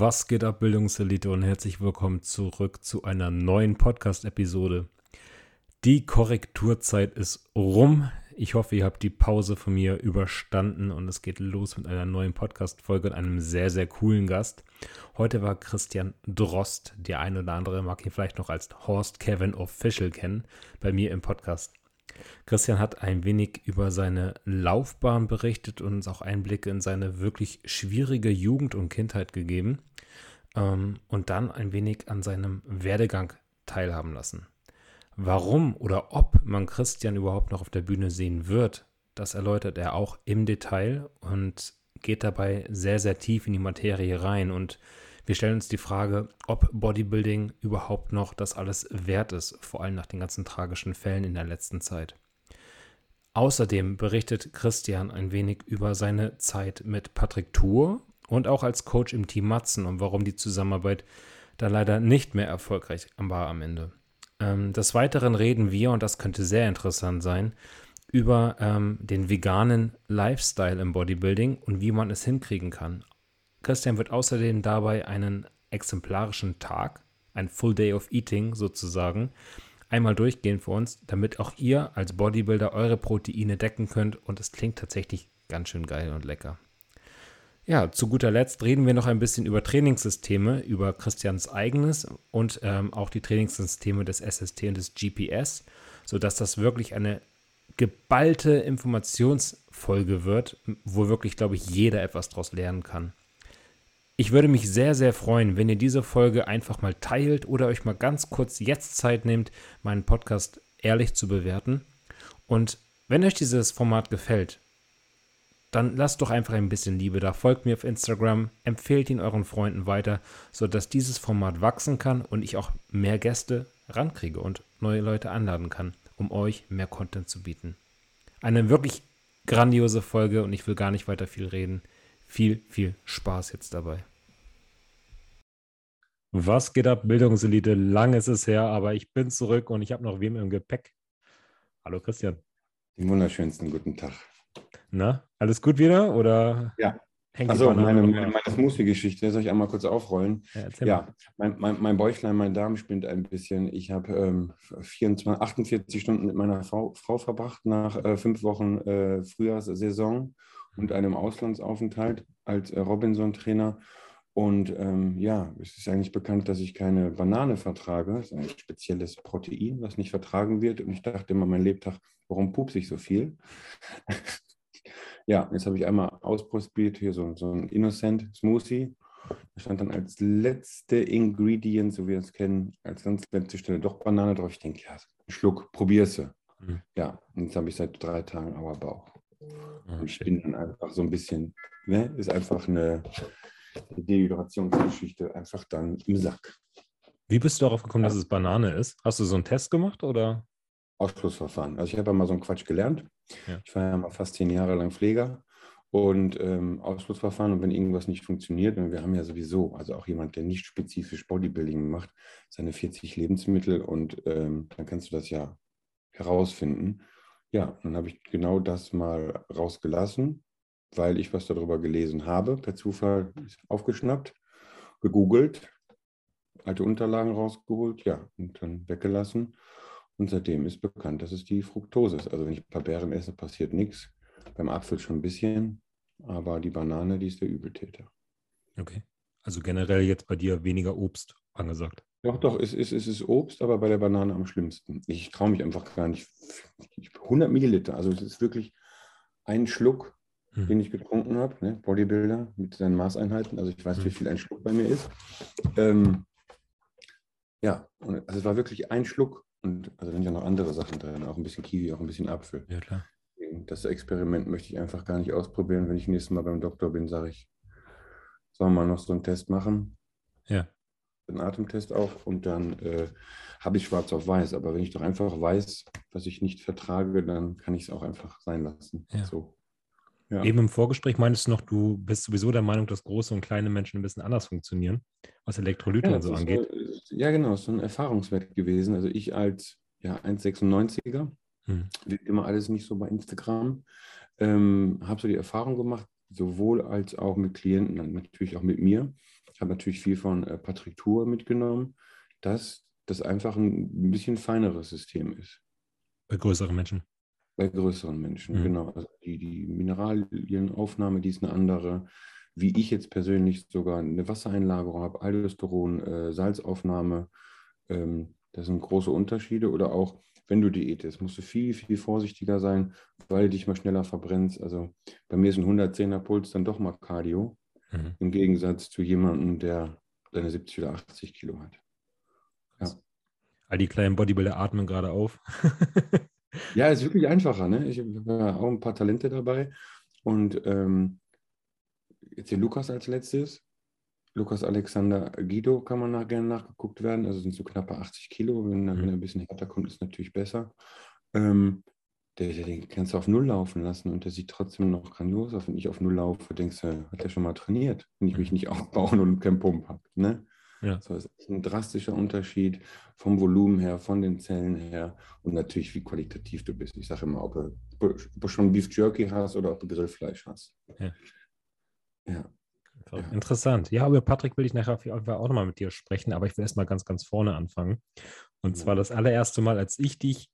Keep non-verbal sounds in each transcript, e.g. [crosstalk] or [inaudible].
Was geht ab, Bildungselite und herzlich willkommen zurück zu einer neuen Podcast-Episode. Die Korrekturzeit ist rum. Ich hoffe, ihr habt die Pause von mir überstanden und es geht los mit einer neuen Podcast-Folge und einem sehr, sehr coolen Gast. Heute war Christian Drost. Der eine oder andere mag ihn vielleicht noch als Horst Kevin Official kennen, bei mir im Podcast. Christian hat ein wenig über seine Laufbahn berichtet und uns auch Einblicke in seine wirklich schwierige Jugend und Kindheit gegeben ähm, und dann ein wenig an seinem Werdegang teilhaben lassen. Warum oder ob man Christian überhaupt noch auf der Bühne sehen wird, das erläutert er auch im Detail und geht dabei sehr, sehr tief in die Materie rein und wir stellen uns die Frage, ob Bodybuilding überhaupt noch das alles wert ist, vor allem nach den ganzen tragischen Fällen in der letzten Zeit. Außerdem berichtet Christian ein wenig über seine Zeit mit Patrick Tour und auch als Coach im Team Matzen und warum die Zusammenarbeit da leider nicht mehr erfolgreich war am Ende. Ähm, des Weiteren reden wir, und das könnte sehr interessant sein, über ähm, den veganen Lifestyle im Bodybuilding und wie man es hinkriegen kann. Christian wird außerdem dabei einen exemplarischen Tag, ein Full Day of Eating sozusagen, einmal durchgehen für uns, damit auch ihr als Bodybuilder eure Proteine decken könnt und es klingt tatsächlich ganz schön geil und lecker. Ja, zu guter Letzt reden wir noch ein bisschen über Trainingssysteme, über Christians eigenes und ähm, auch die Trainingssysteme des SST und des GPS, sodass das wirklich eine geballte Informationsfolge wird, wo wirklich, glaube ich, jeder etwas daraus lernen kann. Ich würde mich sehr, sehr freuen, wenn ihr diese Folge einfach mal teilt oder euch mal ganz kurz jetzt Zeit nehmt, meinen Podcast ehrlich zu bewerten. Und wenn euch dieses Format gefällt, dann lasst doch einfach ein bisschen Liebe da. Folgt mir auf Instagram, empfehlt ihn euren Freunden weiter, sodass dieses Format wachsen kann und ich auch mehr Gäste rankriege und neue Leute anladen kann, um euch mehr Content zu bieten. Eine wirklich grandiose Folge und ich will gar nicht weiter viel reden. Viel, viel Spaß jetzt dabei. Was geht ab, Bildungselite? Lang ist es her, aber ich bin zurück und ich habe noch wem im Gepäck. Hallo Christian. Den wunderschönsten guten Tag. Na, alles gut wieder oder? Ja. Also meine, meine, meine Smoothie-Geschichte, soll ich einmal kurz aufrollen? Ja, ja mein, mein, mein, Bäuchlein, mein Darm spinnt ein bisschen. Ich habe ähm, 24, 48 Stunden mit meiner Frau, Frau verbracht nach äh, fünf Wochen äh, Frühjahrssaison und einem Auslandsaufenthalt als äh, Robinson-Trainer. Und ähm, ja, es ist eigentlich bekannt, dass ich keine Banane vertrage. Das ist ein spezielles Protein, was nicht vertragen wird. Und ich dachte immer mein Lebtag, warum pupse ich so viel? [laughs] ja, jetzt habe ich einmal ausprobiert, hier so, so ein Innocent Smoothie. Da stand dann als letzte Ingredient, so wie wir es kennen, als ganz letzte Stelle doch Banane drauf. Ich denke, ja, Schluck, probier's. Mhm. Ja, und jetzt habe ich seit drei Tagen Auerbauch. Oh, ich bin dann einfach so ein bisschen, ne, ist einfach eine Dehydrationsgeschichte einfach dann im Sack. Wie bist du darauf gekommen, dass es Banane ist? Hast du so einen Test gemacht oder? Ausschlussverfahren. Also ich habe ja mal so einen Quatsch gelernt. Ja. Ich war ja mal fast zehn Jahre lang Pfleger und ähm, Ausschlussverfahren. Und wenn irgendwas nicht funktioniert, und wir haben ja sowieso, also auch jemand, der nicht spezifisch Bodybuilding macht, seine 40 Lebensmittel und ähm, dann kannst du das ja herausfinden. Ja, dann habe ich genau das mal rausgelassen weil ich was darüber gelesen habe, per Zufall aufgeschnappt, gegoogelt, alte Unterlagen rausgeholt, ja, und dann weggelassen. Und seitdem ist bekannt, dass es die Fructose ist. Also wenn ich ein paar Beeren esse, passiert nichts. Beim Apfel schon ein bisschen, aber die Banane, die ist der Übeltäter. Okay. Also generell jetzt bei dir weniger Obst angesagt. Doch, doch, es ist, es ist Obst, aber bei der Banane am schlimmsten. Ich traue mich einfach gar nicht. 100 Milliliter, also es ist wirklich ein Schluck mhm. den ich getrunken habe, ne? Bodybuilder mit seinen Maßeinheiten. Also ich weiß, mhm. wie viel ein Schluck bei mir ist. Ähm, ja, und, also es war wirklich ein Schluck und also dann ja noch andere Sachen drin, auch ein bisschen Kiwi, auch ein bisschen Apfel. Ja, klar. das Experiment möchte ich einfach gar nicht ausprobieren. Wenn ich nächstes Mal beim Doktor bin, sage ich, sollen wir mal noch so einen Test machen? Ja. Einen Atemtest auch und dann äh, habe ich schwarz auf weiß. Aber wenn ich doch einfach weiß, was ich nicht vertrage, dann kann ich es auch einfach sein lassen. Ja. So. Ja. Eben im Vorgespräch meintest du noch, du bist sowieso der Meinung, dass große und kleine Menschen ein bisschen anders funktionieren, was Elektrolyte ja, und so angeht. So, ja, genau, ist so ein Erfahrungswert gewesen. Also ich als ja, 1,96er, hm. wird immer alles nicht so bei Instagram, ähm, habe so die Erfahrung gemacht, sowohl als auch mit Klienten, natürlich auch mit mir. Ich habe natürlich viel von äh, Patrick Tour mitgenommen, dass das einfach ein bisschen feineres System ist. Bei größeren Menschen. Bei größeren Menschen, mhm. genau. Also die, die Mineralienaufnahme, die ist eine andere. Wie ich jetzt persönlich sogar eine Wassereinlagerung habe, Aldosteron, äh, Salzaufnahme, ähm, das sind große Unterschiede. Oder auch, wenn du diätest, musst du viel, viel vorsichtiger sein, weil du dich mal schneller verbrennst. Also bei mir ist ein 110er Puls dann doch mal Cardio, mhm. im Gegensatz zu jemandem, der seine 70 oder 80 Kilo hat. Ja. All die kleinen Bodybuilder atmen gerade auf. [laughs] Ja, es ist wirklich einfacher. Ne? Ich habe auch ein paar Talente dabei. Und ähm, jetzt hier Lukas als letztes. Lukas Alexander Guido kann man nach, gerne nachgeguckt werden. Also sind so knappe 80 Kilo. Wenn, mhm. wenn er ein bisschen härter kommt, ist natürlich besser. Ähm, der, der, den kannst du auf Null laufen lassen und der sieht trotzdem noch grandios aus. Wenn ich auf Null laufe, denkst du, hat er schon mal trainiert, wenn ich mich mhm. nicht aufbauen und keinen Pump habe. Ne? Ja. So, ist ein drastischer Unterschied vom Volumen her, von den Zellen her und natürlich, wie qualitativ du bist. Ich sage immer, ob du, ob du schon Beef Jerky hast oder ob du Grillfleisch hast. Ja. ja. Interessant. Ja, über Patrick will ich nachher auf jeden Fall auch nochmal mit dir sprechen, aber ich will erstmal ganz, ganz vorne anfangen. Und zwar das allererste Mal, als ich dich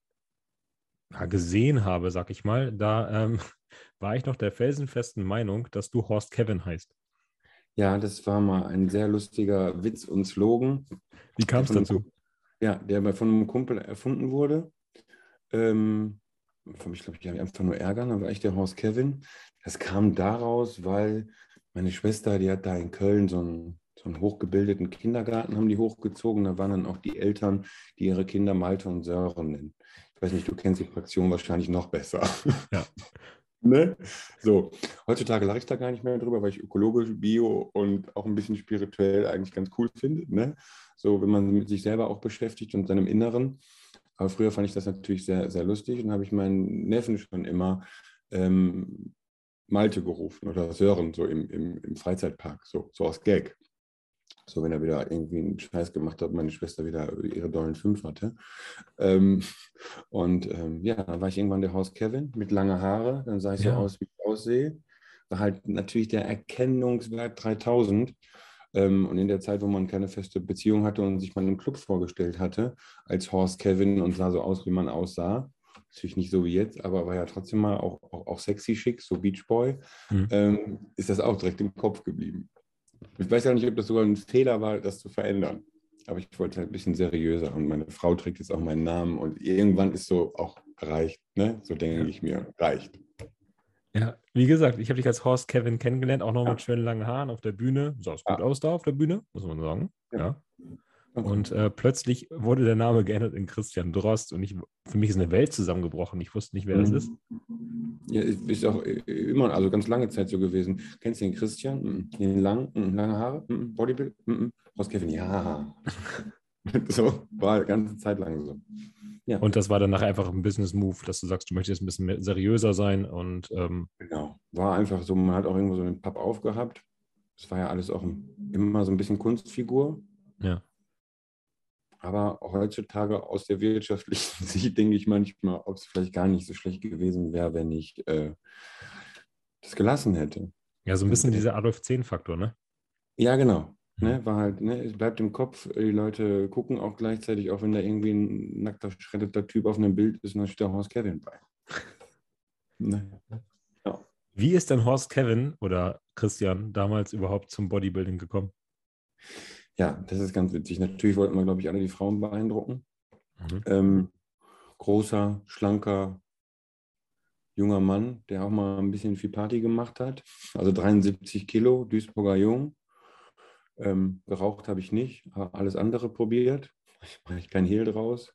ja, gesehen habe, sag ich mal, da ähm, [laughs] war ich noch der felsenfesten Meinung, dass du Horst Kevin heißt. Ja, das war mal ein sehr lustiger Witz und Slogan. Wie kam es dazu? Ja, der von einem Kumpel erfunden wurde. Ähm, ich glaube, ich habe einfach nur ärgern, aber echt der Horst Kevin. Das kam daraus, weil meine Schwester, die hat da in Köln so einen, so einen hochgebildeten Kindergarten, haben die hochgezogen. Da waren dann auch die Eltern, die ihre Kinder Malte und Sören nennen. Ich weiß nicht, du kennst die Fraktion wahrscheinlich noch besser. Ja. [laughs] Ne? So, heutzutage lache ich da gar nicht mehr drüber, weil ich ökologisch, bio und auch ein bisschen spirituell eigentlich ganz cool finde. Ne? So, wenn man mit sich selber auch beschäftigt und seinem Inneren. Aber früher fand ich das natürlich sehr, sehr lustig und habe ich meinen Neffen schon immer ähm, Malte gerufen oder Sören, so im, im, im Freizeitpark, so, so aus Gag. So, wenn er wieder irgendwie einen Scheiß gemacht hat, meine Schwester wieder ihre dollen fünf hatte. Ähm, [laughs] und ähm, ja, dann war ich irgendwann der Haus Kevin mit langen Haare. Dann sah ich ja. so aus, wie ich aussehe. War halt natürlich der Erkennungswert 3000. Ähm, und in der Zeit, wo man keine feste Beziehung hatte und sich mal im Club vorgestellt hatte, als Horst Kevin und sah so aus, wie man aussah, natürlich nicht so wie jetzt, aber war ja trotzdem mal auch, auch, auch sexy schick, so Beach Boy, mhm. ähm, ist das auch direkt im Kopf geblieben. Ich weiß ja nicht, ob das sogar ein Fehler war, das zu verändern. Aber ich wollte halt ein bisschen seriöser und meine Frau trägt jetzt auch meinen Namen und irgendwann ist so auch reicht, ne? So denke ja. ich mir, reicht. Ja, wie gesagt, ich habe dich als Horst Kevin kennengelernt, auch noch ja. mit schönen langen Haaren auf der Bühne. Sah es gut ja. aus da auf der Bühne, muss man sagen. Ja. Und äh, plötzlich wurde der Name geändert in Christian Drost und ich, für mich ist eine Welt zusammengebrochen. Ich wusste nicht, wer das ist. Ja, ist auch immer, also ganz lange Zeit so gewesen. Kennst du den Christian? Mhm. Den lang, mhm, lange Haare? Mhm. Bodybuild? Aus Kevin? Ja. [laughs] so war die ganze Zeit lang so. Ja. Und das war dann nachher einfach ein Business-Move, dass du sagst, du möchtest ein bisschen seriöser sein und. Ähm, genau. War einfach so, man hat auch irgendwo so einen Papp aufgehabt. Es war ja alles auch immer so ein bisschen Kunstfigur. Ja. Aber heutzutage aus der wirtschaftlichen [laughs] Sicht denke ich manchmal, ob es vielleicht gar nicht so schlecht gewesen wäre, wenn ich äh, das gelassen hätte. Ja, so ein bisschen dieser Adolf 10-Faktor, ne? Ja, genau. Ne, war halt, ne, es bleibt im Kopf, die Leute gucken auch gleichzeitig, auch wenn da irgendwie ein nackter, schreddeter Typ auf einem Bild ist, und dann steht der Horst Kevin bei. [laughs] ne. ja. Wie ist denn Horst Kevin oder Christian damals überhaupt zum Bodybuilding gekommen? Ja, das ist ganz witzig. Natürlich wollten wir, glaube ich, alle die Frauen beeindrucken. Mhm. Ähm, großer, schlanker, junger Mann, der auch mal ein bisschen viel Party gemacht hat. Also 73 Kilo, Duisburger Jung. Ähm, geraucht habe ich nicht, alles andere probiert. Ich mache kein Hehl draus.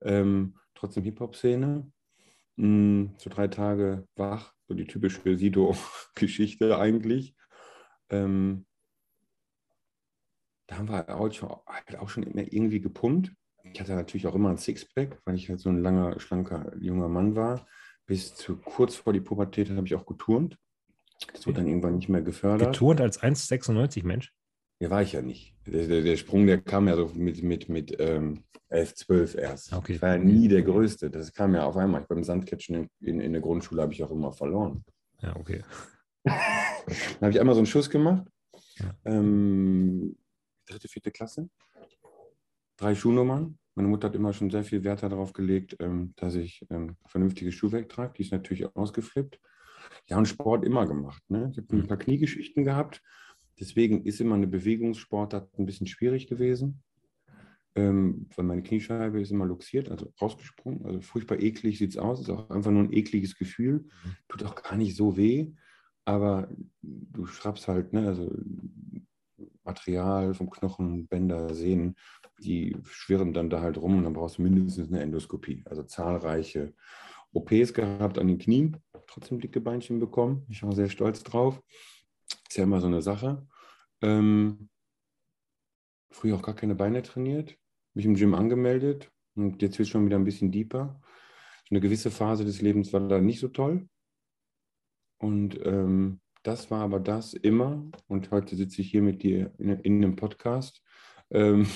Ähm, trotzdem Hip-Hop-Szene. mh, so drei Tage wach, so die typische Sido-Geschichte eigentlich. Ähm, da haben wir halt auch schon immer irgendwie gepumpt. Ich hatte natürlich auch immer ein Sixpack, weil ich halt so ein langer, schlanker, junger Mann war. Bis zu kurz vor die Pubertät habe ich auch geturnt. Das wurde dann irgendwann nicht mehr gefördert. Geturnt als 1,96 Mensch? Ja, war ich ja nicht. Der, der, der, Sprung, der kam ja so mit, mit, mit ähm, 11, 12 erst. Okay. Ich war ja nie der Größte. Das kam ja auf einmal. Ich beim Sandcatchen in, in, in der Grundschule habe ich auch immer verloren. Ja, okay. [laughs] Dann habe ich einmal so einen Schuss gemacht. Ja. Ähm, dritte, vierte Klasse. Drei Schuhnummern. Meine Mutter hat immer schon sehr viel Wert darauf gelegt, ähm, dass ich ähm, vernünftiges Schuhwerk trage. Die ist natürlich ausgeflippt. Ja, und Sport immer gemacht. Ne? Ich habe ein paar Kniegeschichten gehabt. Deswegen ist immer eine Bewegungssportart ein bisschen schwierig gewesen, ähm, weil meine Kniescheibe ist immer luxiert, also rausgesprungen. Also furchtbar eklig sieht es aus, ist auch einfach nur ein ekliges Gefühl. Tut auch gar nicht so weh, aber du schraubst halt, ne, also Material vom Knochen, Bänder, Sehnen, die schwirren dann da halt rum und dann brauchst du mindestens eine Endoskopie. Also zahlreiche OPs gehabt an den Knien, trotzdem dicke Beinchen bekommen. Ich war sehr stolz drauf. Ist ja immer so eine Sache. Ähm, früher auch gar keine Beine trainiert, mich im Gym angemeldet und jetzt wird es schon wieder ein bisschen deeper. Eine gewisse Phase des Lebens war da nicht so toll. Und ähm, das war aber das immer. Und heute sitze ich hier mit dir in, in einem Podcast. Ähm,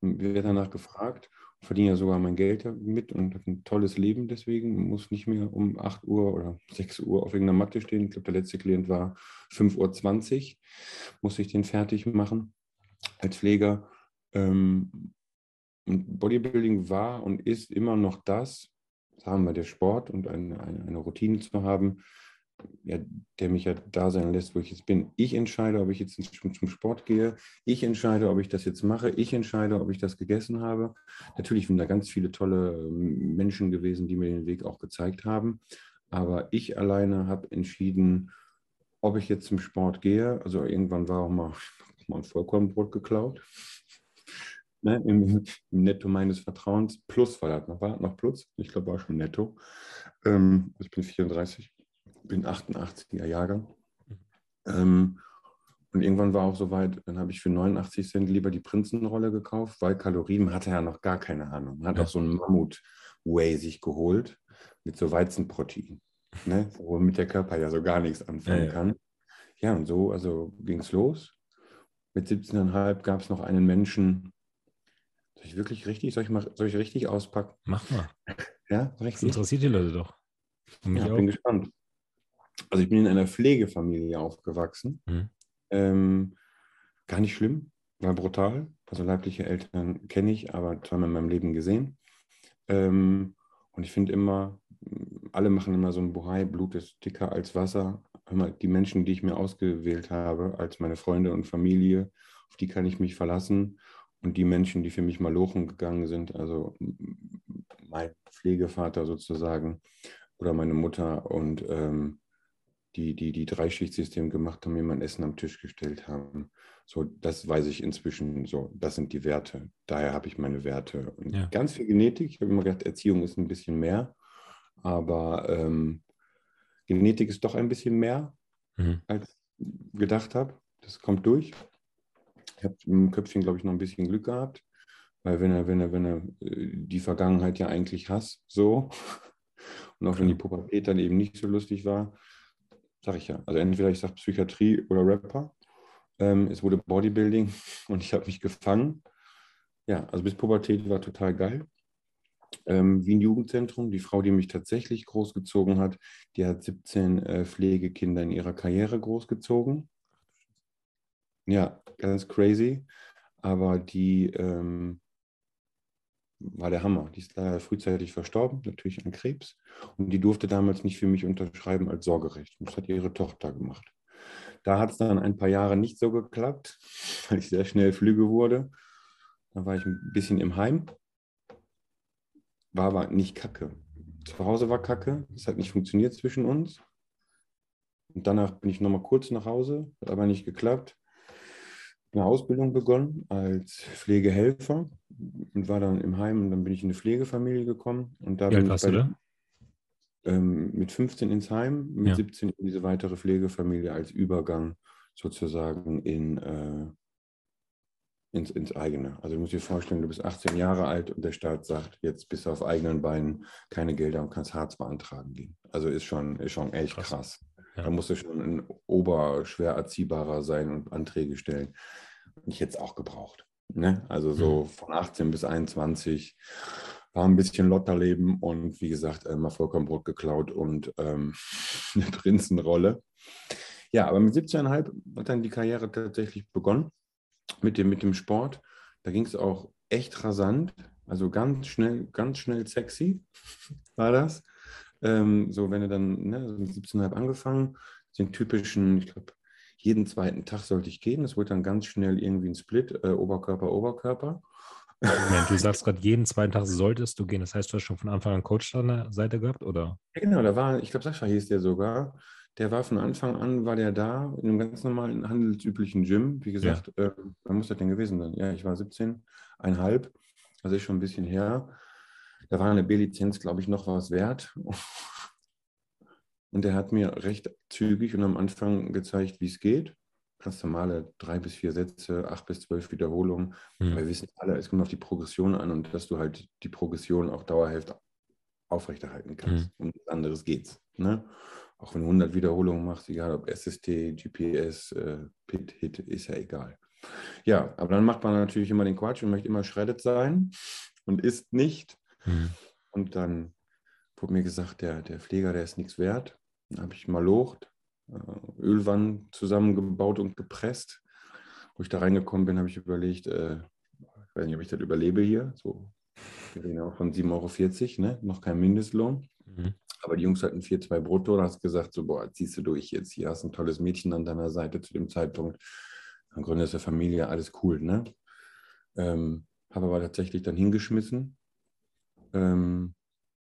werde danach gefragt verdiene ja sogar mein Geld mit und habe ein tolles Leben deswegen. Muss nicht mehr um 8 Uhr oder 6 Uhr auf irgendeiner Matte stehen. Ich glaube, der letzte Klient war 5.20 Uhr. Muss ich den fertig machen als Pfleger. Ähm, und Bodybuilding war und ist immer noch das, sagen wir, der Sport und eine, eine, eine Routine zu haben, ja, der mich ja da sein lässt, wo ich jetzt bin. Ich entscheide, ob ich jetzt zum Sport gehe. Ich entscheide, ob ich das jetzt mache. Ich entscheide, ob ich das gegessen habe. Natürlich sind da ganz viele tolle ähm, Menschen gewesen, die mir den Weg auch gezeigt haben. Aber ich alleine habe entschieden, ob ich jetzt zum Sport gehe. Also irgendwann war auch mal, [laughs] mal ein Vollkornbrot geklaut. [laughs] Ne, im, im, Netto meines Vertrauens. Plus war das noch, war das noch Plus? Ich glaube, war schon Netto. Ähm, ich bin 34 bin 88er Jahrgang. Ähm, und irgendwann war auch soweit, dann habe ich für 89 Cent lieber die Prinzenrolle gekauft, weil Kalorien hatte ja noch gar keine Ahnung. Man hat ja. auch so einen Mammut-Whey sich geholt mit so Weizenprotein, ne? womit der Körper ja so gar nichts anfangen ja, ja. kann. Ja, und so also ging es los. Mit 17,5 gab es noch einen Menschen. Soll ich wirklich richtig, soll ich, mal, soll ich richtig auspacken? Mach mal. Ja, richtig. Das interessiert die Leute doch. Ja, ich bin gespannt also ich bin in einer Pflegefamilie aufgewachsen. Mhm. Ähm, gar nicht schlimm, war brutal. Also leibliche Eltern kenne ich, aber zweimal in meinem Leben gesehen. Ähm, und ich finde immer, alle machen immer so ein Buhai, Blut ist dicker als Wasser. Immer die Menschen, die ich mir ausgewählt habe, als meine Freunde und Familie, auf die kann ich mich verlassen. Und die Menschen, die für mich mal lochen gegangen sind, also mein Pflegevater sozusagen oder meine Mutter und ähm, die, die, die Dreischichtsystem gemacht haben, mir mein Essen am Tisch gestellt haben. So, das weiß ich inzwischen so, das sind die Werte. Daher habe ich meine Werte. Und ja. ganz viel Genetik. Ich habe immer gedacht, Erziehung ist ein bisschen mehr. Aber ähm, Genetik ist doch ein bisschen mehr, mhm. als ich gedacht habe. Das kommt durch. Ich habe im Köpfchen, glaube ich, noch ein bisschen Glück gehabt. Weil wenn er, wenn er, wenn er äh, die Vergangenheit ja eigentlich hasst, so, [laughs] und auch wenn die Pubertät dann eben nicht so lustig war, Sag ich ja. Also entweder ich sage Psychiatrie oder Rapper. Ähm, es wurde Bodybuilding [laughs] und ich habe mich gefangen. Ja, also bis Pubertät war total geil. Ähm, Wien Jugendzentrum, die Frau, die mich tatsächlich großgezogen hat, die hat 17 äh, Pflegekinder in ihrer Karriere großgezogen. Ja, ganz crazy. Aber die ähm, war der Hammer. Die ist leider frühzeitig verstorben, natürlich an Krebs. Und die durfte damals nicht für mich unterschreiben als Sorgerecht. Das hat ihre Tochter gemacht. Da hat es dann ein paar Jahre nicht so geklappt, [laughs] weil ich sehr schnell Flüge wurde. Da war ich ein bisschen im Heim. War aber nicht kacke. Zu Hause war kacke. Es hat nicht funktioniert zwischen uns. Und danach bin ich nochmal kurz nach Hause, hat aber nicht geklappt eine Ausbildung begonnen als Pflegehelfer und war dann im Heim und dann bin ich in eine Pflegefamilie gekommen. Und da Wie alt warst du da? ähm, mit 15 ins Heim, mit Ja. 17 in diese weitere Pflegefamilie als Übergang sozusagen in, äh, ins, ins eigene. Also du musst dir vorstellen, du bist 18 Jahre alt und der Staat sagt, jetzt bist du auf eigenen Beinen, keine Gelder und kannst Hartz beantragen gehen. Also ist schon, ist schon echt Krass. krass. Ja. Da musst du schon ein oberschwer erziehbarer sein und Anträge stellen. Und ich hätte es auch gebraucht. Ne? Also so Mhm. von 18 bis 21 war ein bisschen Lotterleben und wie gesagt, äh, mal Vollkornbrot geklaut und ähm, [laughs] eine Prinzenrolle. Ja, aber mit 17,5 hat dann die Karriere tatsächlich begonnen mit dem, mit dem Sport. Da ging es auch echt rasant, also ganz schnell, ganz schnell sexy [laughs] war das. Ähm, so, wenn du dann ne, so mit 17,5 angefangen, den typischen, ich glaube, jeden zweiten Tag sollte ich gehen. Das wurde dann ganz schnell irgendwie ein Split, äh, Oberkörper, Oberkörper. Moment, du [laughs] sagst gerade, jeden zweiten Tag solltest du gehen. Das heißt, du hast schon von Anfang an Coach an der Seite gehabt, oder? Ja, genau, da war, ich glaube, Sascha hieß der sogar. Der war von Anfang an, war der da, in einem ganz normalen, handelsüblichen Gym. Wie gesagt, äh, wann muss das denn gewesen sein? Ja, ich war 17,5, also ist schon ein bisschen her. Da war eine B-Lizenz, glaube ich, noch was wert. Und der hat mir recht zügig und am Anfang gezeigt, wie es geht. Ganz normale drei bis vier Sätze, acht bis zwölf Wiederholungen. Hm. Wir wissen alle, es kommt auf die Progression an und dass du halt die Progression auch dauerhaft aufrechterhalten kannst. Um nichts anderes geht's. Ne? Auch wenn du 100 Wiederholungen machst, egal ob SST, GPS, äh, PIT, HIT, ist ja egal. Ja, aber dann macht man natürlich immer den Quatsch und möchte immer shredded sein und ist nicht. Hm. Und dann wurde mir gesagt, der, der Pfleger, der ist nichts wert. Dann habe ich mal locht, äh, Ölwannen zusammengebaut und gepresst. Wo ich da reingekommen bin, habe ich überlegt, äh, ich weiß nicht, ob ich das überlebe hier. So, wir reden auch von 7,40 Euro, ne? noch kein Mindestlohn. Mhm. Aber die Jungs hatten 4,2 brutto. Da hast gesagt, so, boah, ziehst du durch jetzt. Hier hast ein tolles Mädchen an deiner Seite zu dem Zeitpunkt. Dann gründest du Familie, alles cool, ne? Ähm, habe aber tatsächlich dann hingeschmissen. Ähm,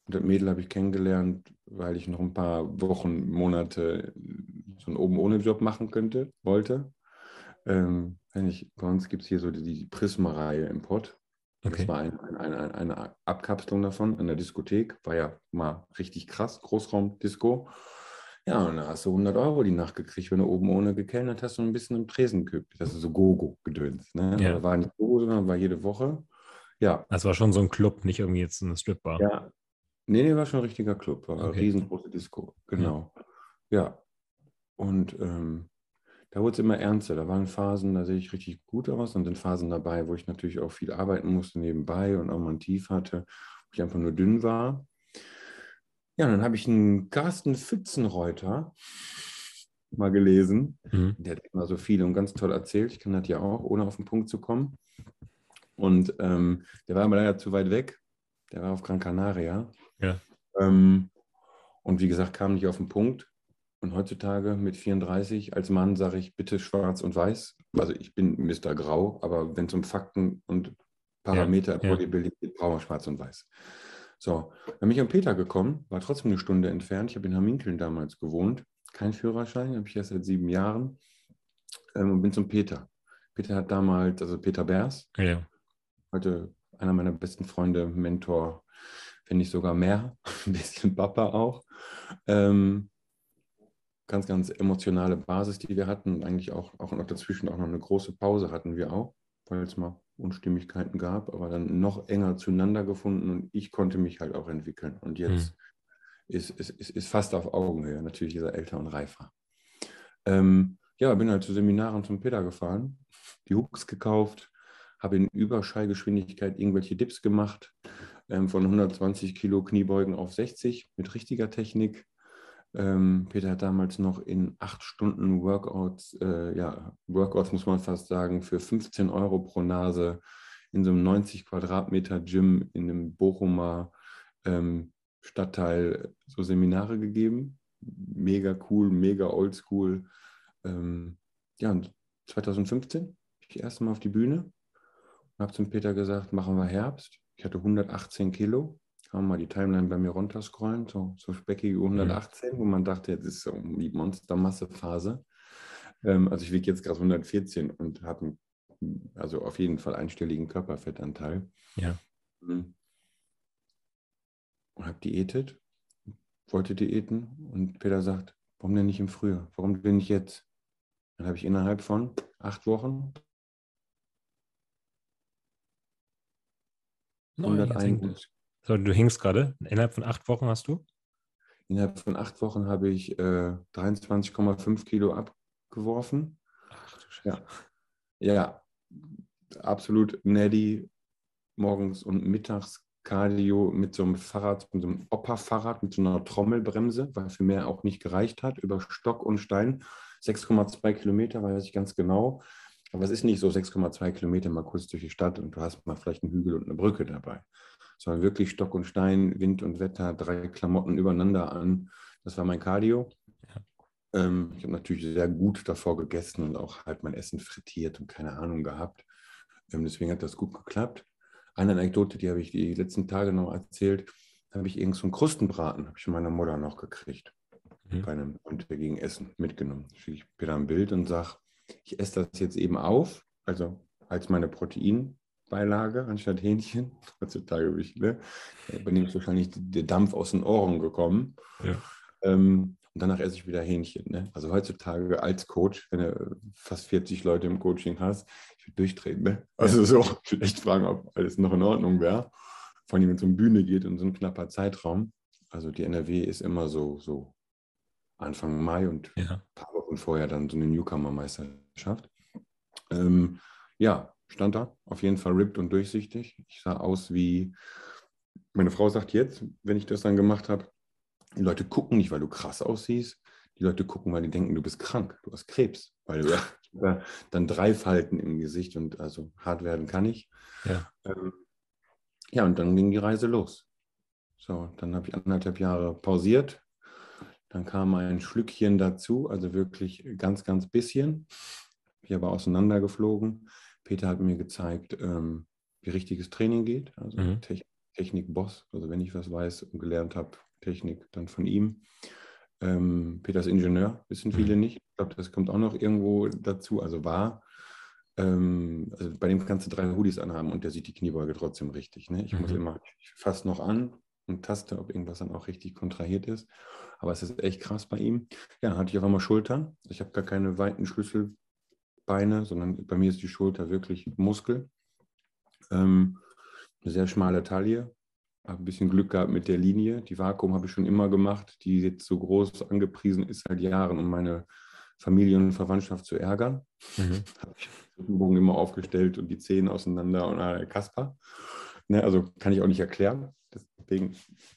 das Mädel habe ich kennengelernt, weil ich noch ein paar Wochen, Monate so einen oben ohne Job machen könnte, wollte. Ähm, wenn ich, bei uns gibt es hier so die, die Prisma-Reihe im Pott. Okay. Das war ein, ein, eine, eine Abkapselung davon in der Diskothek. War ja mal richtig krass, Großraumdisco. Ja, und da hast du 100 Euro die Nacht gekriegt, wenn du oben ohne gekellnert hast und ein bisschen im Tresen geübt. Das ist so Gogo-Gedöns. Ne? Ja. War nicht Gogo, sondern war jede Woche. Ja, Das war schon so ein Club, nicht irgendwie jetzt eine Stripbar. ja. Nee, nee, war schon ein richtiger Club. War eine Okay. riesengroße Disco. Genau. Ja. Und ähm, da wurde es immer ernster. Da waren Phasen, da sehe ich richtig gut aus und sind Phasen dabei, wo ich natürlich auch viel arbeiten musste nebenbei und auch mal ein Tief hatte, wo ich einfach nur dünn war. Ja, und dann habe ich einen Carsten Pfützenreuter mal gelesen. Mhm. Der hat immer so viel und ganz toll erzählt. Ich kann das ja auch, ohne auf den Punkt zu kommen. Und ähm, der war aber leider zu weit weg. Der war auf Gran Canaria. Ja. Ähm, und wie gesagt, kam nicht auf den Punkt. Und heutzutage mit 34 als Mann sage ich bitte schwarz und weiß. Also ich bin Mr. Grau, aber wenn es um Fakten und Parameter im ja. Bodybuilding geht, brauchen wir schwarz und weiß. So, dann bin ich an Peter gekommen, war trotzdem eine Stunde entfernt. Ich habe in Hamminkeln damals gewohnt. Kein Führerschein, habe ich erst seit sieben Jahren. Ähm, und bin zum Peter. Peter hat damals, also Peter Bers, Ja, ja. Heute einer meiner besten Freunde, Mentor, wenn nicht sogar mehr, [laughs] ein bisschen Papa auch. Ähm, ganz, ganz emotionale Basis, die wir hatten. Und eigentlich auch, auch noch dazwischen auch noch eine große Pause hatten wir auch, weil es mal Unstimmigkeiten gab, aber dann noch enger zueinander gefunden und ich konnte mich halt auch entwickeln. Und jetzt ist, ist, ist, ist fast auf Augenhöhe. Natürlich ist er älter und reifer. Ähm, ja, bin halt zu Seminaren zum Peter gefahren, die Hooks gekauft, habe in Überschallgeschwindigkeit irgendwelche Dips gemacht, ähm, von 120 Kilo Kniebeugen auf 60 mit richtiger Technik. Ähm, Peter hat damals noch in acht Stunden Workouts, äh, ja, Workouts muss man fast sagen, für 15 Euro pro Nase in so einem 90 Quadratmeter Gym in einem Bochumer ähm, Stadtteil so Seminare gegeben. Mega cool, mega oldschool. Ähm, ja, und 2015 ich erst Mal auf die Bühne und habe zum Peter gesagt, machen wir Herbst. Ich hatte 118 Kilo. Kann man mal die Timeline bei mir runterscrollen, so, so speckige 118, wo man dachte, jetzt ist so die Monstermasse-Phase. Ähm, also ich wiege jetzt gerade 114 und habe also auf jeden Fall einstelligen Körperfettanteil. Ja. Mhm. Und habe diätet. wollte diäten und Peter sagt, warum denn nicht im Frühjahr? Warum denn nicht jetzt? Dann habe ich innerhalb von acht Wochen 101. So, du hingst gerade. Innerhalb von acht Wochen hast du? Innerhalb von acht Wochen habe ich äh, 23,5 Kilo abgeworfen. Ach du Scheiße. Ja. ja, absolut Neddy. Morgens und mittags Cardio mit so einem Fahrrad, mit so einem Opa-Fahrrad, mit so einer Trommelbremse, weil für mehr auch nicht gereicht hat, über Stock und Stein. 6,2 Kilometer, weiß ich ganz genau. Aber es ist nicht so 6,2 Kilometer mal kurz durch die Stadt und du hast mal vielleicht einen Hügel und eine Brücke dabei, sondern wirklich Stock und Stein, Wind und Wetter, drei Klamotten übereinander an. Das war mein Cardio. Ja. Ähm, ich habe natürlich sehr gut davor gegessen und auch halt mein Essen frittiert und keine Ahnung gehabt. Ähm, deswegen hat das gut geklappt. Eine Anekdote, die habe ich die letzten Tage noch erzählt, habe ich irgend so einen Krustenbraten, habe ich von meiner Mutter noch gekriegt. Mhm. Bei einem gegen Essen mitgenommen. Da schicke ich Peter ein Bild und sage, ich esse das jetzt eben auf, also als meine Proteinbeilage anstatt Hähnchen. [laughs] Heutzutage bin ich, ne, bei dem ist wahrscheinlich der Dampf aus den Ohren gekommen. Ja. Ähm, und danach esse ich wieder Hähnchen. Ne? Also heutzutage als Coach, wenn du fast 40 Leute im Coaching hast, ich würde durchdrehen. Ne? Also so, [laughs] ich würde echt fragen, ob alles noch in Ordnung wäre. Vor allem, wenn es um Bühne geht und so ein knapper Zeitraum. Also die NRW ist immer so, so Anfang Mai und ja. ein paar Wochen vorher dann so eine Newcomer-Meisterschaft. Ähm, ja, stand da, auf jeden Fall ripped und durchsichtig. Ich sah aus wie, meine Frau sagt jetzt, wenn ich das dann gemacht habe, die Leute gucken nicht, weil du krass aussiehst. Die Leute gucken, weil die denken, du bist krank, du hast Krebs, weil du [laughs] ja, dann drei Falten im Gesicht und also hart werden kann ich. Ja, ähm, ja und dann ging die Reise los. So, dann habe ich anderthalb Jahre pausiert, dann kam ein Schlückchen dazu, also wirklich ganz, ganz bisschen. Ich aber auseinandergeflogen. Peter hat mir gezeigt, ähm, wie richtiges Training geht, also mhm. Technik-Boss. Also wenn ich was weiß und gelernt habe, Technik dann von ihm. Ähm, Peter ist Ingenieur, wissen viele mhm. nicht. Ich glaube, das kommt auch noch irgendwo dazu, also war. Ähm, also bei dem kannst du drei Hoodies anhaben und der sieht die Kniebeuge trotzdem richtig. Ne? Ich mhm. muss immer, ich fasse noch an und taste, ob irgendwas dann auch richtig kontrahiert ist. Aber es ist echt krass bei ihm. Ja, hatte ich auf einmal Schultern. Ich habe gar keine weiten Schlüsselbeine, sondern bei mir ist die Schulter wirklich Muskel. Ähm, eine sehr schmale Taille. Habe ein bisschen Glück gehabt mit der Linie. Die Vakuum habe ich schon immer gemacht, die jetzt so groß angepriesen ist seit Jahren, um meine Familie und Verwandtschaft zu ärgern. Mhm. [laughs] Habe ich den Bogen immer aufgestellt und die Zehen auseinander und äh, Kasper. Ne, also kann ich auch nicht erklären. Deswegen,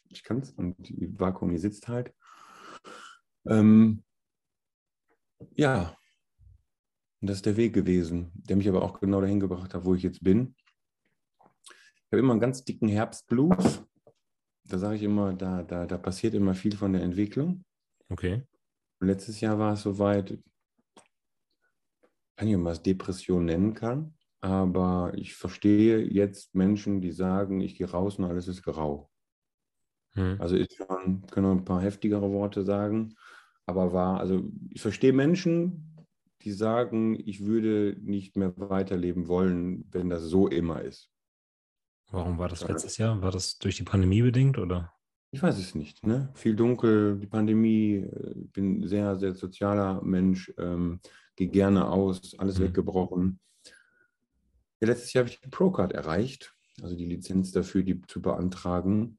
ich kann es und die Vakuum, die sitzt halt. Ähm, ja, und das ist der Weg gewesen, der mich aber auch genau dahin gebracht hat, wo ich jetzt bin. Ich habe immer einen ganz dicken Herbstblues. Da sage ich immer, da, da, da passiert immer viel von der Entwicklung. Okay. Und letztes Jahr war es soweit, kann ich mal Depression nennen kann, aber ich verstehe jetzt Menschen, die sagen, ich gehe raus und alles ist grau. Hm. Also ist schon, können wir ein paar heftigere Worte sagen, aber war, also ich verstehe Menschen, die sagen, ich würde nicht mehr weiterleben wollen, wenn das so immer ist. Warum war das letztes Jahr? War das durch die Pandemie bedingt oder? Ich weiß es nicht. Ne? Viel dunkel, die Pandemie, ich äh, bin sehr, sehr sozialer Mensch, ähm, gehe gerne aus, alles mhm. weggebrochen. Ja, letztes Jahr habe ich die Procard erreicht, also die Lizenz dafür, die zu beantragen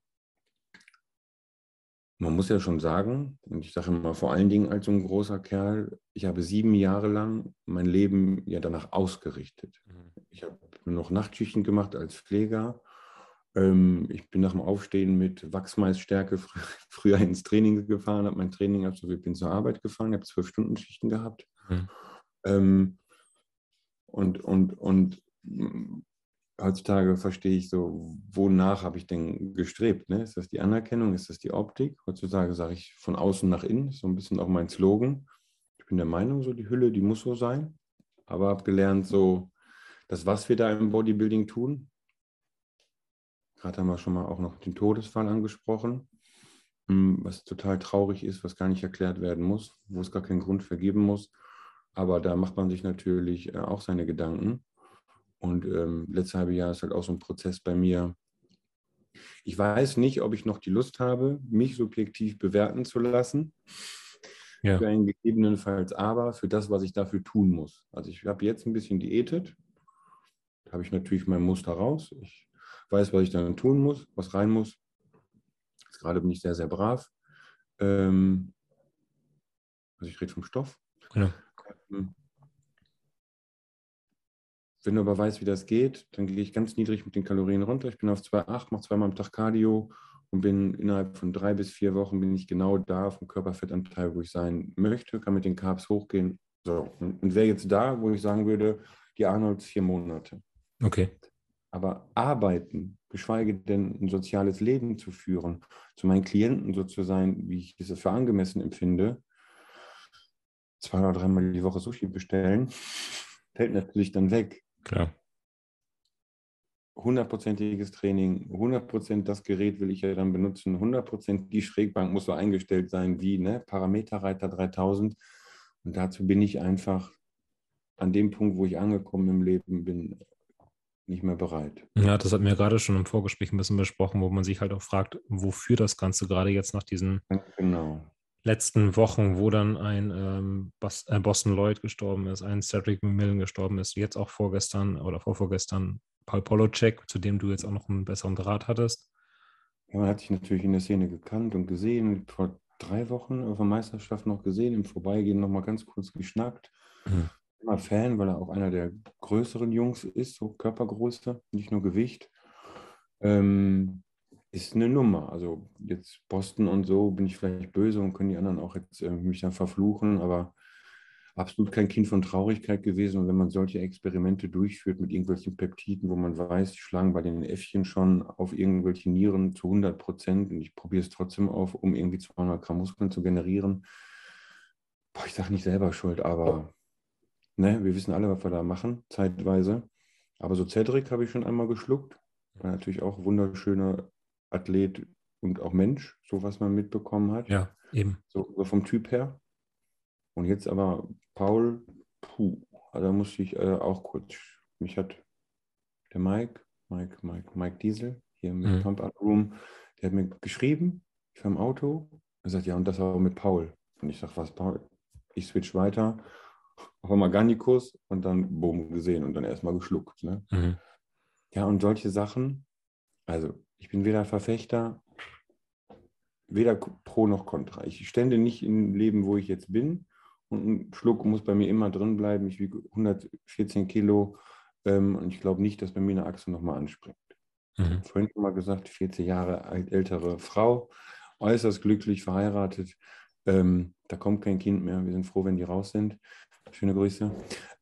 man muss ja schon sagen, und ich sage immer vor allen Dingen als so ein großer Kerl, ich habe sieben Jahre lang mein Leben ja danach ausgerichtet. Mhm. Ich habe noch Nachtschichten gemacht als Pfleger. Ähm, ich bin nach dem Aufstehen mit Wachsmaisstärke fr [laughs] früher ins Training gefahren, habe mein Training absolviert, bin zur Arbeit gefahren, habe zwölf Stunden Schichten gehabt. Mhm. Ähm, und, und, und heutzutage verstehe ich so, wonach habe ich denn gestrebt? Ne? Ist das die Anerkennung? Ist das die Optik? Heutzutage sage ich von außen nach innen, so ein bisschen auch mein Slogan. Ich bin der Meinung, so die Hülle, die muss so sein. Aber habe gelernt, so, das, was wir da im Bodybuilding tun, gerade haben wir schon mal auch noch den Todesfall angesprochen, hm, was total traurig ist, was gar nicht erklärt werden muss, wo es gar keinen Grund vergeben muss. Aber da macht man sich natürlich äh, auch seine Gedanken. Und ähm, letztes halbe Jahr ist halt auch so ein Prozess bei mir, Ich weiß nicht, ob ich noch die Lust habe, mich subjektiv bewerten zu lassen. Ja. Für ein gegebenenfalls aber für das, was ich dafür tun muss. Also ich habe jetzt ein bisschen diätet. Da habe ich natürlich mein Muster raus. Ich weiß, was ich dann tun muss, was rein muss. Jetzt gerade bin ich sehr, sehr brav. Ähm, also ich rede vom Stoff. Ja. Ähm, wenn du aber weißt, wie das geht, dann gehe ich ganz niedrig mit den Kalorien runter. Ich bin auf 2,8, mache zweimal am Tag Cardio und bin innerhalb von drei bis vier Wochen bin ich genau da vom Körperfettanteil, wo ich sein möchte, kann mit den Carbs hochgehen. So. Und wäre jetzt da, wo ich sagen würde, die Arnolds vier Monate. Okay. Aber arbeiten, geschweige denn ein soziales Leben zu führen, zu meinen Klienten so zu sein, wie ich es für angemessen empfinde, zwei oder dreimal die Woche Sushi bestellen, [laughs] fällt natürlich dann weg. Klar. Hundertprozentiges Training, 100% das Gerät will ich ja dann benutzen, 100% die Schrägbank muss so eingestellt sein wie ne, Parameterreiter 3000. Und dazu bin ich einfach an dem Punkt, wo ich angekommen im Leben bin, nicht mehr bereit. Ja, das hatten wir gerade schon im Vorgespräch ein bisschen besprochen, wo man sich halt auch fragt, wofür das Ganze gerade jetzt nach diesen genau letzten Wochen, wo dann ein ähm, äh, Boston Lloyd gestorben ist, ein Cedric McMillan gestorben ist, jetzt auch vorgestern oder vorvorgestern Paul Polocek, zu dem du jetzt auch noch einen besseren Draht hattest. Ja, man hat sich natürlich in der Szene gekannt und gesehen, vor drei Wochen auf der Meisterschaft noch gesehen, im Vorbeigehen noch mal ganz kurz geschnackt. Mhm. Immer Fan, weil er auch einer der größeren Jungs ist, so Körpergröße, nicht nur Gewicht. Ähm, ist eine Nummer. Also jetzt Boston und so bin ich vielleicht böse und können die anderen auch jetzt äh, mich dann verfluchen, aber absolut kein Kind von Traurigkeit gewesen. Und wenn man solche Experimente durchführt mit irgendwelchen Peptiden, wo man weiß, die schlagen bei den Äffchen schon auf irgendwelche Nieren zu 100 Prozent und ich probiere es trotzdem auf, um irgendwie 200 Gramm Muskeln zu generieren. Boah, ich sage nicht selber schuld, aber ne, wir wissen alle, was wir da machen, zeitweise. Aber so Cedric habe ich schon einmal geschluckt. War natürlich auch wunderschöner Athlet und auch Mensch, so was man mitbekommen hat. Ja, eben. So, so vom Typ her. Und jetzt aber Paul, puh, da musste ich äh, auch kurz, mich hat der Mike, Mike, Mike, Mike Diesel hier mit mhm. Pump Up Room, der hat mir geschrieben, ich war im Auto, er sagt, ja, und das auch mit Paul. Und ich sage, was, Paul? Ich switch weiter, auf einmal Garnikus und dann boom gesehen und dann erstmal geschluckt. Ne? Mhm. Ja, und solche Sachen, also ich bin weder Verfechter, weder pro noch contra. Ich stände nicht im Leben, wo ich jetzt bin. Und ein Schluck muss bei mir immer drin bleiben. Ich wiege 114 Kilo ähm, und ich glaube nicht, dass bei mir eine Achse nochmal anspringt. Mhm. Vorhin schon mal gesagt, 40 Jahre alt, ältere Frau, äußerst glücklich verheiratet. Ähm, da kommt kein Kind mehr. Wir sind froh, wenn die raus sind. Schöne Grüße.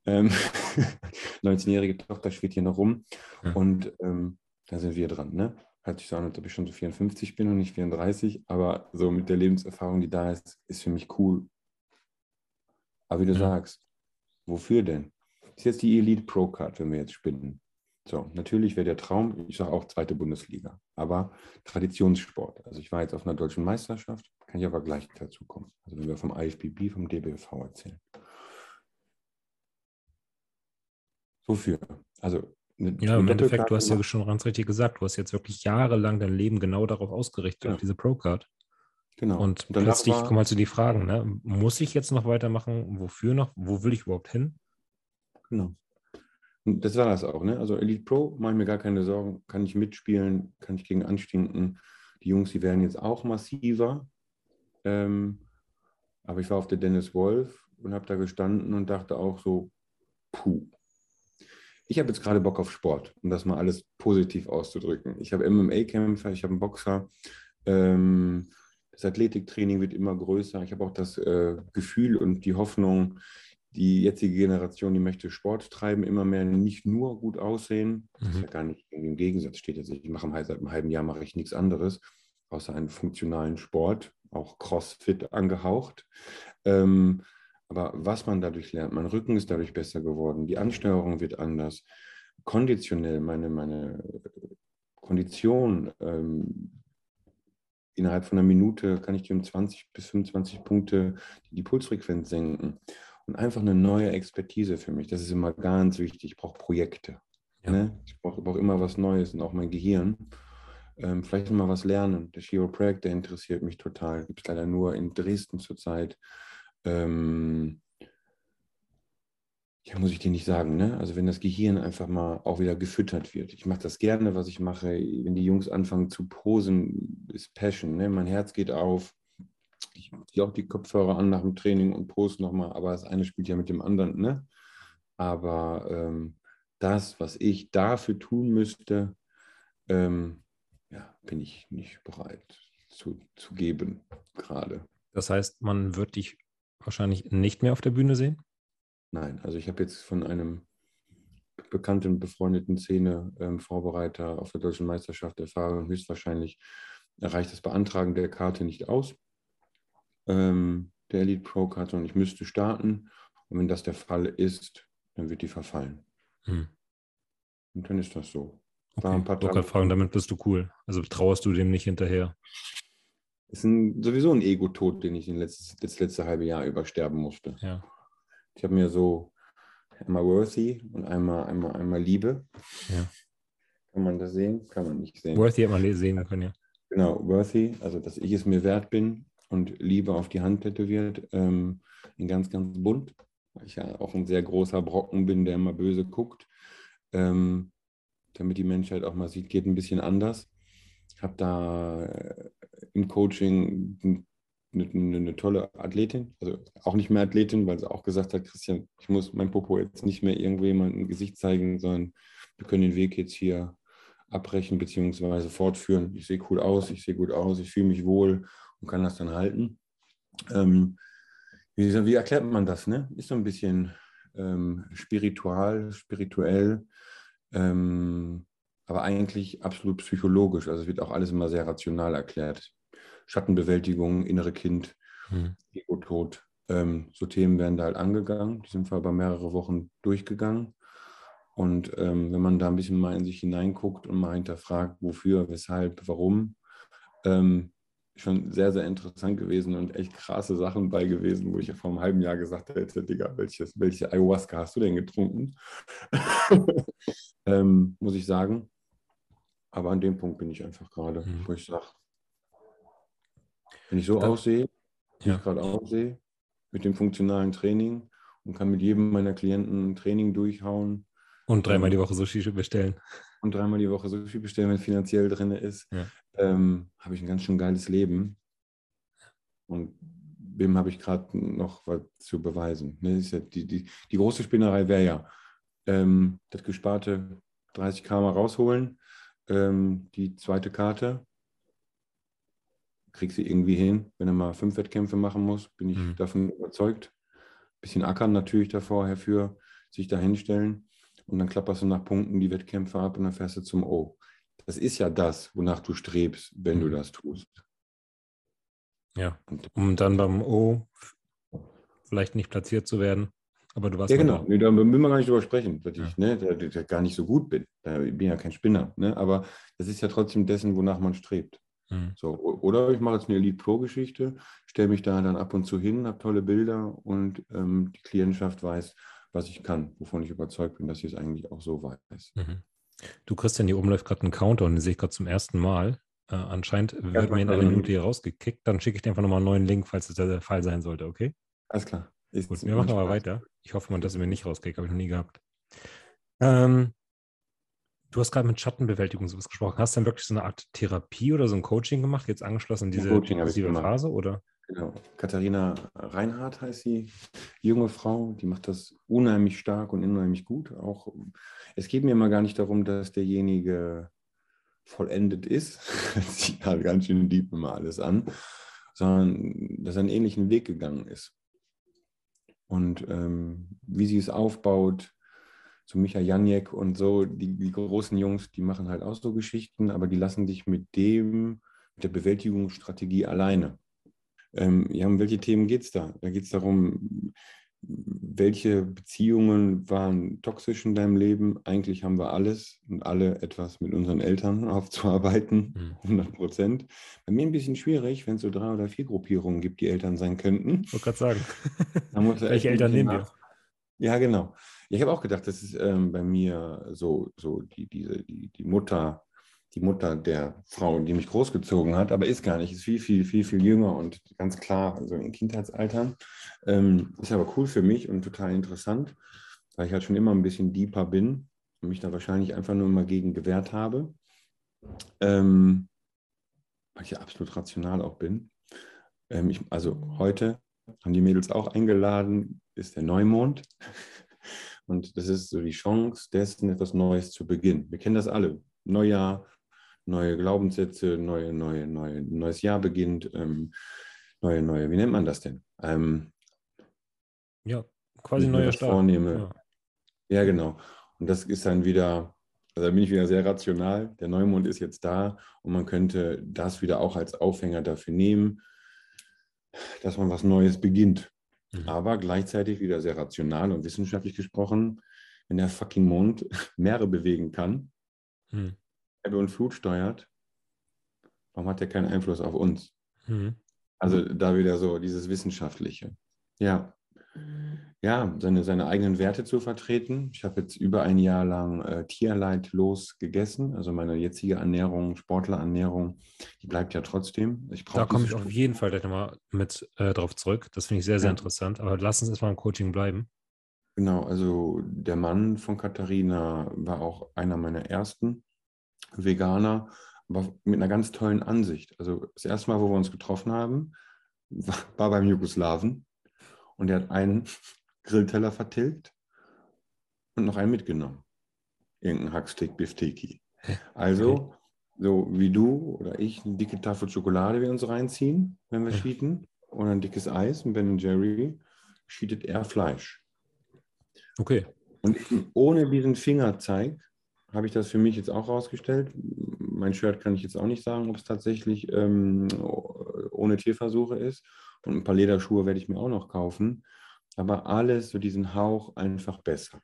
Ähm, [laughs] 19-jährige Tochter schwebt hier noch rum. Mhm. Und ähm, da sind wir dran. Ne? hört sich so an, als ob ich schon so 54 bin und nicht 34, aber so mit der Lebenserfahrung, die da ist, ist für mich cool. Aber wie du ja. sagst, wofür denn? Ist jetzt die Elite Pro Card, wenn wir jetzt spinnen. So, natürlich wäre der Traum, ich sage auch zweite Bundesliga, aber Traditionssport. Also ich war jetzt auf einer deutschen Meisterschaft, kann ich aber gleich dazu kommen. Also wenn wir vom IFBB, vom DBFV erzählen. Wofür? Also ja, im Endeffekt, du hast ja schon ganz richtig gesagt, du hast jetzt wirklich jahrelang dein Leben genau darauf ausgerichtet, ja. auf diese Pro-Card. Genau. Und, und plötzlich kommen halt so die Fragen, ne? muss ich jetzt noch weitermachen? Wofür noch? Wo will ich überhaupt hin? Genau. Und das war das auch, ne? Also Elite Pro, mache ich mir gar keine Sorgen, kann ich mitspielen, kann ich gegen anstinken. Die Jungs, die werden jetzt auch massiver. Ähm, aber ich war auf der Dennis Wolf und habe da gestanden und dachte auch so, puh, ich habe jetzt gerade Bock auf Sport, um das mal alles positiv auszudrücken. Ich habe MMA-Kämpfer, ich habe einen Boxer. Ähm, das Athletiktraining wird immer größer. Ich habe auch das äh, Gefühl und die Hoffnung, die jetzige Generation, die möchte Sport treiben, immer mehr nicht nur gut aussehen. Das ist mhm. ja gar nicht im Gegensatz steht. Also ich mache seit einem halben Jahr mache ich nichts anderes, außer einen funktionalen Sport, auch CrossFit angehaucht. Ähm, aber was man dadurch lernt, mein Rücken ist dadurch besser geworden, die Ansteuerung wird anders. Konditionell, meine, meine Kondition, ähm, innerhalb von einer Minute kann ich die um 20 bis 25 Punkte die Pulsfrequenz senken. Und einfach eine neue Expertise für mich. Das ist immer ganz wichtig. Ich brauche Projekte. Ja. Ne? Ich brauche brauch immer was Neues und auch mein Gehirn. ähm, vielleicht mal was lernen. Der Chiropractor, der interessiert mich total. Gibt es leider nur in Dresden zurzeit. Ähm, ja, muss ich dir nicht sagen, ne? Also wenn das Gehirn einfach mal auch wieder gefüttert wird. Ich mache das gerne, was ich mache. Wenn die Jungs anfangen zu posen, ist Passion, ne? Mein Herz geht auf. Ich ziehe auch die Kopfhörer an nach dem Training und pose nochmal, aber das eine spielt ja mit dem anderen, ne? Aber ähm, das, was ich dafür tun müsste, ähm, ja, bin ich nicht bereit zu, zu geben gerade. Das heißt, man wird dich wahrscheinlich nicht mehr auf der Bühne sehen? Nein, also ich habe jetzt von einem bekannten, befreundeten Szene-Vorbereiter auf der deutschen Meisterschaft erfahren, höchstwahrscheinlich reicht das Beantragen der Karte nicht aus, ähm, der Elite Pro-Karte, und ich müsste starten. Und wenn das der Fall ist, dann wird die verfallen. Hm. Und dann ist das so. Okay. War ein paar Tage. fragen, damit bist du cool. Also trauerst du dem nicht hinterher? Ist ein, sowieso ein Ego-Tod, den ich letztes, das letzte halbe Jahr übersterben musste. Ja. Ich habe mir so einmal Worthy und einmal, einmal, einmal Liebe. Ja. Kann man das sehen? Kann man nicht sehen. Worthy hat man sehen können, ja. Genau, Worthy, also dass ich es mir wert bin und Liebe auf die Hand tätowiert, ähm, in ganz, ganz bunt, weil ich ja auch ein sehr großer Brocken bin, der immer böse guckt, ähm, damit die Menschheit auch mal sieht, geht ein bisschen anders. Ich habe da äh, im Coaching eine, eine, eine, tolle Athletin, also auch nicht mehr Athletin, weil sie auch gesagt hat, Christian, ich muss mein Popo jetzt nicht mehr irgendjemandem Gesicht zeigen, sondern wir können den Weg jetzt hier abbrechen bzw. fortführen. Ich sehe cool aus, ich sehe gut aus, ich fühle mich wohl und kann das dann halten. Ähm, wie, wie, erklärt man das? Ne? Ist so ein bisschen ähm, spiritual, spirituell, ähm, aber eigentlich absolut psychologisch. Also es wird auch alles immer sehr rational erklärt. Schattenbewältigung, innere Kind, hm. Ego-Tod. Ähm, so Themen werden da halt angegangen. Die sind wir über mehrere Wochen durchgegangen. Und ähm, wenn man da ein bisschen mal in sich hineinguckt und mal hinterfragt, wofür, weshalb, warum, ähm, schon sehr, sehr interessant gewesen und echt krasse Sachen bei gewesen, wo ich ja vor einem halben Jahr gesagt hätte, Digga, welches, welche Ayahuasca hast du denn getrunken? [laughs] ähm, muss ich sagen. Aber an dem Punkt bin ich einfach gerade, mhm. wo ich sage, wenn ich so da, aussehe, wie ja. ich gerade aussehe, mit dem funktionalen Training und kann mit jedem meiner Klienten ein Training durchhauen. Und dreimal ähm, die Woche Sushi bestellen. Und dreimal die Woche Sushi bestellen, wenn finanziell drin ist, ja. ähm, habe ich ein ganz schön geiles Leben. Und wem habe ich gerade noch was zu beweisen? Ne, ja die, die, die, große Spinnerei wäre ja, ähm, das gesparte 30 K mal rausholen, ähm, die zweite Karte krieg sie irgendwie hin. Wenn er mal fünf Wettkämpfe machen muss, bin ich mhm. davon überzeugt. Bisschen ackern natürlich davor herfür, sich da hinstellen und dann klapperst du nach Punkten die Wettkämpfe ab und dann fährst du zum O. Das ist ja das, wonach du strebst, wenn mhm. du das tust. Ja, um dann beim O vielleicht nicht platziert zu werden. Aber du warst ja, genau. Nee, da will man gar nicht drüber sprechen, dass ja. ich ne, da, da gar nicht so gut bin. Ich bin ja kein Spinner. Ne? Aber das ist ja trotzdem dessen, wonach man strebt. Mhm. So, oder ich mache jetzt eine Elite Pro-Geschichte, stelle mich da dann ab und zu hin, habe tolle Bilder und ähm, die Klientschaft weiß, was ich kann, wovon ich überzeugt bin, dass sie es eigentlich auch so weiß. Mhm. Du Christian, hier oben läuft gerade ein Countdown, den sehe ich gerade zum ersten Mal. Äh, anscheinend wird mir in einer Minute hier rausgekickt. Dann schicke ich dir einfach nochmal einen neuen Link, falls das der Fall sein sollte, okay? Alles klar. Ist Gut, wir machen aber weiter. Ich hoffe mal, dass er mir nicht rauskickt, habe ich noch nie gehabt. Ähm, Du hast gerade mit Schattenbewältigung sowas gesprochen. Hast du denn wirklich so eine Art Therapie oder so ein Coaching gemacht, jetzt angeschlossen an diese depressive Phase? Oder? Genau. Katharina Reinhardt heißt sie, junge Frau, die macht das unheimlich stark und unheimlich gut. Auch, es geht mir immer gar nicht darum, dass derjenige vollendet ist. [laughs] Sieht halt ganz schön deep immer alles an, sondern dass er einen ähnlichen Weg gegangen ist. Und ähm, wie sie es aufbaut, so Micha Janiek und so, die, die großen Jungs, die machen halt auch so Geschichten, aber die lassen dich mit dem, mit der Bewältigungsstrategie alleine. Ähm, ja, um welche Themen geht es da? Da geht es darum, welche Beziehungen waren toxisch in deinem Leben? Eigentlich haben wir alles und alle etwas mit unseren Eltern [laughs] aufzuarbeiten, 100 hm. Prozent. Bei mir ein bisschen schwierig, wenn es so drei oder vier Gruppierungen gibt, die Eltern sein könnten. Ich wollte gerade sagen. [laughs] Welche Eltern nehmen wir? Ja, genau. Ich habe auch gedacht, das ist ähm, bei mir so, so die, diese, die, die Mutter die Mutter der Frau, die mich großgezogen hat, aber ist gar nicht, ist viel, viel, viel, viel jünger und ganz klar, also in Kindheitsaltern. Ähm, ist aber cool für mich und total interessant, weil ich halt schon immer ein bisschen deeper bin und mich da wahrscheinlich einfach nur mal gegen gewehrt habe. Ähm, weil ich ja absolut rational auch bin. Ähm, ich, also heute haben die Mädels auch eingeladen, ist der Neumond. [laughs] Und das ist so die Chance, dessen etwas Neues zu beginnen. Wir kennen das alle. Neujahr, neue Glaubenssätze, neue, neue, neue, neues Jahr beginnt, ähm, neue, neue, wie nennt man das denn? Ähm, ja, quasi neuer Start. Vornehme. Ja. ja, genau. Und das ist dann wieder, also da bin ich wieder sehr rational. Der Neumond ist jetzt da und man könnte das wieder auch als Aufhänger dafür nehmen, dass man was Neues beginnt. Mhm. Aber gleichzeitig wieder sehr rational und wissenschaftlich gesprochen, wenn der fucking Mond [laughs] Meere bewegen kann, mhm. Ebbe und Flut steuert, warum hat der keinen Einfluss auf uns? Mhm. Also da wieder so dieses Wissenschaftliche. Ja. Ja, seine, seine eigenen Werte zu vertreten. Ich habe jetzt über ein Jahr lang äh, tierleidlos gegessen. Also meine jetzige Ernährung, Sportlerernährung, die bleibt ja trotzdem. Ich da komme ich auf jeden Fall gleich nochmal mit äh, drauf zurück. Das finde ich sehr, sehr ja. interessant. Aber lass uns erstmal im Coaching bleiben. Genau, also der Mann von Katharina war auch einer meiner ersten Veganer, aber mit einer ganz tollen Ansicht. Also das erste Mal, wo wir uns getroffen haben, [laughs] war beim Jugoslawen und er hat einen [laughs] Grillteller vertilgt und noch einen mitgenommen. Irgendein Hackstick Bifteki. Also, so wie du oder ich, eine dicke Tafel Schokolade wir uns reinziehen, wenn wir cheaten, oder ein dickes Eis und Ben Jerry cheatet er Fleisch. Okay. Und ohne diesen Fingerzeig habe ich das für mich jetzt auch rausgestellt. Mein Shirt kann ich jetzt auch nicht sagen, ob es tatsächlich ähm, ohne Tierversuche ist. Und ein paar Lederschuhe werde ich mir auch noch kaufen. Aber alles so diesen Hauch einfach besser.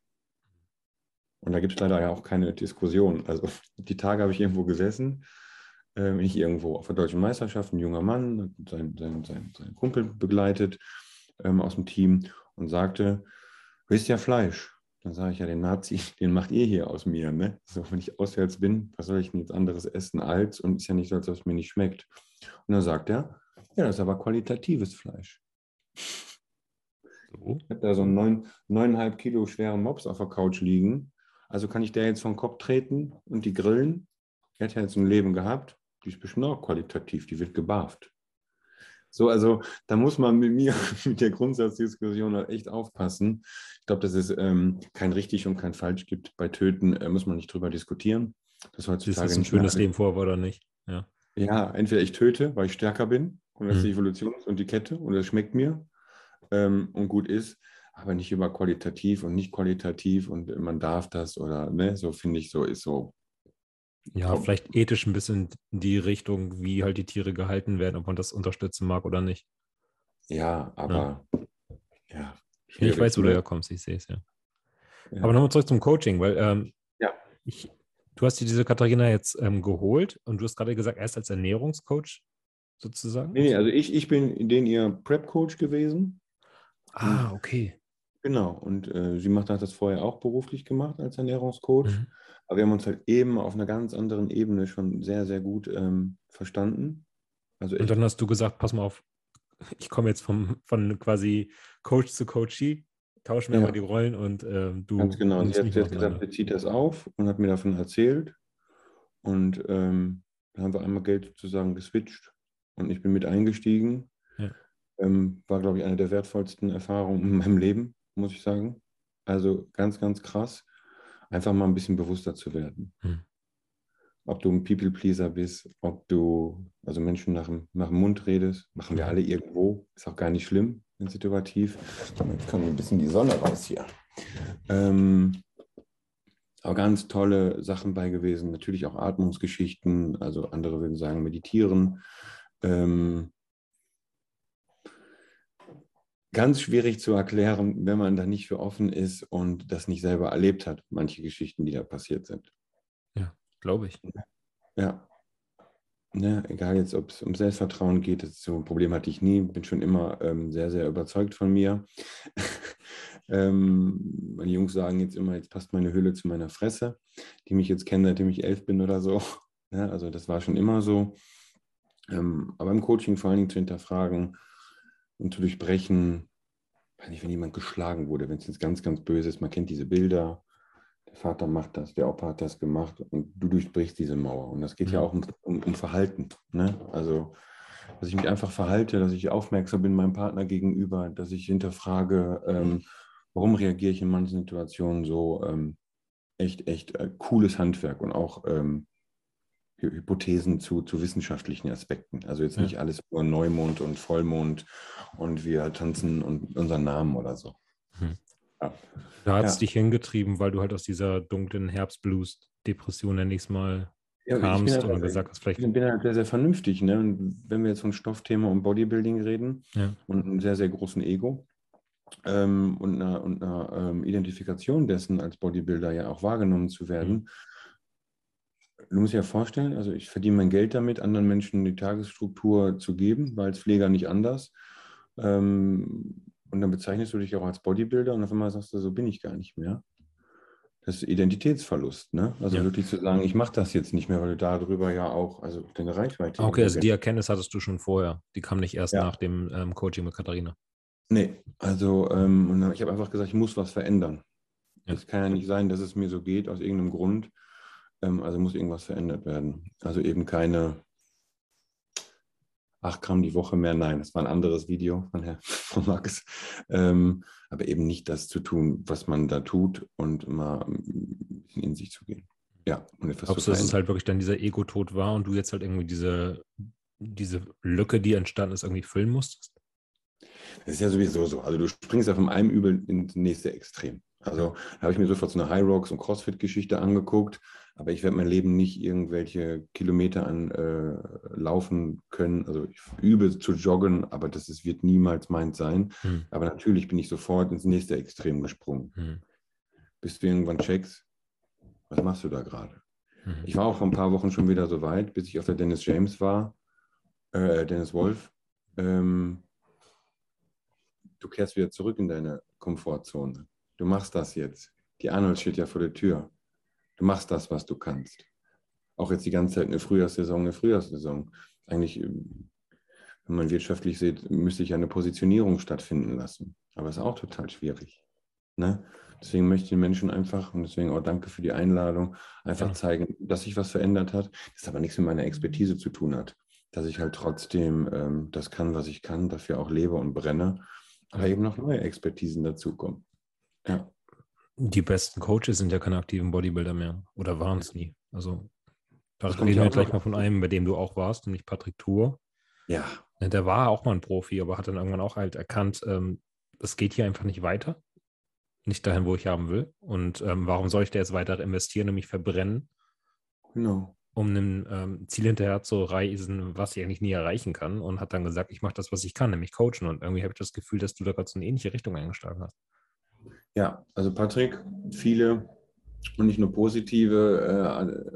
Und da gibt es leider ja auch keine Diskussion. Also die Tage habe ich irgendwo gesessen, äh, nicht irgendwo auf der deutschen Meisterschaft, ein junger Mann, sein, sein, sein, sein Kumpel begleitet ähm, aus dem Team und sagte, du isst ja Fleisch. Dann sage ich ja, den Nazi, [laughs] den macht ihr hier aus mir. Ne? So, wenn ich auswärts bin, was soll ich denn jetzt anderes essen als? Und ist ja nicht so, als ob es mir nicht schmeckt. Und dann sagt er, ja, das ist aber qualitatives Fleisch. So. Ich habe da so einen neuneinhalb Kilo schweren Mops auf der Couch liegen. Also kann ich der jetzt vom Kopf treten und die grillen. Er hat ja jetzt ein Leben gehabt. Die ist bestimmt auch qualitativ, die wird gebarft. So, also da muss man mit mir, [laughs] mit der Grundsatzdiskussion halt echt aufpassen. Ich glaube, dass es ähm, kein richtig und kein falsch gibt. Bei Töten äh, muss man nicht drüber diskutieren. Das heutzutage ist ein schönes Leben vor oder nicht. Ja. ja, entweder ich töte, weil ich stärker bin und das ist die mhm. Evolution und die Kette und das schmeckt mir ähm, und gut ist, aber nicht über qualitativ und nicht qualitativ und man darf das oder ne, so finde ich so ist so ja, vielleicht ethisch ein bisschen in die Richtung, wie halt die Tiere gehalten werden, ob man das unterstützen mag oder nicht. Ja, aber ja. ja ich weiß, wo du ne? herkommst, ich sehe es ja. ja. Aber nochmal zurück zum Coaching, weil ähm, ja. ich, du hast dir diese Katharina jetzt ähm, geholt und du hast gerade gesagt, erst als Ernährungscoach sozusagen? Nee, nee also ich, ich bin den ihr Prep-Coach gewesen. Ah, okay. Genau, und äh, sie macht, hat das vorher auch beruflich gemacht als Ernährungscoach. Mhm. Aber wir haben uns halt eben auf einer ganz anderen Ebene schon sehr, sehr gut ähm, verstanden. Also und dann hast du gesagt, pass mal auf, ich komme jetzt vom, von quasi Coach zu Coachee, tauschen wir ja. mal die Rollen und äh, du. Ganz genau, und sie hat, hat gesagt, sie zieht das auf und hat mir davon erzählt. Und ähm, dann haben wir einmal Geld sozusagen geswitcht und ich bin mit eingestiegen. Ja. Ähm, war, glaube ich, eine der wertvollsten Erfahrungen in meinem Leben, muss ich sagen. Also ganz, ganz krass einfach mal ein bisschen bewusster zu werden. Hm. Ob du ein People-Pleaser bist, ob du also Menschen nach dem, nach dem Mund redest, machen wir alle irgendwo, ist auch gar nicht schlimm, situativ. Jetzt kommt ein bisschen die Sonne raus hier. Ähm, aber ganz tolle Sachen bei gewesen, natürlich auch Atmungsgeschichten, also andere würden sagen meditieren. Ähm, ganz schwierig zu erklären, wenn man da nicht für offen ist und das nicht selber erlebt hat, manche Geschichten, die da passiert sind. Ja, glaube ich. Ja. Ne, egal jetzt, ob es um Selbstvertrauen geht, das so ein Problem hatte ich nie, bin schon immer ähm, sehr, sehr überzeugt von mir. [laughs] ähm, meine Jungs sagen jetzt immer, jetzt passt meine Hülle zu meiner Fresse, die mich jetzt kennen, seitdem ich elf bin oder so. [laughs] Ja, also das war schon immer so. Ähm, aber im Coaching vor allen Dingen zu hinterfragen und zu durchbrechen, nicht, wenn jemand geschlagen wurde, wenn es jetzt ganz, ganz böse ist, man kennt diese Bilder, der Vater macht das, der Opa hat das gemacht und du durchbrichst diese Mauer. Und das geht mhm. ja auch um, um, um Verhalten. Ne? Also, dass ich mich einfach verhalte, dass ich aufmerksam bin meinem Partner gegenüber, dass ich hinterfrage, ähm, warum reagiere ich in manchen Situationen so ähm, echt, echt äh, cooles Handwerk und auch ähm, Hypothesen zu, zu wissenschaftlichen Aspekten. Also jetzt nicht alles nur Neumond und Vollmond und wir tanzen und unseren Namen oder so. Hm. Ja. Da hat es ja. dich hingetrieben, weil du halt aus dieser dunklen Herbstblues-Depression, nenne ich es mal, ja, kamst halt, und gesagt hast, vielleicht. Ich bin halt sehr, sehr vernünftig. Ne? Und wenn wir jetzt von Stoffthema und Bodybuilding reden ja. und einem sehr, sehr großen Ego ähm, und einer, und einer ähm, Identifikation dessen als Bodybuilder ja auch wahrgenommen zu werden, mhm du musst dir ja vorstellen, also ich verdiene mein Geld damit, anderen Menschen die Tagesstruktur zu geben, weil als Pfleger nicht anders. Ähm, und dann bezeichnest du dich auch als Bodybuilder und auf einmal sagst du, so bin ich gar nicht mehr. Das ist Identitätsverlust, ne? Also ja. wirklich zu sagen, ich mache das jetzt nicht mehr, weil du darüber ja auch, also deine Reichweite. Okay, also die Erkenntnis hattest du schon vorher. Die kam nicht erst ja. nach dem ähm, Coaching mit Katharina. Nee, also ähm, ich habe einfach gesagt, ich muss was verändern. Es ja. kann ja nicht sein, dass es mir so geht aus irgendeinem Grund also muss irgendwas verändert werden. Also eben keine 8 Gramm die Woche mehr. Nein, das war ein anderes Video von Herrn [laughs] von Max. Ähm, aber eben nicht das zu tun, was man da tut und mal ein bisschen in sich zu gehen. Ja, und etwas Glaubst du, dass es halt wirklich dann dieser Ego-Tod war und du jetzt halt irgendwie diese, diese Lücke, die entstanden ist, irgendwie füllen musstest? Das ist ja sowieso so. Also du springst ja von einem Übel ins nächste Extrem. Also da habe ich mir sofort so eine High Rocks und Crossfit-Geschichte angeguckt, aber ich werde mein Leben nicht irgendwelche Kilometer an äh, laufen können. Also ich übe zu joggen, aber das ist, wird niemals meins sein. Hm. Aber natürlich bin ich sofort ins nächste Extrem gesprungen. Hm. Bis du irgendwann checkst, was machst du da gerade? Hm. Ich war auch vor ein paar Wochen schon wieder so weit, bis ich auf der Dennis James war, äh, Dennis Wolf. Ähm, du kehrst wieder zurück in deine Komfortzone. Du machst das jetzt. Die Arnold steht ja vor der Tür. Du machst das, was du kannst. Auch jetzt die ganze Zeit eine Frühjahrssaison, eine Frühjahrssaison. Eigentlich, ähm, wenn man wirtschaftlich sieht, müsste ich eine Positionierung stattfinden lassen. Aber es ist auch total schwierig. Ne? Deswegen möchte ich den Menschen einfach, und deswegen auch danke für die Einladung, einfach ja. zeigen, dass sich was verändert hat, das aber nichts mit meiner Expertise zu tun hat. Dass ich halt trotzdem ähm, das kann, was ich kann, dafür auch lebe und brenne, aber eben noch neue Expertisen dazukommen. Ja. Die besten Coaches sind ja keine aktiven Bodybuilder mehr oder waren es nie. Also da reden wir gleich mal von einem, bei dem du auch warst, nämlich Patrick Tour. Ja. Der war auch mal ein Profi, aber hat dann irgendwann auch halt erkannt, ähm, das geht hier einfach nicht weiter. Nicht dahin, wo ich haben will. Und ähm, warum soll ich da jetzt weiter investieren, nämlich verbrennen? Genau. Um einem ähm, Ziel hinterher zu reisen, was ich eigentlich nie erreichen kann. Und hat dann gesagt, ich mache das, was ich kann, nämlich coachen. Und irgendwie habe ich das Gefühl, dass du da gerade so eine ähnliche Richtung eingeschlagen hast. Ja, also Patrick, viele und nicht nur positive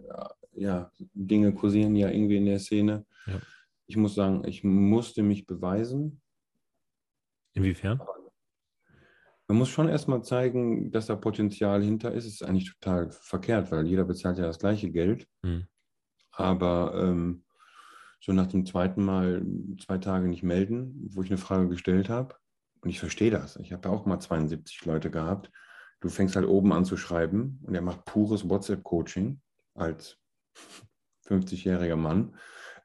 äh, ja, Dinge kursieren ja irgendwie in der Szene. Ja. Ich muss sagen, ich musste mich beweisen. Inwiefern? Man muss schon erstmal zeigen, dass da Potenzial hinter ist. Das ist eigentlich total verkehrt, weil jeder bezahlt ja das gleiche Geld. Hm. Aber ähm, so nach dem zweiten Mal zwei Tage nicht melden, wo ich eine Frage gestellt habe, und ich verstehe das. Ich habe ja auch mal 72 Leute gehabt. Du fängst halt oben an zu schreiben und er macht pures WhatsApp-Coaching als 50-jähriger Mann.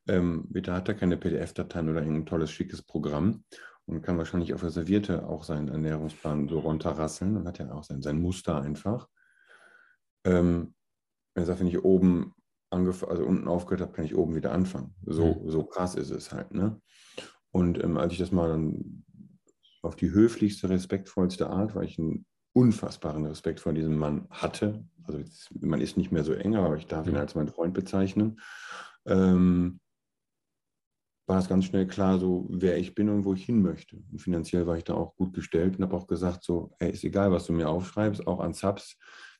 Ähm, bitte hat er keine PDF-Dateien oder irgendein tolles, schickes Programm und kann wahrscheinlich auf der Servierte auch seinen Ernährungsplan so runterrasseln und hat ja auch sein, sein Muster einfach. Ähm, er sagt, wenn ich oben also unten aufgehört habe, kann ich oben wieder anfangen. So, mhm. so krass ist es halt. Ne? Und ähm, als ich das mal dann auf die höflichste, respektvollste Art, weil ich einen unfassbaren Respekt vor diesem Mann hatte. Also man ist nicht mehr so eng, aber ich darf ihn als meinen Freund bezeichnen. Ähm, war es ganz schnell klar, so wer ich bin und wo ich hin möchte. Und finanziell war ich da auch gut gestellt und habe auch gesagt, so, ey, ist egal, was du mir aufschreibst, auch an Subs,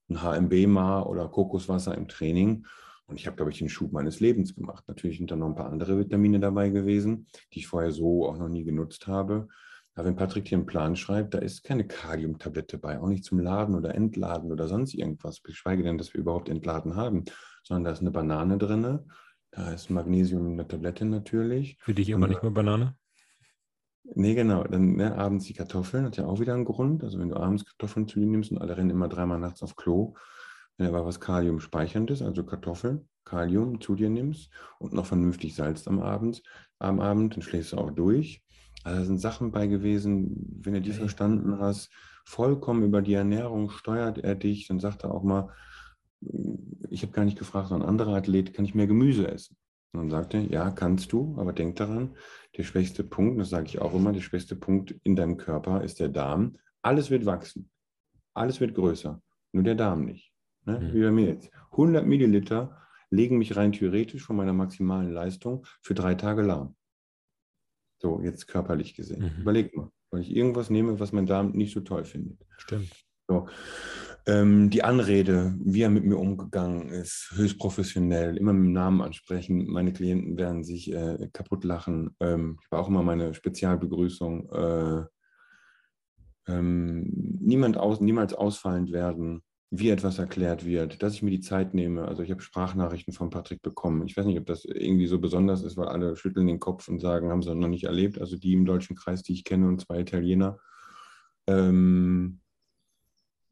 ein HMB-Ma oder Kokoswasser im Training. Und ich habe, glaube ich, den Schub meines Lebens gemacht. Natürlich sind da noch ein paar andere Vitamine dabei gewesen, die ich vorher so auch noch nie genutzt habe. Aber wenn Patrick dir einen Plan schreibt, da ist keine Kaliumtablette bei, auch nicht zum Laden oder Entladen oder sonst irgendwas, geschweige denn, dass wir überhaupt Entladen haben, sondern da ist eine Banane drin, da ist Magnesium in der Tablette natürlich. Für dich immer nicht mehr Banane? Nee, genau. Dann ne, abends die Kartoffeln, hat ja auch wieder einen Grund. Also wenn du abends Kartoffeln zu dir nimmst und alle rennen immer dreimal nachts auf Klo, wenn aber was Kalium speicherndes, also Kartoffeln, Kalium zu dir nimmst und noch vernünftig Salz am Abend, am Abend, dann schläfst du auch durch. Also da sind Sachen bei gewesen, wenn du die okay. verstanden hast, vollkommen über die Ernährung steuert er dich, dann sagt er auch mal, ich habe gar nicht gefragt, sondern ein anderer Athlet, kann ich mehr Gemüse essen? Und dann sagte er, ja, kannst du, aber denk daran, der schwächste Punkt, das sage ich auch immer, der schwächste Punkt in deinem Körper ist der Darm. Alles wird wachsen, alles wird größer, nur der Darm nicht. Ne? Mhm. Wie bei mir jetzt. 100 Milliliter legen mich rein theoretisch von meiner maximalen Leistung für drei Tage lahm. So, jetzt körperlich gesehen. Mhm. Überleg mal, weil ich irgendwas nehme, was mein Darm nicht so toll findet. Stimmt. So. Ähm, die Anrede, wie er mit mir umgegangen ist, höchst professionell, immer mit dem Namen ansprechen. Meine Klienten werden sich äh, kaputt lachen. Ähm, ich war auch immer meine Spezialbegrüßung. Äh, ähm, niemand aus, niemals ausfallend werden wie etwas erklärt wird, dass ich mir die Zeit nehme. Also ich habe Sprachnachrichten von Patrick bekommen. Ich weiß nicht, ob das irgendwie so besonders ist, weil alle schütteln den Kopf und sagen, haben sie noch nicht erlebt. Also die im deutschen Kreis, die ich kenne und zwei Italiener. Ähm,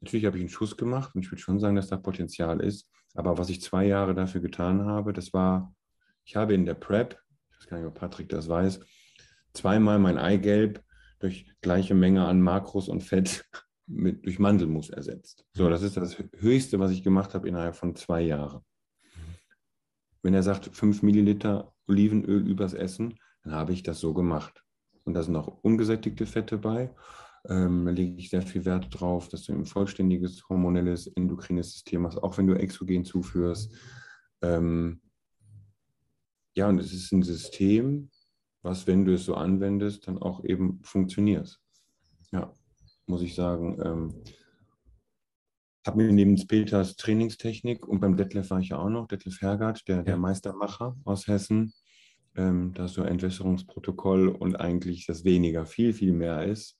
natürlich habe ich einen Schuss gemacht und ich würde schon sagen, dass da Potenzial ist. Aber was ich zwei Jahre dafür getan habe, das war, ich habe in der Prep, ich weiß gar nicht, ob Patrick das weiß, zweimal mein Eigelb durch gleiche Menge an Makros und Fett mit, durch Mandelmus ersetzt. So, mhm. das ist das Höchste, was ich gemacht habe innerhalb von zwei Jahren. Wenn er sagt, 5 Milliliter Olivenöl übers Essen, dann habe ich das so gemacht. Und da sind auch ungesättigte Fette bei. Ähm, da lege ich sehr viel Wert drauf, dass du ein vollständiges hormonelles, endokrines System hast, auch wenn du Exogen zuführst. Ähm, ja, und es ist ein System, was, wenn du es so anwendest, dann auch eben funktioniert. Ja muss ich sagen. Ähm, habe mir neben Peters Trainingstechnik und beim Detlef war ich ja auch noch, Detlef Hergard, der, der Meistermacher aus Hessen, ähm, da so Entwässerungsprotokoll und eigentlich das weniger viel, viel mehr ist.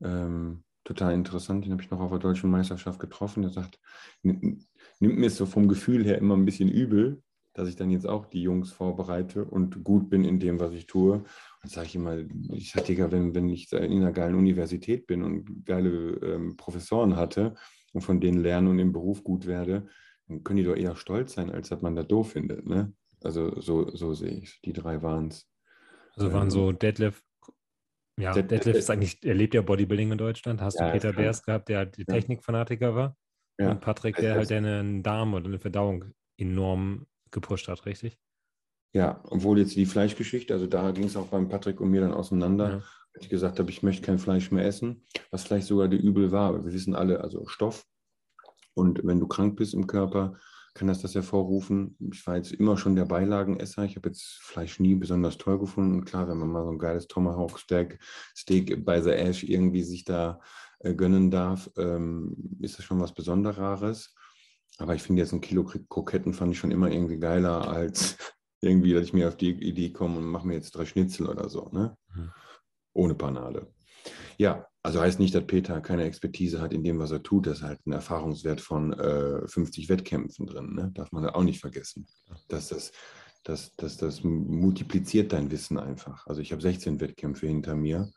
Ähm, total interessant, den habe ich noch auf der deutschen Meisterschaft getroffen. Der sagt, nimmt mir es so vom Gefühl her immer ein bisschen übel, dass ich dann jetzt auch die Jungs vorbereite und gut bin in dem, was ich tue. Und sage ich immer, ich sage, Digga, wenn, wenn ich in einer geilen Universität bin und geile ähm, Professoren hatte und von denen lerne und im Beruf gut werde, dann können die doch eher stolz sein, als dass man das doof findet. Ne? Also so, so sehe ich es. Die drei waren es. Also waren ähm, so Detlef, ja, Detlef, Detlef ist eigentlich, er lebt ja Bodybuilding in Deutschland. Hast ja, du Peter Beers gehabt, der die Technikfanatiker war? Ja. Und Patrick, der halt einen Darm oder eine Verdauung enorm gepusht hat, richtig? Ja, obwohl jetzt die Fleischgeschichte, also da ging es auch beim Patrick und mir dann auseinander, ja. als ich gesagt habe, ich möchte kein Fleisch mehr essen, was vielleicht sogar der Übel war. Wir wissen alle, also Stoff. Und wenn du krank bist im Körper, kann das das hervorrufen. Ich war jetzt immer schon der Beilagenesser. Ich habe jetzt Fleisch nie besonders toll gefunden. Und klar, wenn man mal so ein geiles Tomahawk Steak, Steak bei The Ash irgendwie sich da äh, gönnen darf, ähm, ist das schon was Besonderes. Aber ich finde jetzt ein Kilo Kroketten fand ich schon immer irgendwie geiler als [laughs] irgendwie, dass ich mir auf die Idee komme und mache mir jetzt drei Schnitzel oder so, ne? Mhm. Ohne Panade. Ja, also heißt nicht, dass Peter keine Expertise hat in dem, was er tut. Das ist halt ein Erfahrungswert von äh, 50 Wettkämpfen drin, ne? Darf man auch nicht vergessen. Dass das, das, das, das multipliziert dein Wissen einfach. Also ich habe 16 Wettkämpfe hinter mir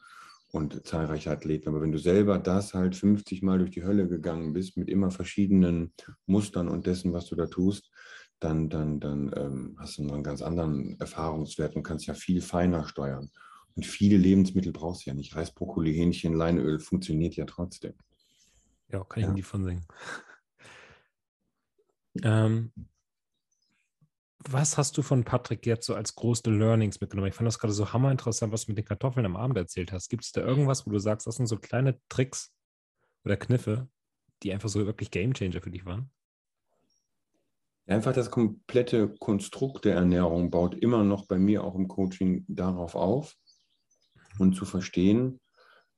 und zahlreiche Athleten. Aber wenn du selber das halt 50 Mal durch die Hölle gegangen bist, mit immer verschiedenen Mustern und dessen, was du da tust, dann, dann, dann ähm, hast du noch einen ganz anderen Erfahrungswert und kannst ja viel feiner steuern. Und viele Lebensmittel brauchst du ja nicht. Reis, Brokkoli, Hähnchen, Leinöl funktioniert ja trotzdem. Ja, kann ich ja. nie von singen. [laughs] ähm, was hast du von Patrick jetzt so als größte Learnings mitgenommen? Ich fand das gerade so hammerinteressant, was du mit den Kartoffeln am Abend erzählt hast. Gibt es da irgendwas, wo du sagst, das sind so kleine Tricks oder Kniffe, die einfach so wirklich Gamechanger für dich waren? Einfach das komplette Konstrukt der Ernährung baut immer noch bei mir auch im Coaching darauf auf und zu verstehen,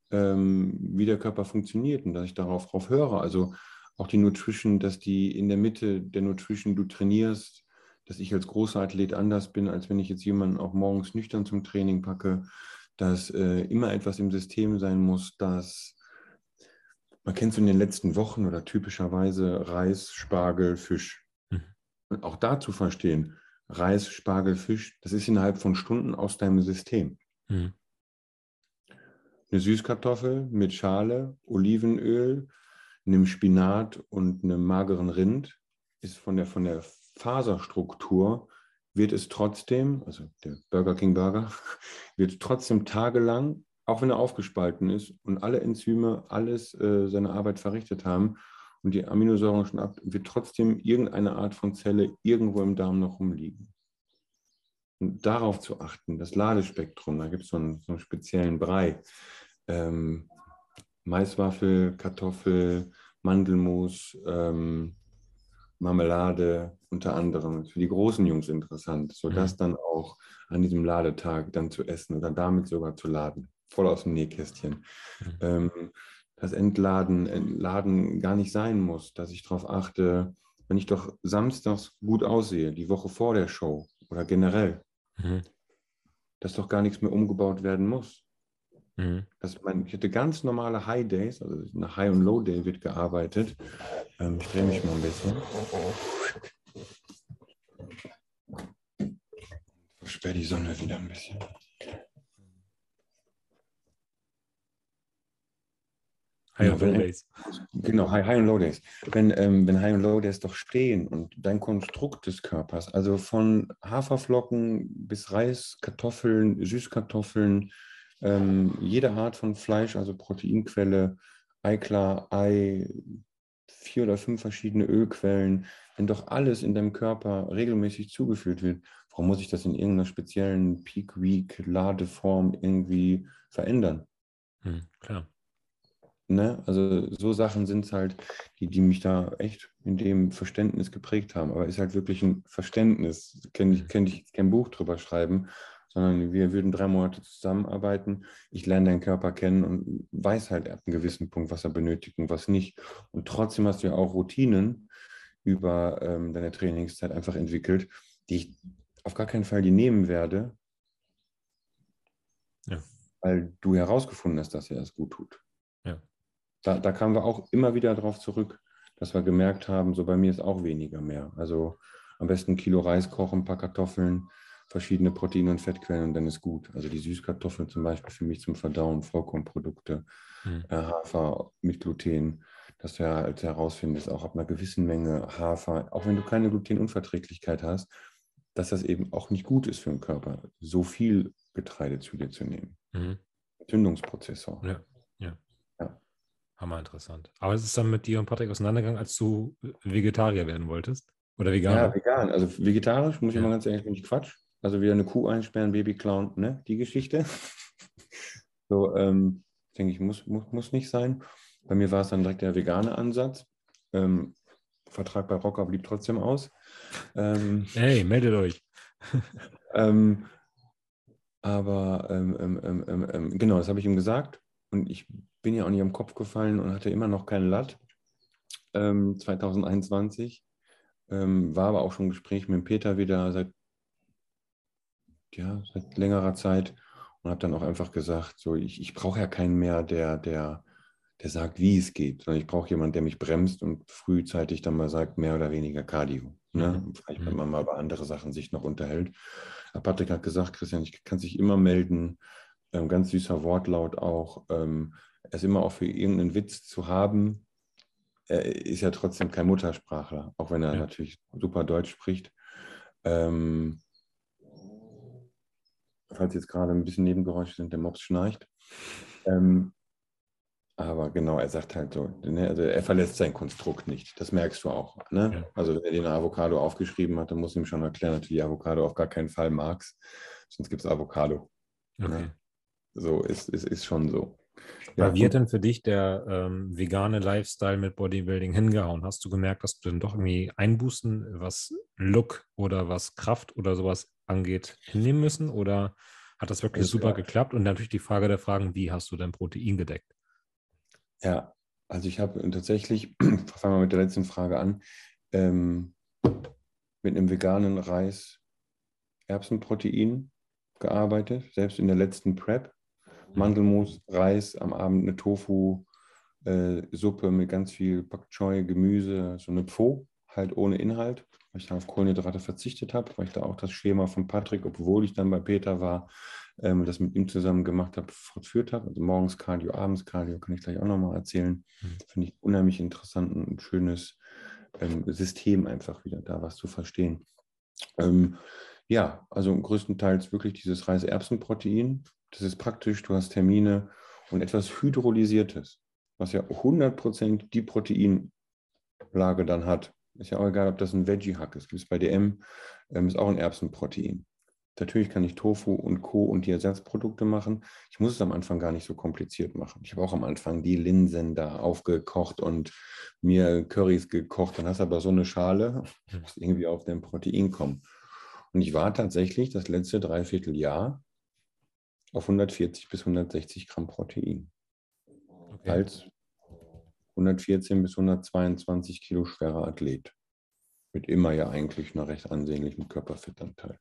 ähm, wie der Körper funktioniert und dass ich darauf, darauf höre. Also auch die Nutrition, dass die in der Mitte der Nutrition du trainierst, dass ich als großer Athlet anders bin, als wenn ich jetzt jemanden auch morgens nüchtern zum Training packe, dass äh, immer etwas im System sein muss, das man kennt es in den letzten Wochen oder typischerweise Reis, Spargel, Fisch. Mhm. Und auch da zu verstehen, Reis, Spargel, Fisch, das ist innerhalb von Stunden aus deinem System. Mhm. Eine Süßkartoffel mit Schale, Olivenöl, einem Spinat und einem mageren Rind ist von der, von der Faserstruktur wird es trotzdem, also der Burger King Burger, [laughs] wird trotzdem tagelang, auch wenn er aufgespalten ist und alle Enzyme alles äh, seine Arbeit verrichtet haben und die Aminosäuren schon ab, wird trotzdem irgendeine Art von Zelle irgendwo im Darm noch rumliegen. Und darauf zu achten, das Ladespektrum, da gibt es so, so einen, speziellen Brei. Ähm, Maiswaffel, Kartoffel, Mandelmus, ähm, Marmelade unter anderem für die großen Jungs interessant, sodass mhm. dann auch an diesem Ladetag dann zu essen oder damit sogar zu laden, voll aus dem Nähkästchen. Mhm. Ähm, das Entladen, Entladen gar nicht sein muss, dass ich darauf achte, wenn ich doch samstags gut aussehe, die Woche vor der Show oder generell, mhm. dass doch gar nichts mehr umgebaut werden muss. Mhm. Das, mein, ich hatte ganz normale High Days, also nach High und Low Day wird gearbeitet. Ähm, ich drehe mich mal ein bisschen. Versperre die Sonne wieder ein bisschen. High und Low Days. Genau, High, High und Low Days. Wenn, ähm, wenn High und Low Days doch stehen und dein Konstrukt des Körpers, also von Haferflocken bis Reis, Kartoffeln, Süßkartoffeln, ähm, jede Art von Fleisch, also Proteinquelle, Eiklar, Ei, vier oder fünf verschiedene Ölquellen, wenn doch alles in deinem Körper regelmäßig zugeführt wird, warum muss ich das in irgendeiner speziellen Peak Week Ladeform irgendwie verändern? Hm, klar. Ne? Also so Sachen sind es halt, die, die mich da echt in dem Verständnis geprägt haben. Aber ist halt wirklich ein Verständnis. Kann ich, kann ich kein Buch drüber schreiben, sondern wir würden drei Monate zusammenarbeiten. Ich lerne deinen Körper kennen und weiß halt ab einem gewissen Punkt, was er benötigt und was nicht. Und trotzdem hast du ja auch Routinen über ähm, deine Trainingszeit einfach entwickelt, die ich auf gar keinen Fall die nehmen werde, ja. weil du herausgefunden hast, dass er es gut tut. Ja. Da, da kamen wir auch immer wieder darauf zurück, dass wir gemerkt haben, so bei mir ist auch weniger mehr. Also am besten ein Kilo Reis kochen, ein paar Kartoffeln, verschiedene Proteine und Fettquellen und dann ist gut. Also die Süßkartoffeln zum Beispiel für mich zum Verdauen, Vollkornprodukte, mhm. äh, Hafer mit Gluten, dass du ja halt herausfindest, auch ab einer gewissen Menge Hafer, auch wenn du keine Glutenunverträglichkeit hast, dass das eben auch nicht gut ist für den Körper, so viel Getreide zu dir zu nehmen. Mhm. Entzündungsprozessor. Ja, ja. ja. Hammer interessant. Aber es ist dann mit dir und Patrick auseinandergegangen, als du Vegetarier werden wolltest? Oder vegan? Ja, vegan. Also vegetarisch, muss ich ja. mal ganz ehrlich, bin ich Quatsch. Also wieder eine Kuh einsperren, Baby klauen, ne? Die Geschichte. [laughs] so, ähm, denke ich, muss, muss, muss nicht sein. Bei mir war es dann direkt der vegane Ansatz. Ähm, Vertrag bei Rocker blieb trotzdem aus. Ähm, hey, meldet euch. [laughs] ähm, aber ähm, ähm, ähm, genau, das habe ich ihm gesagt. Und ich bin ja auch nicht am Kopf gefallen und hatte immer noch keinen Latt. 2021 war aber auch schon ein Gespräch mit Peter wieder seit ja, seit längerer Zeit und habe dann auch einfach gesagt, so ich, ich brauche ja keinen mehr, der, der, der sagt, wie es geht, sondern ich brauche jemanden, der mich bremst und frühzeitig dann mal sagt, mehr oder weniger Cardio. Ne? Mhm. Vielleicht, wenn mhm. man mal über andere Sachen sich noch unterhält. Aber Patrick hat gesagt, Christian, ich kann sich immer melden, ähm, ganz süßer Wortlaut auch. Ähm, er ist immer auch für irgendeinen Witz zu haben. Er ist ja trotzdem kein Muttersprachler, auch wenn er ja. natürlich super Deutsch spricht. Ähm, falls jetzt gerade ein bisschen Nebengeräusche sind, der Mops schnarcht. Ähm, aber genau, er sagt halt so, ne, also er verlässt sein Konstrukt nicht. Das merkst du auch. Ne? Ja. Also wenn er den Avocado aufgeschrieben hat, dann muss ihm schon erklären, dass du die Avocado auf gar keinen Fall magst. Sonst gibt es Avocado. Ne? Okay. Ne? So ist, ist, ist schon so. Ja, wie hat denn für dich der ähm, vegane Lifestyle mit Bodybuilding hingehauen? Hast du gemerkt, dass du dann doch irgendwie Einbußen, was Look oder was Kraft oder sowas angeht, hinnehmen müssen? Oder hat das wirklich also, super ja. geklappt? Und natürlich die Frage der Fragen, wie hast du dein Protein gedeckt? Ja, also ich habe tatsächlich, [clears throat] fangen wir mit der letzten Frage an, ähm, mit einem veganen Reis Erbsenprotein gearbeitet, selbst in der letzten Prep Mandelmus, Reis, am Abend eine Tofu-Suppe äh, mit ganz viel Pak Choi, Gemüse, so eine Pho, halt ohne Inhalt, weil ich dann auf Kohlenhydrate verzichtet habe, weil ich da auch das Schema von Patrick, obwohl ich dann bei Peter war, ähm, das mit ihm zusammen gemacht habe, fortführt habe. Also morgens Cardio, abends Cardio, kann ich gleich auch nochmal erzählen. Mhm. Finde ich unheimlich interessant und schönes ähm, System einfach wieder da was zu verstehen. Ähm, ja, also größtenteils wirklich dieses Reiseerbsenprotein. Das ist praktisch, du hast Termine und etwas Hydrolysiertes, was ja 100% die Proteinlage dann hat. Ist ja auch egal, ob das ein Veggie-Hack ist. Gibt es bei DM, ähm, ist auch ein Erbsenprotein. Natürlich kann ich Tofu und Co. und die Ersatzprodukte machen. Ich muss es am Anfang gar nicht so kompliziert machen. Ich habe auch am Anfang die Linsen da aufgekocht und mir Currys gekocht. Dann hast du aber so eine Schale, muss irgendwie auf den Protein kommen. Und ich war tatsächlich das letzte Dreivierteljahr auf 140 bis 160 Gramm Protein. Okay. Als 114 bis 122 Kilo schwerer Athlet. Mit immer ja eigentlich einer recht ansehnlichen Körperfettanteil.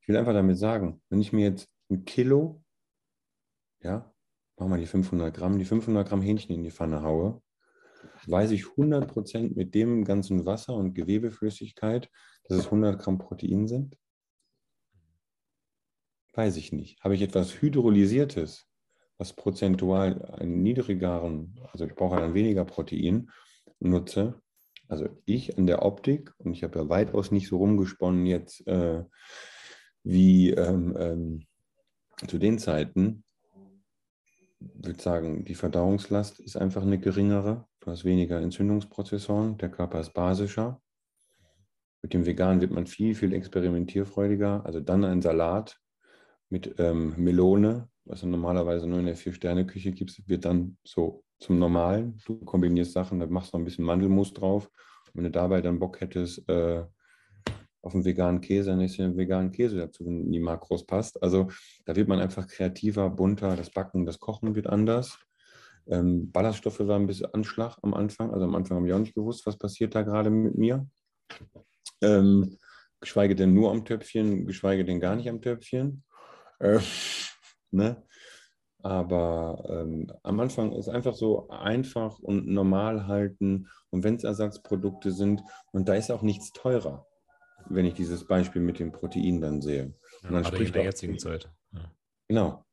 Ich will einfach damit sagen, wenn ich mir jetzt ein Kilo, ja, machen wir die 500 Gramm, die 500 Gramm Hähnchen in die Pfanne haue, weiß ich 100 Prozent mit dem ganzen Wasser und Gewebeflüssigkeit, dass es 100 Gramm Protein sind? Weiß ich nicht. Habe ich etwas Hydrolysiertes, was prozentual einen niedrigeren, also ich brauche dann weniger Protein, nutze, also ich an der Optik, und ich habe ja weitaus nicht so rumgesponnen jetzt, äh, wie ähm, ähm, zu den Zeiten, würde sagen, die Verdauungslast ist einfach eine geringere. Du hast weniger Entzündungsprozessoren, der Körper ist basischer. Mit dem Vegan wird man viel, viel experimentierfreudiger. Also dann ein Salat mit ähm, Melone, was du normalerweise nur in der Vier-Sterne-Küche gibt, wird dann so zum Normalen. Du kombinierst Sachen, da machst du noch ein bisschen Mandelmus drauf. Und wenn du dabei dann Bock hättest, äh, auf einen veganen Käse, dann ist ja ein veganen Käse dazu, wenn die Makros passt. Also da wird man einfach kreativer, bunter, das Backen, das Kochen wird anders. Ähm, Ballaststoffe waren ein bisschen Anschlag am Anfang. Also am Anfang habe ich auch nicht gewusst, was passiert da gerade mit mir. Ähm, geschweige denn nur am Töpfchen, geschweige denn gar nicht am Töpfchen. Äh, ne? Aber ähm, am Anfang ist einfach so einfach und normal halten. Und wenn es Ersatzprodukte sind, und da ist auch nichts teurer wenn ich dieses Beispiel mit dem Protein dann sehe. Und dann ja, spricht in der jetzigen Zeit. Ja. Genau.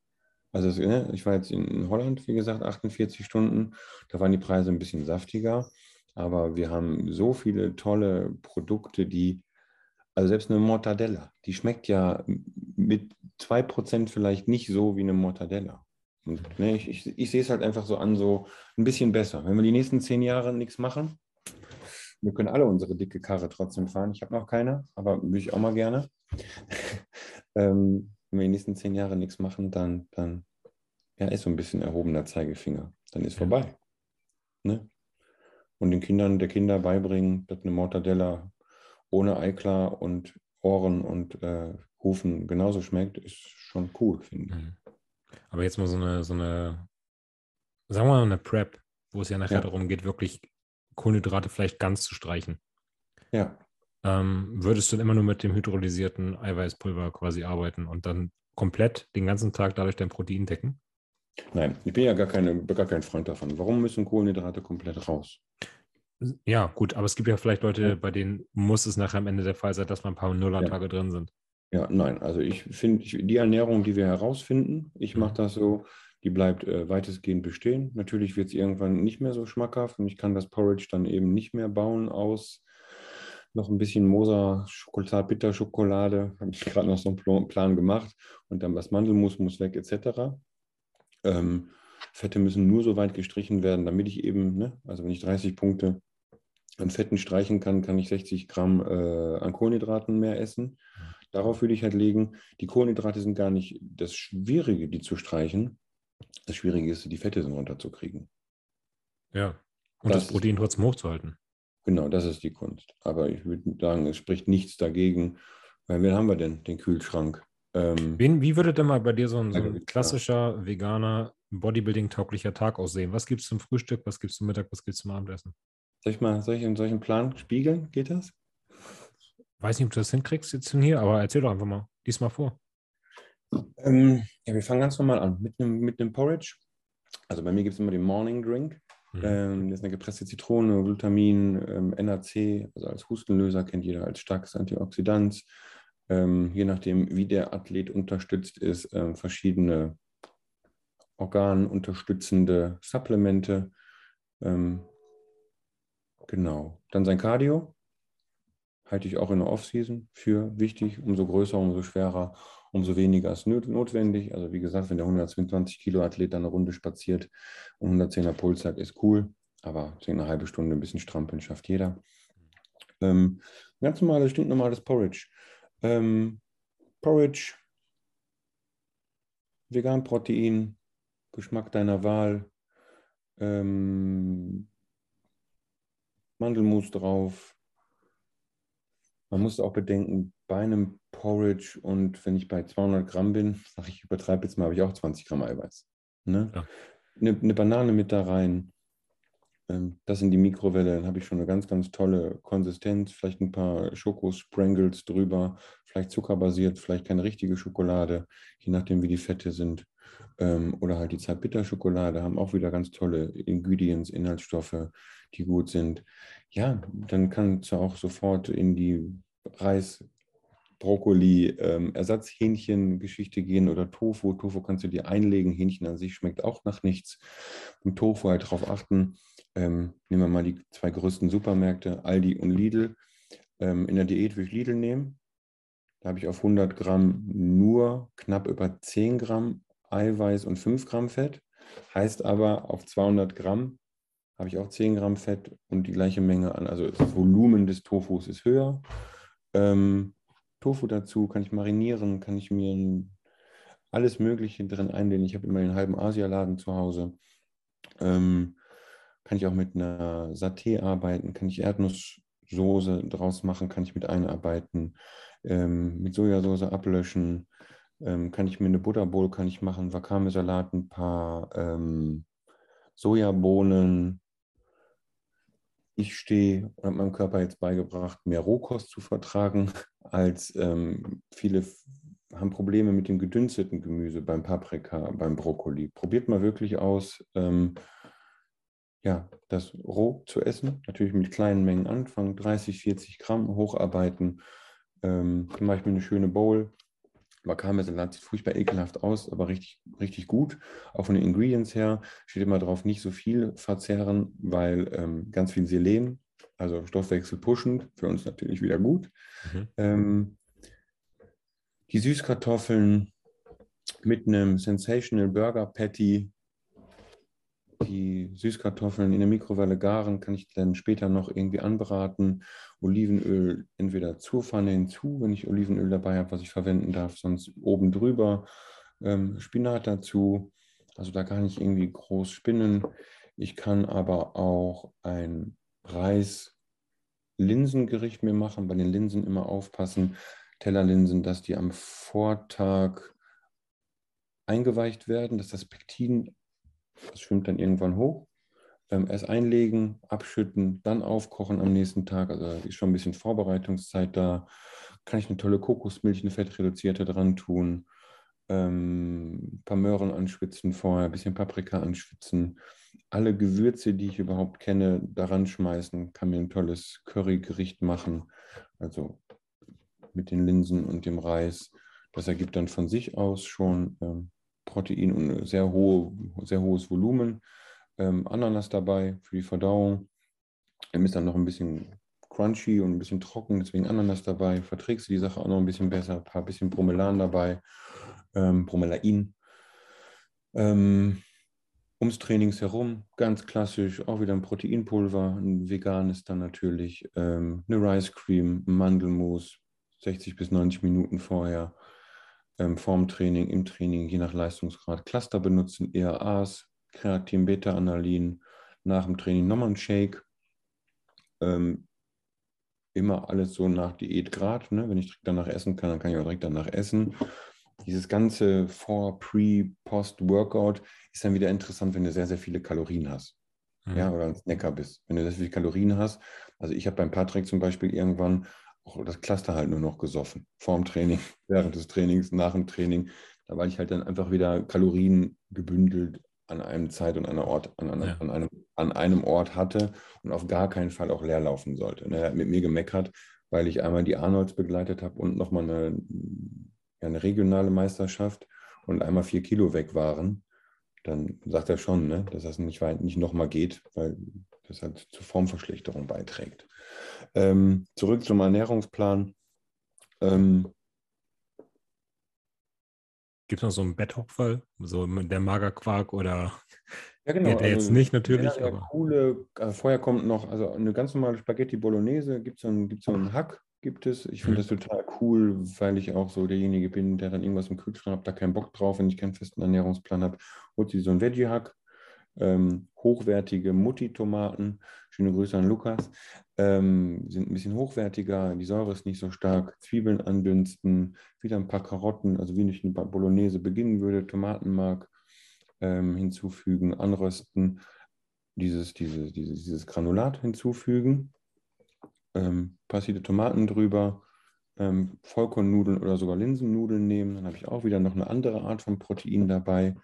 Also ne, ich war jetzt in Holland, wie gesagt, 48 Stunden. Da waren die Preise ein bisschen saftiger. Aber wir haben so viele tolle Produkte, die, also selbst eine Mortadella, die schmeckt ja mit 2% vielleicht nicht so wie eine Mortadella. Und, ne, ich, ich, ich sehe es halt einfach so an, so ein bisschen besser. Wenn wir die nächsten zehn Jahre nichts machen, wir können alle unsere dicke Karre trotzdem fahren. Ich habe noch keine, aber würde ich auch mal gerne. [laughs] ähm, wenn wir die nächsten zehn Jahre nichts machen, dann, dann ja, ist so ein bisschen erhobener Zeigefinger. Dann ist vorbei. Ne? Und den Kindern der Kinder beibringen, dass eine Mortadella ohne Eiklar und Ohren und äh, Hufen genauso schmeckt, ist schon cool, finde ich. Mhm. Aber jetzt mal so eine, so eine, sagen wir mal eine Prep, wo es ja nachher ja. darum geht, wirklich Kohlenhydrate vielleicht ganz zu streichen. Ja. Ähm, würdest du immer nur mit dem hydrolysierten Eiweißpulver quasi arbeiten und dann komplett den ganzen Tag dadurch dein Protein decken? Nein, ich bin ja gar, keine, gar kein Freund davon. Warum müssen Kohlenhydrate komplett raus? Ja, gut, aber es gibt ja vielleicht Leute, bei denen muss es nachher am Ende der Fall sein, dass mal ein paar Nullertage ja. drin sind. Ja, nein, also ich finde die Ernährung, die wir herausfinden, ich mache mhm. das so, die bleibt äh, weitestgehend bestehen. Natürlich wird es irgendwann nicht mehr so schmackhaft und ich kann das Porridge dann eben nicht mehr bauen aus noch ein bisschen Moser Schokolade, Bitterschokolade. [laughs] Habe ich gerade noch so einen Plan gemacht und dann was Mandelmus muss weg etc. Ähm, Fette müssen nur so weit gestrichen werden, damit ich eben, ne, also wenn ich 30 Punkte an Fetten streichen kann, kann ich 60 Gramm äh, an Kohlenhydraten mehr essen. Darauf würde ich halt legen. Die Kohlenhydrate sind gar nicht das Schwierige, die zu streichen, das Schwierige ist, die Fette sind runterzukriegen. Ja. Und das, das Protein trotzdem hochzuhalten. Genau, das ist die Kunst. Aber ich würde sagen, es spricht nichts dagegen. Weil wen haben wir denn? Den Kühlschrank. Ähm, Wen, wie würde denn mal bei dir so ein, so ein klassischer, veganer, Bodybuilding-tauglicher Tag aussehen? Was gibt es zum Frühstück, was gibt es zum Mittag, was gibt es zum Abendessen? Soll ich mal in solchen Plan spiegeln? Geht das? Weiß nicht, ob du das hinkriegst jetzt hier, aber erzähl doch einfach mal. Diesmal vor. Ähm, ja, wir fangen ganz normal an mit einem mit Porridge. Also bei mir gibt es immer den Morning Drink. Mhm. Ähm, das ist eine gepresste Zitrone, Glutamin, ähm, NAC, also als Hustenlöser kennt jeder als starkes Antioxidant. Ähm, je nachdem, wie der Athlet unterstützt ist, ähm, verschiedene organunterstützende Supplemente. Ähm, genau. Dann sein Cardio halte ich auch in der Offseason für wichtig. Umso größer, umso schwerer, umso weniger ist notwendig. Also wie gesagt, wenn der 120 Kilo Athlet dann eine Runde spaziert und 110er Puls hat, ist cool. Aber eine halbe Stunde ein bisschen strampeln schafft jeder. Ähm, ganz normales, stinknormales Porridge. Ähm, Porridge, vegan Protein, Geschmack deiner Wahl, ähm, Mandelmus drauf. Man muss auch bedenken, bei einem Porridge und wenn ich bei 200 Gramm bin, sage ich, übertreibe jetzt mal, habe ich auch 20 Gramm Eiweiß. Ne? Ja. Eine, eine, Banane mit da rein, ähm, das in die Mikrowelle, dann habe ich schon eine ganz, ganz tolle Konsistenz, vielleicht ein paar Schokosprangles drüber, vielleicht zuckerbasiert, vielleicht keine richtige Schokolade, je nachdem, wie die Fette sind. Ähm, oder halt die Zartbitterschokolade haben auch wieder ganz tolle Ingredients, Inhaltsstoffe, die gut sind. Ja, dann kannst du auch sofort in die Reis, Brokkoli, ähm, Ersatzhähnchen-Geschichte gehen oder Tofu. Tofu kannst du dir einlegen. Hähnchen an sich schmeckt auch nach nichts. Beim Tofu halt darauf achten. Ähm, nehmen wir mal die zwei größten Supermärkte, Aldi und Lidl. Ähm, in der Diät würde ich Lidl nehmen. Da habe ich auf 100 Gramm nur knapp über 10 Gramm Eiweiß und 5 Gramm Fett. Heißt aber, auf 200 Gramm habe ich auch 10 Gramm Fett und die gleiche Menge an. Also das Volumen des Tofus ist höher. Ähm, Tofu dazu kann ich marinieren, kann ich mir alles Mögliche drin einlegen. Ich habe immer einen halben Asialaden zu Hause. Ähm, kann ich auch mit einer Saté arbeiten, kann ich Erdnusssoße draus machen, kann ich mit einarbeiten, ähm, mit Sojasauce ablöschen, ähm, kann ich mir eine Butterbowl kann ich machen, Wakame-Salat, ein paar ähm, Sojabohnen. Ich stehe und habe meinem Körper jetzt beigebracht, mehr Rohkost zu vertragen, [laughs] als ähm, viele haben Probleme mit dem gedünsteten Gemüse beim Paprika, beim Brokkoli. Probiert mal wirklich aus, ähm, ja, das roh zu essen. Natürlich mit kleinen Mengen anfangen, 30, 40 Gramm hocharbeiten. Ähm, dann mache ich mir eine schöne Bowl, Wakame-Salat sieht furchtbar ekelhaft aus, aber richtig, richtig gut. Auch von den Ingredients her steht immer drauf, nicht so viel verzehren, weil ähm, ganz viel Selen, also Stoffwechsel pushend, für uns natürlich wieder gut. Mhm. Ähm, die Süßkartoffeln mit einem Sensational Burger Patty die Süßkartoffeln in der Mikrowelle garen, kann ich dann später noch irgendwie anbraten. Olivenöl entweder zur Pfanne hinzu, wenn ich Olivenöl dabei habe, was ich verwenden darf, sonst oben drüber. Ähm, Spinat dazu. Also da kann ich irgendwie groß spinnen. Ich kann aber auch ein Reis-Linsengericht mir machen. Bei den Linsen immer aufpassen. Tellerlinsen, dass die am Vortag eingeweicht werden, dass das Pektin das schwimmt dann irgendwann hoch. Ähm, erst einlegen, abschütten, dann aufkochen am nächsten Tag. Also ist schon ein bisschen Vorbereitungszeit da. Kann ich eine tolle Kokosmilch, eine fettreduzierte dran tun. Ähm, ein paar Möhren anschwitzen vorher, ein bisschen Paprika anschwitzen. Alle Gewürze, die ich überhaupt kenne, daran schmeißen. Kann mir ein tolles Currygericht machen. Also mit den Linsen und dem Reis. Das ergibt dann von sich aus schon ähm, Protein und sehr, hohe, sehr hohes Volumen. Ähm, Ananas dabei für die Verdauung. Er ist dann noch ein bisschen crunchy und ein bisschen trocken, deswegen Ananas dabei. Verträgst du die Sache auch noch ein bisschen besser. Ein paar bisschen Bromelan dabei. Ähm, Bromelain. Ähm, ums Trainings herum, ganz klassisch, auch wieder ein Proteinpulver, ein veganes dann natürlich, ähm, eine Rice Cream, Mandelmus, 60 bis 90 Minuten vorher ähm, vorm Training, im Training, je nach Leistungsgrad Cluster benutzen, ERAs, Kreatin, Beta-Analin, nach dem Training nochmal ein Shake. Ähm, immer alles so nach Diätgrad. Ne? Wenn ich direkt danach essen kann, dann kann ich auch direkt danach essen. Dieses ganze Vor-, Pre-, Post-Workout ist dann wieder interessant, wenn du sehr, sehr viele Kalorien hast. Mhm. Ja, oder ein Snacker bist. Wenn du sehr viele Kalorien hast. Also ich habe beim Patrick zum Beispiel irgendwann auch das Cluster halt nur noch gesoffen. Vorm Training, [laughs] während des Trainings, nach dem Training. weil ich halt dann einfach wieder Kalorien gebündelt an einem Zeit und einer Ort, an, an, ja. an, einem, an einem Ort hatte und auf gar keinen Fall auch leer laufen sollte. Und er hat mit mir gemeckert, weil ich einmal die Arnolds begleitet habe und nochmal eine, eine regionale Meisterschaft und einmal vier Kilo weg waren. Dann sagt er schon, ne, dass das nicht, nicht nochmal geht, weil das halt zur Formverschlechterung beiträgt. Ähm, zurück zum Ernährungsplan. Ähm, Gibt es noch so einen Betthopferl, so der Magerquark oder [laughs] ja, genau. der also, jetzt nicht natürlich. Ja, aber. coole, also vorher kommt noch, also eine ganz normale Spaghetti Bolognese, gibt es so, einen, so einen Hack, gibt es. Ich finde mhm. das total cool, weil ich auch so derjenige bin, der dann irgendwas im Kühlschrank hat, da keinen Bock drauf, wenn ich keinen festen Ernährungsplan habe, holt sie so einen Veggie-Hack, ähm, hochwertige Mutti-Tomaten, schöne Grüße an Lukas, ähm, sind ein bisschen hochwertiger, die Säure ist nicht so stark, Zwiebeln andünsten, wieder ein paar Karotten, also wie ich eine Bolognese beginnen würde, Tomatenmark ähm, hinzufügen, anrösten, dieses, diese, dieses, dieses Granulat hinzufügen, ähm, passierte Tomaten drüber, ähm, Vollkornnudeln oder sogar Linsennudeln nehmen, dann habe ich auch wieder noch eine andere Art von Protein dabei,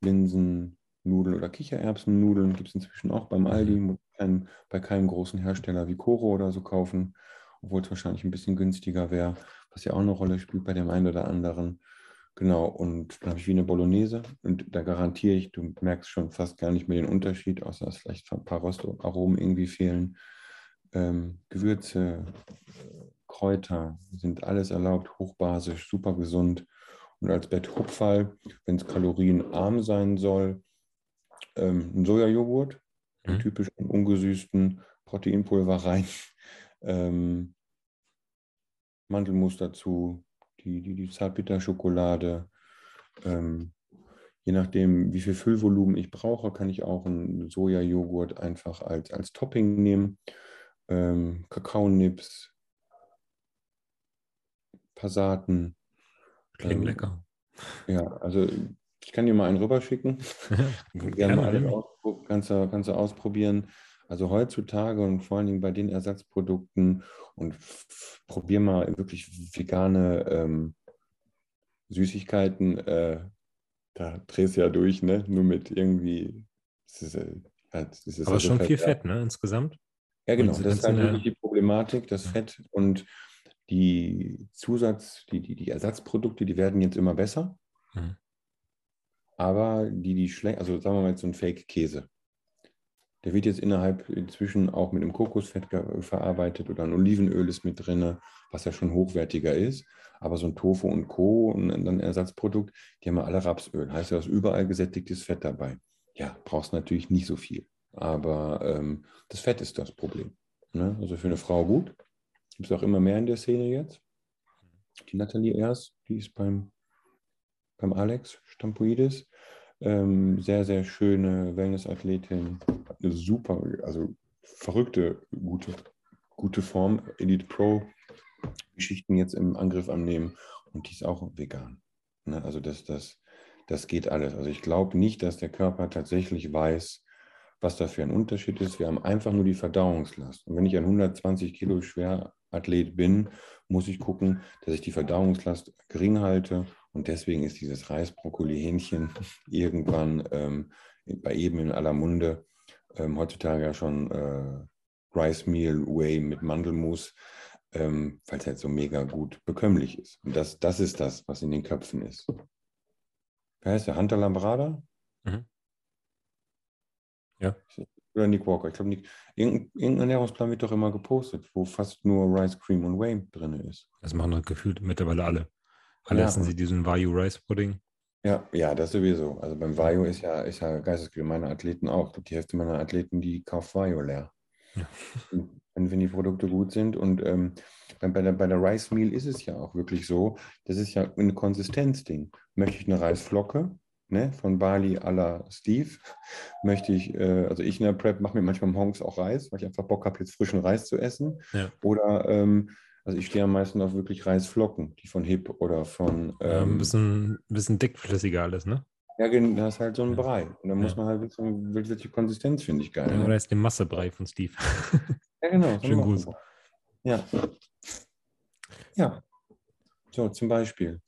Linsen, Nudeln oder Kichererbsennudeln gibt es inzwischen auch beim Aldi, mhm. kein, bei keinem großen Hersteller wie Koro oder so kaufen, obwohl es wahrscheinlich ein bisschen günstiger wäre, was ja auch eine Rolle spielt bei dem einen oder anderen. Genau, und dann habe ich wie eine Bolognese und da garantiere ich, du merkst schon fast gar nicht mehr den Unterschied, außer dass vielleicht ein paar Röstaromen irgendwie fehlen. Ähm, Gewürze, Kräuter sind alles erlaubt, hochbasisch, super gesund. Und als Betthupferl, wenn es kalorienarm sein soll, ähm, einen Sojajoghurt, mhm. einen typischen ungesüßten Proteinpulver rein, [laughs] ähm, Mandelmus dazu, die, die, die Zartbitterschokolade. Ähm, je nachdem, wie viel Füllvolumen ich brauche, kann ich auch einen Sojajoghurt einfach als, als Topping nehmen. Ähm, Kakaonips, Passaten. Klingt ähm, lecker. Ja, also ich kann dir mal einen rüberschicken. [laughs] Gerne, Gerne mal alles auspro kannst, du, kannst du ausprobieren. Also heutzutage und vor allen Dingen bei den Ersatzprodukten und probier mal wirklich vegane ähm, Süßigkeiten. Äh, da drehst du ja durch, ne? Nur mit irgendwie. Das ist, äh, das ist Aber also schon viel Fett, ne? Insgesamt. Ja, genau. das ist halt wirklich die Problematik, das Fett und die Zusatz, die, die, die Ersatzprodukte, die werden jetzt immer besser. Mhm aber die, die schlecht, also sagen wir mal jetzt so ein Fake-Käse. Der wird jetzt innerhalb inzwischen auch mit einem Kokosfett verarbeitet oder ein Olivenöl ist mit drin, was ja schon hochwertiger ist. Aber so ein Tofu und Co. und dann Ersatzprodukt, die haben ja alle Rapsöl. Heißt ja, da ist überall gesättigtes Fett dabei. Ja, brauchst natürlich nicht so viel. Aber ähm, das Fett ist das Problem. Ne? Also für eine Frau gut. Gibt es auch immer mehr in der Szene jetzt. Die Nathalie Ers, die ist beim, beim Alex Stampoides. Ähm, sehr, sehr schöne Wellness-Athletin, eine super, also verrückte, gute, gute Form. Elite Pro Geschichten jetzt im Angriff annehmen und die ist auch vegan. Ne? Also das, das, das geht alles. Also ich glaube nicht, dass der Körper tatsächlich weiß, was da für ein Unterschied ist. Wir haben einfach nur die Verdauungslast. Und wenn ich ein 120 Kilo schwer Athlet bin, muss ich gucken, dass ich die Verdauungslast gering halte und deswegen ist dieses Reis, Brokkoli, Hähnchen [laughs] irgendwann ähm, bei eben in aller Munde ähm, heutzutage ja schon äh, Rice Meal Whey mit Mandelmus, ähm, weil es halt so mega gut bekömmlich ist. Und das, das ist das, was in den Köpfen ist. Wer heißt der? Hunter Lambrada? Mhm. Ja. Oder Nick Walker. Ich glaube, irgendein, irgendein Ernährungsplan wird doch immer gepostet, wo fast nur Rice Cream und Whey drin ist. Das machen doch gefühlt mittlerweile alle. Alle ja. essen sie diesen Vayu Rice Pudding. Ja, ja, das sowieso. Also beim Vayu ist ja, ist ja Geistesgefühl meine Athleten auch. Ich glaube, die Hälfte meiner Athleten, die kauft Vayu leer. Ja. Wenn, wenn die Produkte gut sind. Und ähm, bei, der, bei der Rice Meal ist es ja auch wirklich so, das ist ja ein Konsistenzding. Möchte ich eine Reisflocke, ne, von Bali à la Steve, möchte ich, äh, also ich in der Prep mache mir manchmal morgens auch Reis, weil ich einfach Bock habe, jetzt frischen Reis zu essen. Ja. Oder ähm, also ich stehe am meisten auf wirklich Reisflocken, die von Hip oder von. Ähm, ja, ein bisschen, bisschen dickflüssiger alles, ne? Ja, da ist halt so ein Brei. Und da muss man halt wissen, welche Konsistenz finde ich geil. Ja, ne? Oder ist der Massebrei von Steve. ja, genau. [laughs] So Schönen Gruß. Ja. Ja. So, zum Beispiel.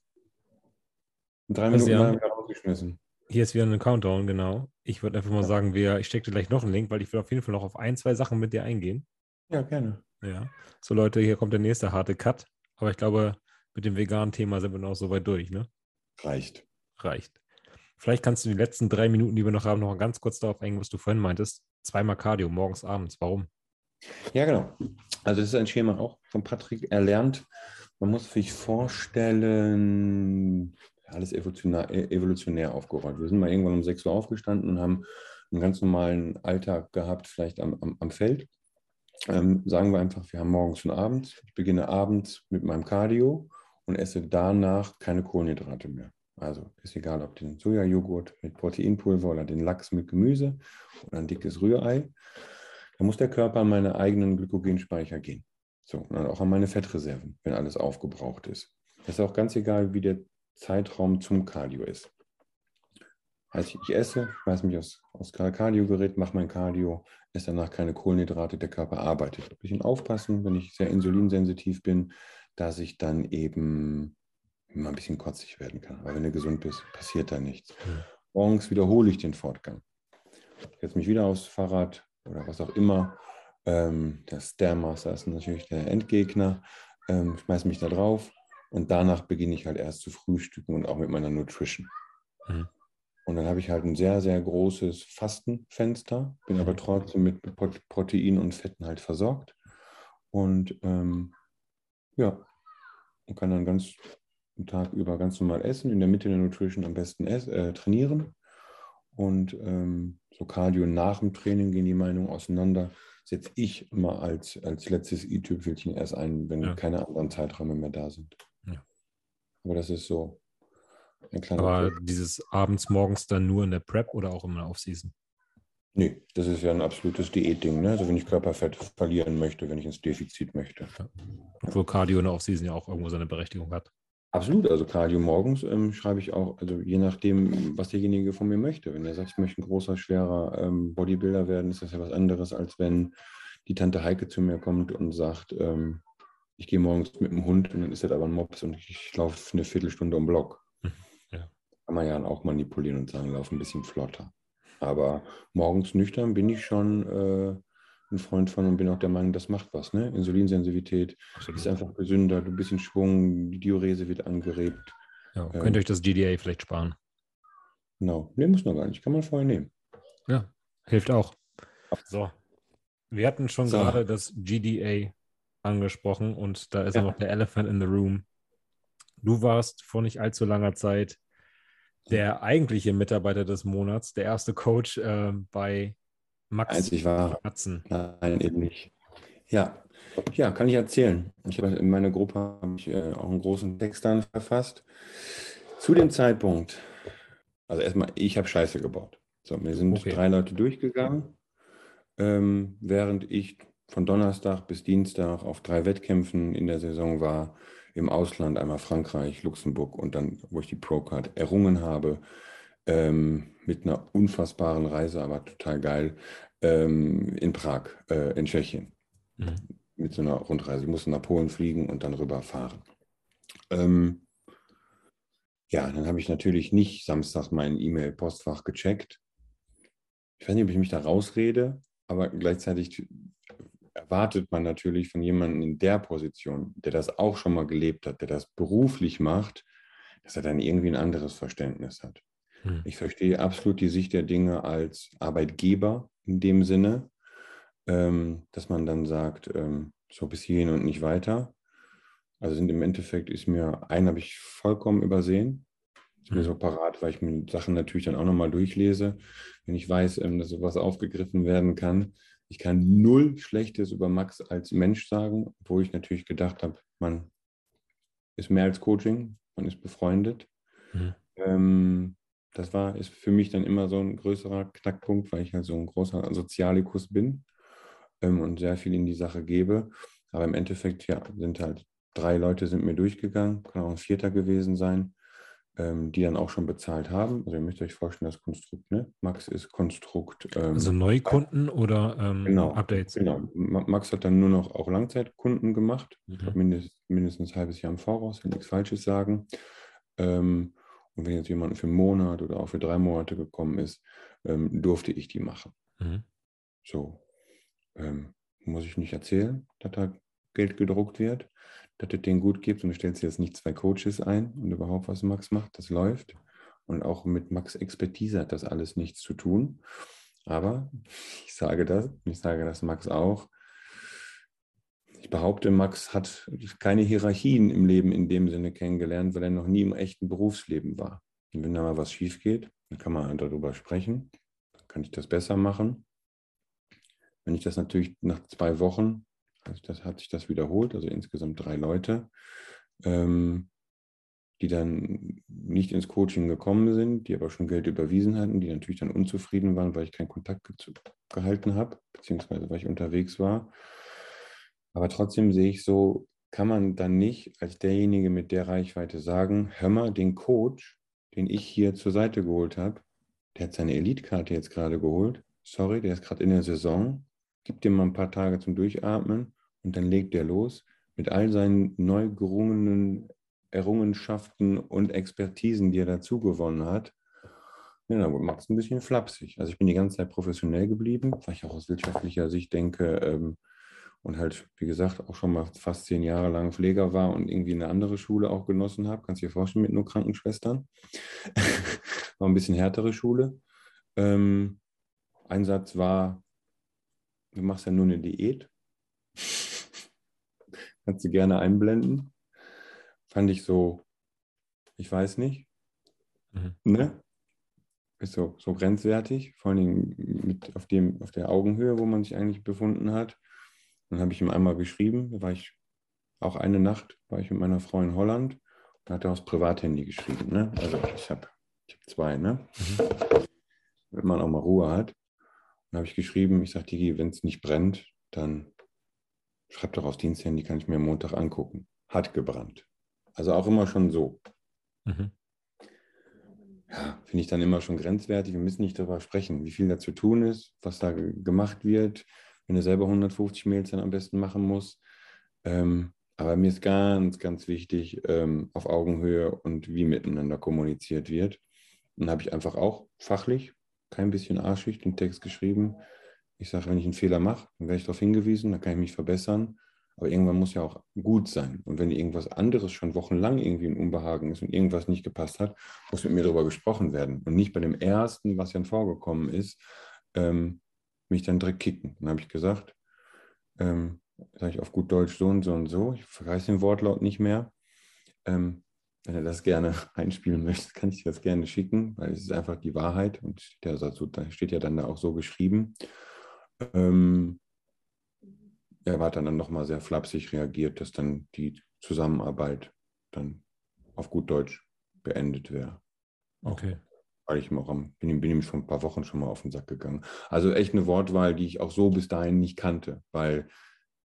drei Minuten mal wieder rausgeschmissen. Hier ist wieder ein Countdown, genau. Ich würde einfach mal ja. sagen, wir, ich stecke dir gleich noch einen Link, weil ich will auf jeden Fall noch auf ein, zwei Sachen mit dir eingehen. Ja, gerne. Ja. So, Leute, hier kommt der nächste harte Cut. Aber ich glaube, mit dem veganen Thema sind wir noch so weit durch, ne? Reicht. Reicht. Vielleicht kannst du die letzten drei Minuten, die wir noch haben, noch mal ganz kurz darauf eingehen, was du vorhin meintest. Zweimal Cardio, morgens, abends. Warum? Ja, genau. Also das ist ein Schema auch von Patrick erlernt. Man muss sich vorstellen, alles evolutionär, evolutionär aufgeräumt. Wir sind mal irgendwann um 6 Uhr aufgestanden und haben einen ganz normalen Alltag gehabt, vielleicht am, am, am Feld. Ähm, sagen wir einfach, wir haben morgens und abends. Ich beginne abends mit meinem Cardio und esse danach keine Kohlenhydrate mehr. Also ist egal, ob den Sojajoghurt mit Proteinpulver oder den Lachs mit Gemüse oder ein dickes Rührei. Da muss der Körper an meine eigenen Glykogenspeicher gehen. So, und dann auch an meine Fettreserven, wenn alles aufgebraucht ist. Das ist auch ganz egal, wie der Zeitraum zum Cardio ist. Also ich esse, schmeiße mich aus, aus Cardio-Gerät, mache mein Cardio, esse danach keine Kohlenhydrate, der Körper arbeitet. Ein bisschen aufpassen, wenn ich sehr insulinsensitiv bin, dass ich dann eben immer ein bisschen kotzig werden kann. Weil wenn du gesund bist, passiert da nichts. Morgens wiederhole ich den Fortgang. Ich setze mich wieder aufs Fahrrad oder was auch immer. Ähm, der Stairmaster ist natürlich der Endgegner. Ähm, schmeiße mich da drauf und danach beginne ich halt erst zu frühstücken und auch mit meiner Nutrition. Mhm. Und dann habe ich halt ein sehr, sehr großes Fastenfenster, bin aber mhm. trotzdem mit Proteinen und Fetten halt versorgt. Und ähm, ja, und kann dann ganz den Tag über ganz normal essen, in der Mitte der Nutrition am besten äh, trainieren. Und ähm, so Cardio nach dem Training gehen die Meinungen auseinander. Setze ich immer als, als letztes i-Tüpfelchen erst ein, wenn ja. keine anderen Zeiträume mehr da sind. Ja. Aber das ist so. Aber Prep. dieses abends, morgens dann nur in der Prep oder auch immer Off-Season? Nee, das ist ja ein absolutes Diätding. Ne? Also wenn ich Körperfett verlieren möchte, wenn ich ins Defizit möchte. Ja. Obwohl Cardio in der Off-Season ja auch irgendwo seine Berechtigung hat. Absolut, also Cardio morgens ähm, schreibe ich auch, also je nachdem, was derjenige von mir möchte. Wenn er sagt, ich möchte ein großer, schwerer ähm, Bodybuilder werden, ist das ja was anderes, als wenn die Tante Heike zu mir kommt und sagt, ähm, ich gehe morgens mit dem Hund und dann ist das aber ein Mops und ich laufe eine Viertelstunde um Block. Kann man ja auch manipulieren und sagen, lauf ein bisschen flotter. Aber morgens nüchtern bin ich schon äh, ein Freund von und bin auch der Meinung, das macht was. Ne? Insulinsensitivität Absolut. ist einfach gesünder, du bist in Schwung, die Diurese wird angeregt. Ja, könnt ähm, euch das GDA vielleicht sparen. Genau, nee, muss noch gar nicht, kann man vorher nehmen. Ja, hilft auch. So, wir hatten schon so. gerade das GDA angesprochen und da ist ja. noch der Elephant in the Room. Du warst vor nicht allzu langer Zeit der eigentliche Mitarbeiter des Monats, der erste Coach äh, bei Max Einzig war. Matzen. Nein, eben nicht. Ja. ja, kann ich erzählen. Ich habe in meiner Gruppe habe ich äh, auch einen großen Text dann verfasst. Zu dem Zeitpunkt, also erstmal, ich habe Scheiße gebaut. So, mir sind okay. drei Leute durchgegangen, ähm, während ich von Donnerstag bis Dienstag auf drei Wettkämpfen in der Saison war, im Ausland, einmal Frankreich, Luxemburg und dann, wo ich die Pro-Card errungen habe, ähm, mit einer unfassbaren Reise, aber total geil, ähm, in Prag, äh, in Tschechien. Mhm. Mit so einer Rundreise. Ich musste nach Polen fliegen und dann rüberfahren. Ähm, ja, dann habe ich natürlich nicht Samstag mein E-Mail-Postfach gecheckt. Ich weiß nicht, ob ich mich da rausrede, aber gleichzeitig erwartet man natürlich von jemandem in der Position, der das auch schon mal gelebt hat, der das beruflich macht, dass er dann irgendwie ein anderes Verständnis hat. Hm. Ich verstehe absolut die Sicht der Dinge als Arbeitgeber in dem Sinne, ähm, dass man dann sagt, ähm, so bis hierhin und nicht weiter. Also sind im Endeffekt ist mir, einen habe ich vollkommen übersehen. Ist mir hm. so parat, weil ich mir Sachen natürlich dann auch nochmal durchlese. Wenn ich weiß, ähm, dass sowas aufgegriffen werden kann, ich kann null Schlechtes über Max als Mensch sagen, wo ich natürlich gedacht habe, man ist mehr als Coaching, man ist befreundet. Mhm. Ähm, das war, ist für mich dann immer so ein größerer Knackpunkt, weil ich halt so ein großer Sozialikus bin ähm, und sehr viel in die Sache gebe. Aber im Endeffekt, ja, sind halt drei Leute sind mir durchgegangen, kann auch ein Vierter gewesen sein ähm, die dann auch schon bezahlt haben. Also ihr müsst euch vorstellen, das Konstrukt, ne? Max ist Konstrukt. Ähm, also Neukunden oder ähm, genau, Updates? Genau. Max hat dann nur noch auch Langzeitkunden gemacht. Mhm. Ich glaube, mindest, mindestens ein halbes Jahr im Voraus, will nichts Falsches sagen. Ähm, Und wenn jetzt jemand für einen Monat oder auch für drei Monate gekommen ist, ähm, durfte ich die machen. Mhm. So. Ähm, muss ich nicht erzählen, dass da Geld gedruckt wird, dass es denen gut gibt und du stellst jetzt nicht zwei Coaches ein und überhaupt, was Max macht, das läuft. Und auch mit Max Expertise hat das alles nichts zu tun. Aber ich sage das, ich sage das Max auch. Ich behaupte, Max hat keine Hierarchien im Leben in dem Sinne kennengelernt, weil er noch nie im echten Berufsleben war. Und wenn da mal was schief geht, dann kann man darüber sprechen. Dann kann ich das besser machen. Wenn ich das natürlich nach zwei Wochen, also das hat sich das wiederholt, also insgesamt drei Leute, ähm, die dann nicht ins Coaching gekommen sind, die aber schon Geld überwiesen hatten, die natürlich dann unzufrieden waren, weil ich keinen Kontakt ge gehalten habe, beziehungsweise weil ich unterwegs war. Aber trotzdem sehe ich so, kann man dann nicht als derjenige mit der Reichweite sagen, hör mal, den Coach, den ich hier zur Seite geholt habe, der hat seine Elitkarte jetzt gerade geholt. Sorry, der ist gerade in der Saison. Gib dem mal ein paar Tage zum Durchatmen und dann legt der los mit all seinen neu gerungenen Errungenschaften und Expertisen, die er dazu gewonnen hat. Ja, gut, macht es ein bisschen flapsig. Also ich bin die ganze Zeit professionell geblieben, weil ich auch aus wirtschaftlicher Sicht denke ähm, und halt, wie gesagt, auch schon mal fast zehn Jahre lang Pfleger war und irgendwie eine andere Schule auch genossen habe. Kannst du dir vorstellen, mit nur Krankenschwestern. [laughs] war ein bisschen härtere Schule. Ähm, ein Satz war, du machst ja nur eine Diät. Kannst du gerne einblenden fand ich so, ich weiß nicht, mhm. ne? Ist so, so grenzwertig, vor allen Dingen mit auf, dem, auf der Augenhöhe, wo man sich eigentlich befunden hat. Dann habe ich ihm einmal geschrieben, da war ich auch eine Nacht, war ich mit meiner Frau in Holland und hat er aufs Privathandy geschrieben. Ne? Also ich habe ich hab zwei, ne? Mhm. Wenn man auch mal Ruhe hat. Dann habe ich geschrieben, ich sage, Digi, wenn es nicht brennt, dann schreib doch aufs Diensthandy, kann ich mir am Montag angucken. Hat gebrannt. Also auch immer schon so. Mhm. Ja, finde ich dann immer schon grenzwertig. Wir müssen nicht darüber sprechen, wie viel da zu tun ist, was da gemacht wird, wenn du selber 150 Mails dann am besten machen musst. Ähm, aber mir ist ganz, ganz wichtig, ähm, auf Augenhöhe und wie miteinander kommuniziert wird. Dann habe ich einfach auch fachlich, kein bisschen arschig, den Text geschrieben. Ich sage, wenn ich einen Fehler mache, dann werde ich darauf hingewiesen, dann kann ich mich verbessern. Aber irgendwann muss ja auch gut sein. Und wenn irgendwas anderes schon wochenlang irgendwie ein Unbehagen ist und irgendwas nicht gepasst hat, muss mit mir darüber gesprochen werden. Und nicht bei dem ersten, was dann vorgekommen ist, ähm, mich dann direkt kicken. Dann habe ich gesagt, ähm, sage ich auf gut Deutsch so und so und so. Ich vergesse den Wortlaut nicht mehr. Ähm, wenn er das gerne [laughs] einspielen möchte, kann ich das gerne schicken, weil es ist einfach die Wahrheit und der steht ja dann da auch so geschrieben. Ähm, er war dann nochmal sehr flapsig reagiert, dass dann die Zusammenarbeit dann auf gut Deutsch beendet wäre. Okay. Weil ich auch am, bin, bin ihm schon ein paar Wochen schon mal auf den Sack gegangen. Also echt eine Wortwahl, die ich auch so bis dahin nicht kannte, weil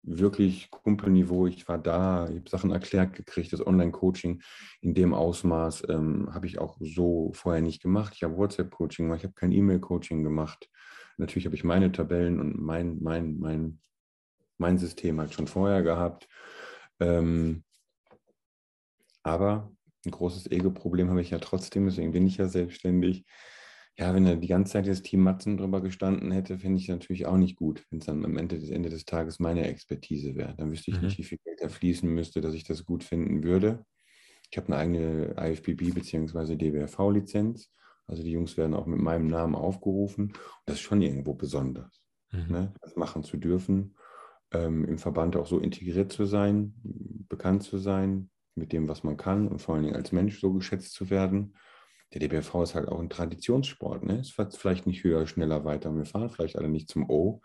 wirklich Kumpelniveau, ich war da, ich habe Sachen erklärt gekriegt, das Online-Coaching in dem Ausmaß ähm, habe ich auch so vorher nicht gemacht. Ich habe WhatsApp-Coaching gemacht, ich habe kein E-Mail-Coaching gemacht. Natürlich habe ich meine Tabellen und mein, mein, mein mein System halt schon vorher gehabt. Ähm, aber ein großes Ego-Problem habe ich ja trotzdem, deswegen bin ich ja selbstständig. Ja, wenn da die ganze Zeit das Team Matzen drüber gestanden hätte, finde ich natürlich auch nicht gut, wenn es dann am Ende des, Ende des Tages meine Expertise wäre. Dann wüsste ich mhm. nicht, wie viel Geld da fließen müsste, dass ich das gut finden würde. Ich habe eine eigene IFBB bzw. DWRV-Lizenz. Also die Jungs werden auch mit meinem Namen aufgerufen. Und das ist schon irgendwo besonders, mhm. ne? das machen zu dürfen ähm, im Verband auch so integriert zu sein, bekannt zu sein mit dem, was man kann und vor allen Dingen als Mensch so geschätzt zu werden. Der DBFV ist halt auch ein Traditionssport. Ne? Es wird vielleicht nicht höher, schneller, weiter. Wir fahren vielleicht alle nicht zum O,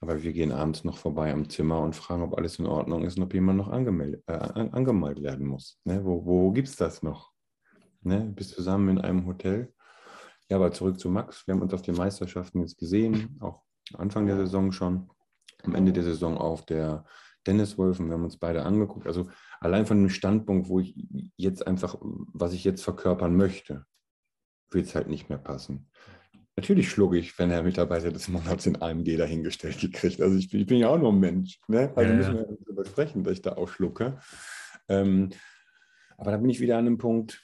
aber wir gehen abends noch vorbei am Zimmer und fragen, ob alles in Ordnung ist und ob jemand noch angemeldet, äh, angemalt werden muss. Ne? Wo, wo gibt es das noch? Ne? Bist zusammen in einem Hotel. Ja, aber zurück zu Max. Wir haben uns auf den Meisterschaften jetzt gesehen, auch Anfang der Saison schon am Ende der Saison auf der Dennis Wolfen. Wir haben uns beide angeguckt. Also allein von dem Standpunkt, wo ich jetzt einfach, was ich jetzt verkörpern möchte, wird es halt nicht mehr passen. Natürlich schlug ich, wenn er Mitarbeiter des Monats in AMG dahingestellt gekriegt. Also ich bin, ich bin ja auch nur ein Mensch. Ne? Also ja, müssen wir ja. darüber sprechen, dass ich da auch schlucke. Ähm, aber da bin ich wieder an einem Punkt,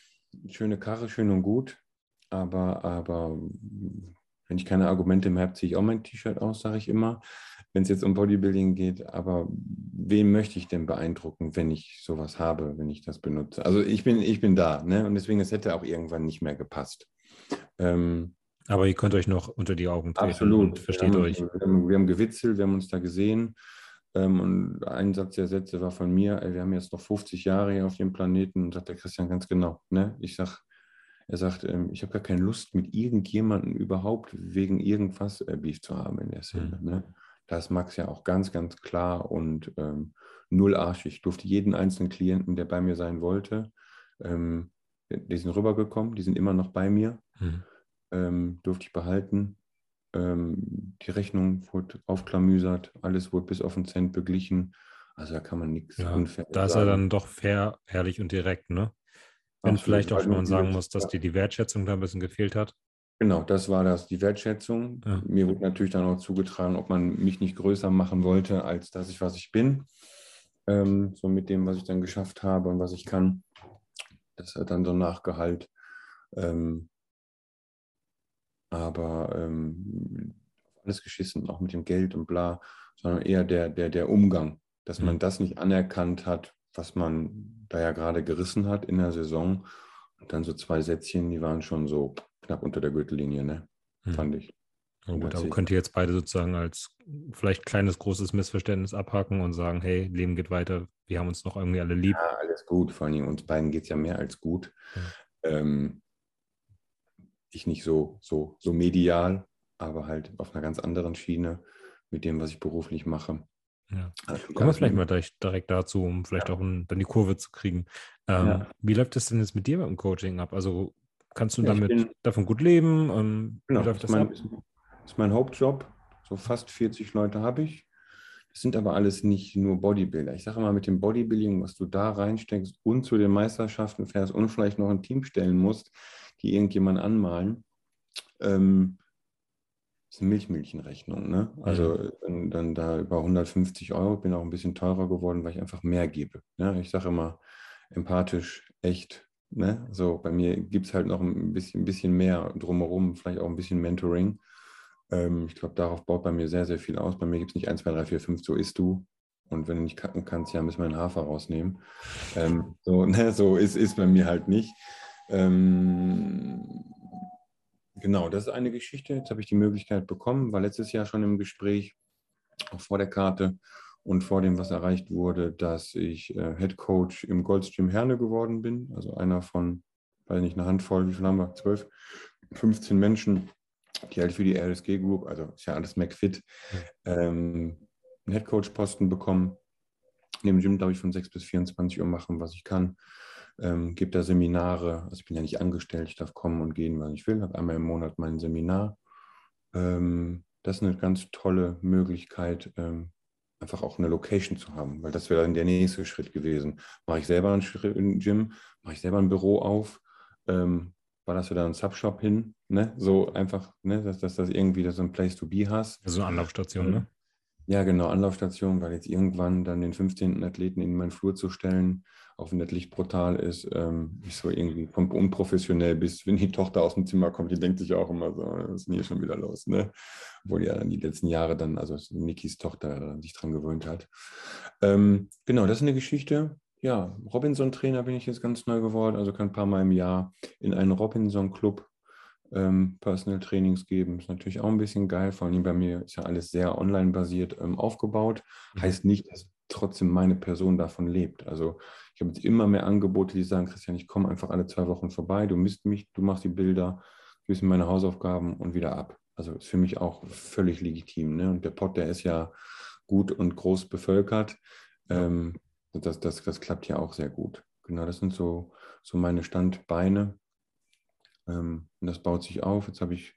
schöne Karre, schön und gut. Aber, aber wenn ich keine Argumente mehr habe, ziehe ich auch mein T-Shirt aus, sage ich immer, wenn es jetzt um Bodybuilding geht. Aber wen möchte ich denn beeindrucken, wenn ich sowas habe, wenn ich das benutze? Also ich bin, ich bin da, ne? Und deswegen, es hätte auch irgendwann nicht mehr gepasst. Ähm, aber ihr könnt euch noch unter die Augen treten absolut. versteht wir haben, euch. Wir haben, wir haben gewitzelt, wir haben uns da gesehen. Ähm, und ein Satz der Sätze war von mir, ey, wir haben jetzt noch 50 Jahre hier auf dem Planeten, und sagt der Christian ganz genau. Ne? Ich sage, er sagt, ähm, ich habe gar keine Lust, mit irgendjemandem überhaupt wegen irgendwas äh, Beef zu haben in der Szene. Mhm. Ne? Das Max ja auch ganz, ganz klar und ähm, null arschig. Ich durfte jeden einzelnen Klienten, der bei mir sein wollte, ähm, die sind rübergekommen, die sind immer noch bei mir, mhm. ähm, durfte ich behalten. Ähm, die Rechnung wurde aufklamüsert, alles wurde bis auf den Cent beglichen. Also da kann man nichts ja, unfair Da ist er dann doch fair, ehrlich und direkt, ne? Wenn vielleicht auch, wenn man sagen muss, dass dir die Wertschätzung da ein bisschen gefehlt hat. Genau, das war das, die Wertschätzung. Ja. Mir wurde natürlich dann auch zugetragen, ob man mich nicht größer machen wollte, als dass ich, was ich bin. Ähm, so mit dem, was ich dann geschafft habe und was ich kann. Das hat dann so Nachgehalt. Ähm, aber ähm, alles geschissen, auch mit dem Geld und bla, sondern eher der, der, der Umgang, dass man mhm. das nicht anerkannt hat, was man da ja gerade gerissen hat in der Saison. Und dann so zwei Sätzchen, die waren schon so knapp unter der Gürtellinie, ne? Hm. Fand ich. Na gut, aber könnt ihr jetzt beide sozusagen als vielleicht kleines, großes Missverständnis abhaken und sagen, hey, Leben geht weiter, wir haben uns noch irgendwie alle lieb. Ja, alles gut, vor allem uns beiden geht es ja mehr als gut. Ja. Ähm, ich nicht so, so, so medial, aber halt auf einer ganz anderen Schiene mit dem, was ich beruflich mache. Ja. Also, Kommen wir vielleicht mal direkt, direkt dazu, um vielleicht ja. auch ein, dann die Kurve zu kriegen. Ähm, ja. Wie läuft das denn jetzt mit dir beim Coaching ab? Also kannst du damit bin, davon gut leben? Ähm, genau, wie läuft das, das mein, ab? Ist mein Hauptjob. So fast 40 Leute habe ich. Das sind aber alles nicht nur Bodybuilder. Ich sage mal, mit dem Bodybuilding, was du da reinsteckst und zu den Meisterschaften fährst und vielleicht noch ein Team stellen musst, die irgendjemand anmalen, ähm, ist eine Milchmilchenrechnung. Ne? Also dann, dann, da über 150 Euro, bin auch ein bisschen teurer geworden, weil ich einfach mehr gebe. Ne? Ich sage immer, empathisch, echt. Ne? So, bei mir gibt es halt noch ein bisschen, ein bisschen mehr drumherum, vielleicht auch ein bisschen Mentoring. Ähm, ich glaube, darauf baut bei mir sehr, sehr viel aus. Bei mir gibt es nicht 1, 2, 3, 4, 5, so isst du. Und wenn du nicht kacken kannst, ja, müssen wir den Hafer rausnehmen. Ähm, so, [laughs] ne, so ist, ist bei mir halt nicht. Ähm, genau, das ist eine Geschichte. Jetzt habe ich die Möglichkeit bekommen, war letztes Jahr schon im Gespräch, auch vor der Karte und vor dem, was erreicht wurde, dass ich äh, Head Coach im Goldstream Herne geworden bin. Also einer von, weiß nicht, eine Handvoll, wie viel haben wir? 12, 15 Menschen, die halt für die RSG Group, also ist ja alles McFit, ähm, einen Head Coach Posten bekommen. Neben Gym darf ich von 6 bis 24 Uhr machen, was ich kann ähm, gebe da Seminare. Also ich bin ja nicht angestellt, ich darf kommen und gehen, wann ich will. Habe einmal im Monat mein Seminar. Ähm, das ist eine ganz tolle Möglichkeit, ähm, einfach auch eine Location zu haben, weil das wäre dann der nächste Schritt gewesen. Mache ich selber ein Gym, mache ich selber ein Büro auf, ähm, war das wieder ein Subshop hin, ne? So einfach, ne, dass, dass das irgendwie so ein Place to be hast. Also eine Anlaufstation, ne? Ja, genau, Anlaufstation, weil jetzt irgendwann dann den 15. Athleten in meinen Flur zu stellen, auch wenn das Licht brutal ist, ähm, ist so irgendwie von unprofessionell bis, wenn die Tochter aus dem Zimmer kommt, die denkt sich auch immer so, was ist denn hier schon wieder los, ne? Obwohl ja dann die letzten Jahre dann, also Nikis Tochter sich dran gewöhnt hat. Ähm, genau, das ist eine Geschichte. Ja, Robinson-Trainer bin ich jetzt ganz neu geworden, also kann ein paar Mal im Jahr in einen Robinson-Club ähm, Personal Trainings geben. Ist natürlich auch ein bisschen geil. Vor allem bei mir ist ja alles sehr online basiert ähm, aufgebaut. Mhm. Heißt nicht, dass trotzdem meine Person davon lebt. Also ich habe jetzt immer mehr Angebote, die sagen, Christian, ich komme einfach alle zwei Wochen vorbei, du misst mich, du machst die Bilder, du bist meine Hausaufgaben und wieder ab. Also ist für mich auch völlig legitim. Ne? Und der Pod, der ist ja gut und groß bevölkert. Ähm, das, das, das klappt ja auch sehr gut. Genau, das sind so, so meine Standbeine. Ähm, und das baut sich auf. Jetzt habe ich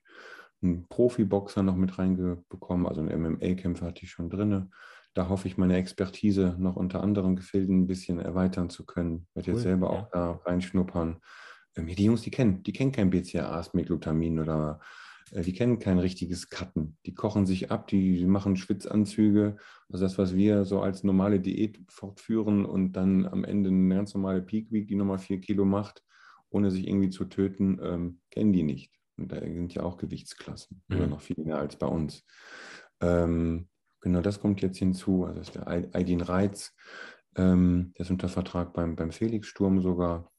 einen Profiboxer noch mit reingebekommen, also einen MMA-Kämpfer hatte ich schon drin. Da hoffe ich, meine Expertise noch unter anderen Gefilden ein bisschen erweitern zu können. Ich werde jetzt selber ja. auch da reinschnuppern. Ähm, die Jungs, die kennen, die kennen kein BCAAs mit Glutamin oder die kennen kein richtiges Cutten. Die kochen sich ab, die machen Schwitzanzüge. Also das, was wir so als normale Diät fortführen und dann am Ende eine ganz normale Peak Week, die nochmal vier Kilo macht ohne sich irgendwie zu töten, ähm, kennen die nicht. Und da sind ja auch Gewichtsklassen, mhm. oder noch viel mehr als bei uns. Ähm, genau das kommt jetzt hinzu. Also das ist der Aydin Reiz, ähm, der ist unter Vertrag beim, beim Felix Sturm sogar.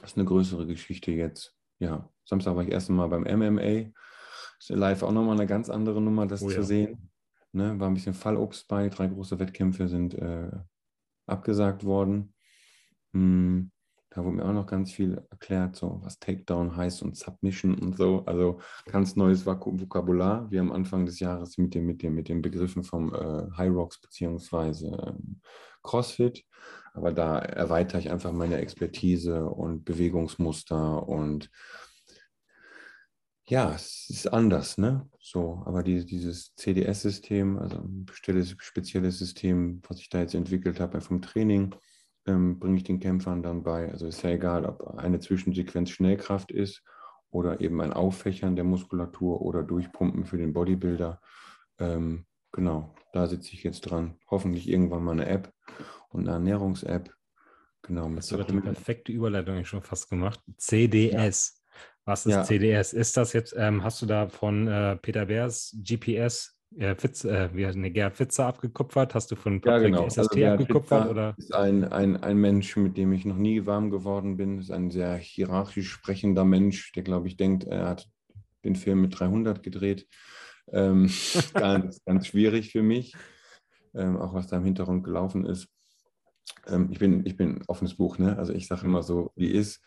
Das ist eine größere Geschichte jetzt. Ja, Samstag war ich erst Mal beim MMA. Live auch nochmal eine ganz andere Nummer, das oh, zu ja. sehen. Ne, war ein bisschen Fallobst bei. Drei große Wettkämpfe sind äh, abgesagt worden. Hm, da wurde mir auch noch ganz viel erklärt, so was Takedown heißt und Submission und so. Also ganz neues Vokabular, wie am Anfang des Jahres mit, dem, mit, dem, mit den Begriffen vom äh, High Rocks beziehungsweise ähm, CrossFit. Aber da erweitere ich einfach meine Expertise und Bewegungsmuster und ja, es ist anders, ne? So, aber die, dieses CDS-System, also ein spezielles, spezielles System, was ich da jetzt entwickelt habe vom Training, ähm, bringe ich den Kämpfern dann bei. Also ist ja egal, ob eine Zwischensequenz Schnellkraft ist oder eben ein Auffächern der Muskulatur oder Durchpumpen für den Bodybuilder. Ähm, genau, da sitze ich jetzt dran. Hoffentlich irgendwann mal eine App und eine Ernährungs-App. Genau, mit Hast du die perfekte Überleitung schon fast gemacht. CDS. Ja. Was ist ja. CDS? Ist das jetzt, ähm, hast du da von äh, Peter Beers GPS äh, Fitz, äh, wie ne, Gerhard Fitzer abgekupfert? Hast du von Patrick ja, genau. SST also abgekupfert? Fitzer oder? ist ein, ein, ein Mensch, mit dem ich noch nie warm geworden bin. Ist ein sehr hierarchisch sprechender Mensch, der, glaube ich, denkt, er hat den Film mit 300 gedreht. Ähm, [laughs] ganz, ganz schwierig für mich, ähm, auch was da im Hintergrund gelaufen ist. Ähm, ich, bin, ich bin offenes Buch, ne? also ich sage immer so, wie ist.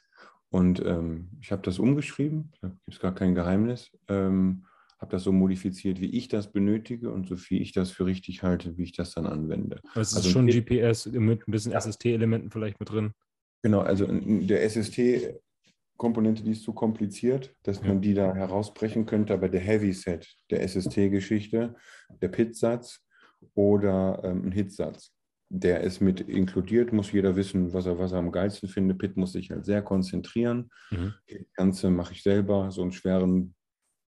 Und ähm, ich habe das umgeschrieben, da gibt es gar kein Geheimnis. Ähm, habe das so modifiziert, wie ich das benötige und so viel ich das für richtig halte, wie ich das dann anwende. Also es ist schon GPS mit ein bisschen ja. SST-Elementen vielleicht mit drin. Genau, also der SST-Komponente, die ist zu kompliziert, dass man die da herausbrechen könnte, aber der Heavy-Set der SST-Geschichte, der Pit-Satz oder ähm, ein Hit-Satz, der ist mit inkludiert, muss jeder wissen, was er, was er am geilsten findet. Pitt muss sich halt sehr konzentrieren. Mhm. Das Ganze mache ich selber, so einen schweren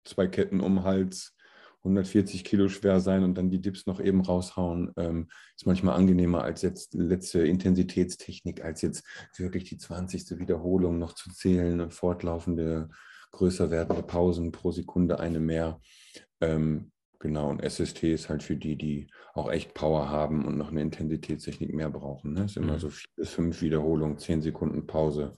zwei Ketten um den Hals, 140 Kilo schwer sein und dann die Dips noch eben raushauen, ähm, ist manchmal angenehmer als jetzt letzte Intensitätstechnik, als jetzt wirklich die 20. Wiederholung noch zu zählen, fortlaufende, größer werdende Pausen pro Sekunde eine mehr. Ähm, Genau, und SST ist halt für die, die auch echt Power haben und noch eine Intensitätstechnik mehr brauchen. Ne? ist immer mhm. so vier bis fünf Wiederholungen, zehn Sekunden Pause,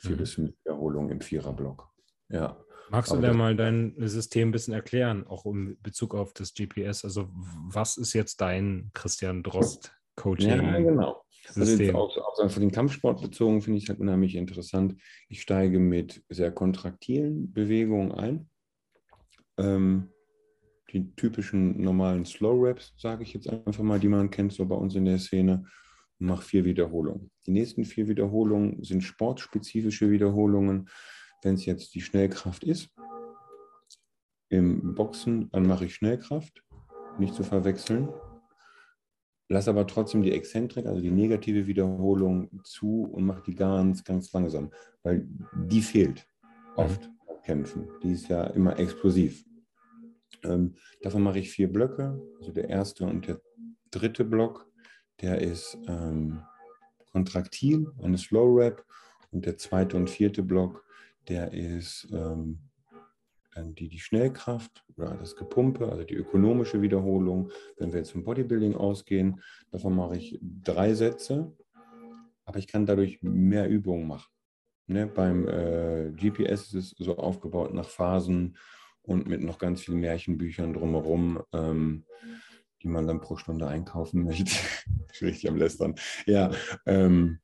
vier mhm. bis fünf Wiederholungen im Viererblock. Ja. Magst du da mal dein System ein bisschen erklären, auch in Bezug auf das GPS? Also, was ist jetzt dein Christian Drost Coaching? Ja, genau. System. Also auch, auch für den Kampfsport bezogen finde ich es halt unheimlich interessant. Ich steige mit sehr kontraktilen Bewegungen ein. Ähm, die typischen normalen Slow Raps, sage ich jetzt einfach mal, die man kennt so bei uns in der Szene, und mache vier Wiederholungen. Die nächsten vier Wiederholungen sind sportspezifische Wiederholungen. Wenn es jetzt die Schnellkraft ist, im Boxen, dann mache ich Schnellkraft, nicht zu verwechseln. Lass aber trotzdem die Exzentrik, also die negative Wiederholung zu und mache die ganz, ganz langsam, weil die fehlt oft mhm. Kämpfen. Die ist ja immer explosiv. Ähm, davon mache ich vier Blöcke. Also der erste und der dritte Block, der ist ähm, kontraktil, eine Slow Rap. Und der zweite und vierte Block, der ist ähm, die, die Schnellkraft oder das Gepumpe, also die ökonomische Wiederholung. Wenn wir jetzt vom Bodybuilding ausgehen, davon mache ich drei Sätze, aber ich kann dadurch mehr Übungen machen. Ne, beim äh, GPS ist es so aufgebaut nach Phasen und mit noch ganz vielen Märchenbüchern drumherum, ähm, die man dann pro Stunde einkaufen möchte. [laughs] richtig am Lästern. Ja, ähm,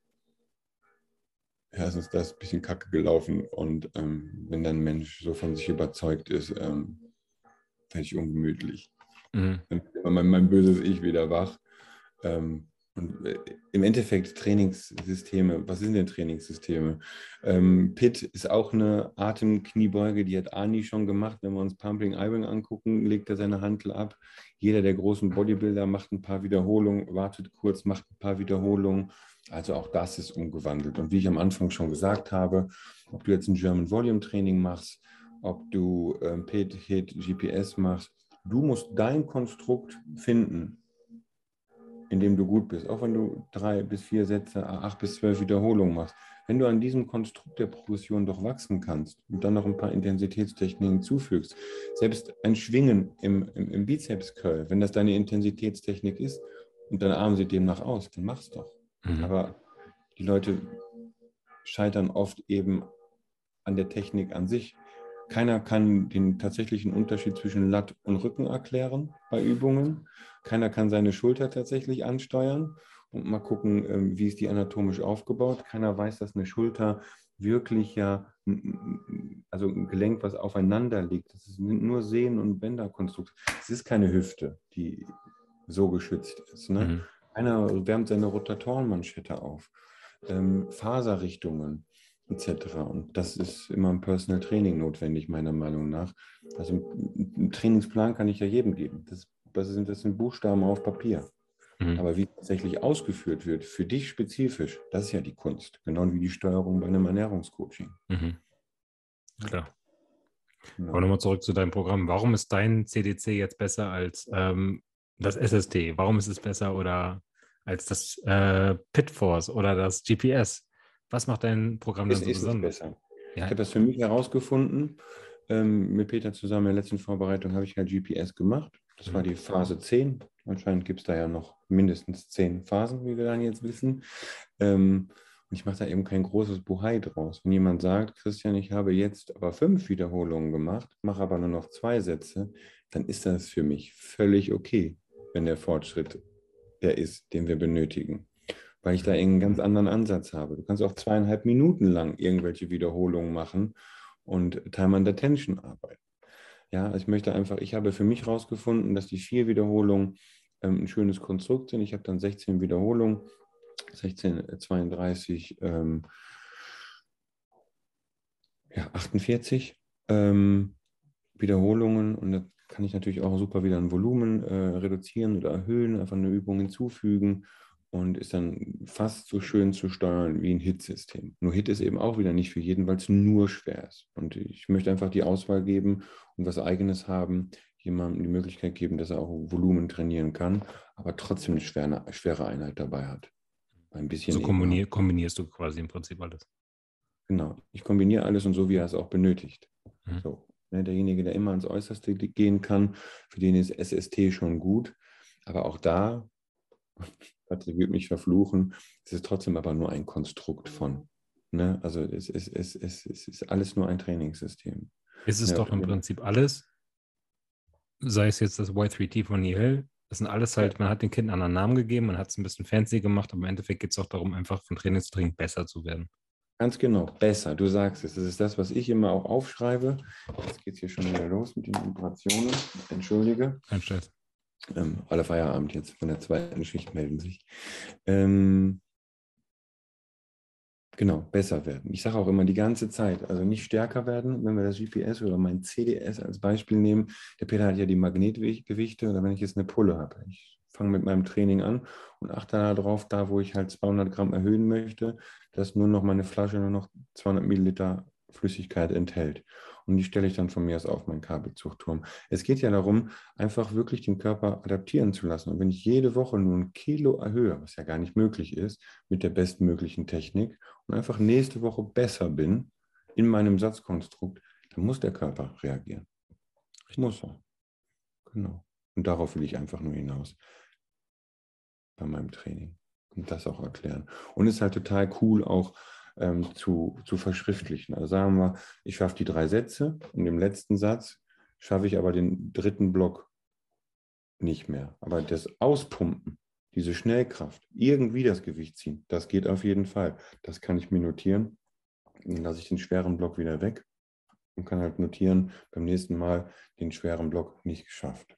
ja, es ist das ein bisschen kacke gelaufen. Und ähm, wenn dann ein Mensch so von sich überzeugt ist, ähm, werde ich ungemütlich. Mhm. Dann ist mein, mein böses Ich wieder wach. Ähm, und äh, im Endeffekt Trainingssysteme, was sind denn Trainingssysteme? Ähm, Pit ist auch eine Atemkniebeuge, die hat Ani schon gemacht. Wenn wir uns Pumping Iron angucken, legt er seine Hantel ab. Jeder der großen Bodybuilder macht ein paar Wiederholungen, wartet kurz, macht ein paar Wiederholungen. Also auch das ist umgewandelt. Und wie ich am Anfang schon gesagt habe, ob du jetzt ein German Volume Training machst, ob du ähm, Pit, Hit, GPS machst, du musst dein Konstrukt finden in dem du gut bist, auch wenn du drei bis vier Sätze, acht bis zwölf Wiederholungen machst, wenn du an diesem Konstrukt der Progression doch wachsen kannst und dann noch ein paar Intensitätstechniken zufügst, selbst ein Schwingen im, im, im Bizeps-Curl, wenn das deine Intensitätstechnik ist und deine Arme sieht demnach aus, dann mach's doch. Mhm. Aber die Leute scheitern oft eben an der Technik an sich. Keiner kann den tatsächlichen Unterschied zwischen Latt und Rücken erklären bei Übungen. Keiner kann seine Schulter tatsächlich ansteuern und mal gucken, ähm, wie ist die anatomisch aufgebaut. Keiner weiß, dass eine Schulter wirklich ja, also ein Gelenk, was aufeinander liegt. Das sind nur Sehnen und Bänderkonstrukte. Es ist keine Hüfte, die so geschützt ist. Ne? Mhm. Keiner wärmt seine Rotatorenmanschette auf. Ähm, Faserrichtungen etc. Und das ist immer im Personal Training notwendig, meiner Meinung nach. Also einen Trainingsplan kann ich ja jedem geben. Das, das, sind, das sind Buchstaben auf Papier. Mhm. Aber wie tatsächlich ausgeführt wird, für dich spezifisch, das ist ja die Kunst. Genau wie die Steuerung bei einem Ernährungscoaching. Mhm. Klar. Genau. Aber nochmal zurück zu deinem Programm. Warum ist dein CDC jetzt besser als ähm, das SST? Warum ist es besser oder als das äh, Pitforce oder das GPS? Was macht dein Programm dann so besonders? Besser. Ja. Ich habe das für mich herausgefunden. Ähm, mit Peter zusammen in der letzten Vorbereitung habe ich halt GPS gemacht. Das war mhm. die Phase 10. Anscheinend gibt es da ja noch mindestens 10 Phasen, wie wir dann jetzt wissen. Ähm, und ich mache da eben kein großes Buhai draus. Wenn jemand sagt, Christian, ich habe jetzt aber fünf Wiederholungen gemacht, mache aber nur noch zwei Sätze, dann ist das für mich völlig okay, wenn der Fortschritt der ist, den wir benötigen weil ich da einen ganz anderen Ansatz habe. Du kannst auch zweieinhalb Minuten lang irgendwelche Wiederholungen machen und Time under Tension arbeiten. Ja, also ich möchte einfach, ich habe für mich herausgefunden, dass die vier Wiederholungen ähm, ein schönes Konstrukt sind. Ich habe dann 16 Wiederholungen, 16, 32, äh, ähm, ja, 48 ähm, Wiederholungen und da kann ich natürlich auch super wieder ein Volumen äh, reduzieren oder erhöhen, einfach eine Übung hinzufügen und ist dann fast so schön zu steuern wie ein Hit-System. Nur Hit ist eben auch wieder nicht für jeden, weil es nur schwer ist. Und ich möchte einfach die Auswahl geben und was Eigenes haben, jemandem die Möglichkeit geben, dass er auch Volumen trainieren kann, aber trotzdem eine schwere, schwere Einheit dabei hat. Ein bisschen. So kombinier, kombinierst du quasi im Prinzip alles. Genau. Ich kombiniere alles und so, wie er es auch benötigt. Mhm. So. Ne, derjenige, der immer ans Äußerste gehen kann, für den ist SST schon gut. Aber auch da Patrick wird mich verfluchen. Es ist trotzdem aber nur ein Konstrukt von. Ne? Also es, es, es, es, es ist alles nur ein Trainingssystem. Ist es ja, doch im Prinzip alles, sei es jetzt das Y3T von Neil, das sind alles halt, man hat den Kindern einen anderen Namen gegeben, man hat es ein bisschen fancy gemacht, aber im Endeffekt geht es auch darum, einfach von Training zu Training besser zu werden. Ganz genau, besser. Du sagst es. Das ist das, was ich immer auch aufschreibe. Jetzt geht es hier schon wieder los mit den Operationen. Entschuldige. Kein Stress. Ähm, alle Feierabend jetzt von der zweiten Schicht melden sich. Ähm, genau, besser werden. Ich sage auch immer die ganze Zeit, also nicht stärker werden, wenn wir das GPS oder mein CDS als Beispiel nehmen. Der Peter hat ja die Magnetgewichte oder wenn ich jetzt eine Pulle habe. Ich fange mit meinem Training an und achte darauf, da wo ich halt 200 Gramm erhöhen möchte, dass nur noch meine Flasche nur noch 200 Milliliter Flüssigkeit enthält und die stelle ich dann von mir aus auf meinen Kabelzuchtturm. Es geht ja darum, einfach wirklich den Körper adaptieren zu lassen. Und wenn ich jede Woche nur ein Kilo erhöhe, was ja gar nicht möglich ist, mit der bestmöglichen Technik und einfach nächste Woche besser bin in meinem Satzkonstrukt, dann muss der Körper reagieren. Ich muss er. Genau. Und darauf will ich einfach nur hinaus bei meinem Training und das auch erklären. Und es ist halt total cool auch, ähm, zu, zu verschriftlichen. Also sagen wir, ich schaffe die drei Sätze und im letzten Satz schaffe ich aber den dritten Block nicht mehr. Aber das Auspumpen, diese Schnellkraft, irgendwie das Gewicht ziehen, das geht auf jeden Fall. Das kann ich mir notieren. Dann lasse ich den schweren Block wieder weg und kann halt notieren, beim nächsten Mal den schweren Block nicht geschafft.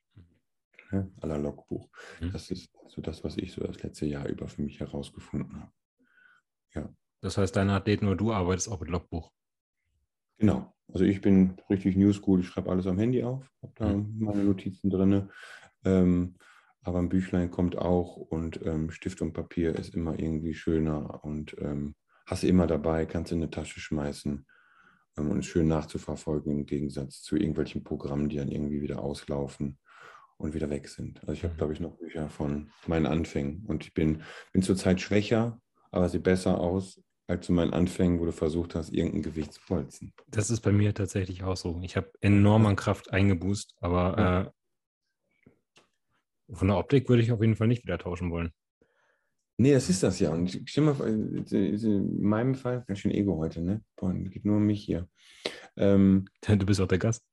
Ja, aller Logbuch. Mhm. Das ist so das, was ich so das letzte Jahr über für mich herausgefunden habe. Ja. Das heißt, deine Athleten oder du arbeitest auch mit Logbuch. Genau. Also ich bin richtig New School, ich schreibe alles am Handy auf, habe da mhm. meine Notizen drin. Ähm, aber ein Büchlein kommt auch und ähm, Stift und Papier ist immer irgendwie schöner und ähm, hast immer dabei, kannst in eine Tasche schmeißen ähm, und ist schön nachzuverfolgen im Gegensatz zu irgendwelchen Programmen, die dann irgendwie wieder auslaufen und wieder weg sind. Also ich habe, mhm. glaube ich, noch Bücher von meinen Anfängen und ich bin, bin zurzeit schwächer, aber sieht besser aus als zu meinen Anfängen, wo du versucht hast, irgendein Gewicht zu bolzen. Das ist bei mir tatsächlich auch so. Ich habe enorm an Kraft eingeboost, aber ja. äh, von der Optik würde ich auf jeden Fall nicht wieder tauschen wollen. Nee, das ist das ja. Und ich stimme mal, in meinem Fall, ganz schön Ego heute, ne? Boah, geht nur um mich hier. Ähm, du bist auch der Gast.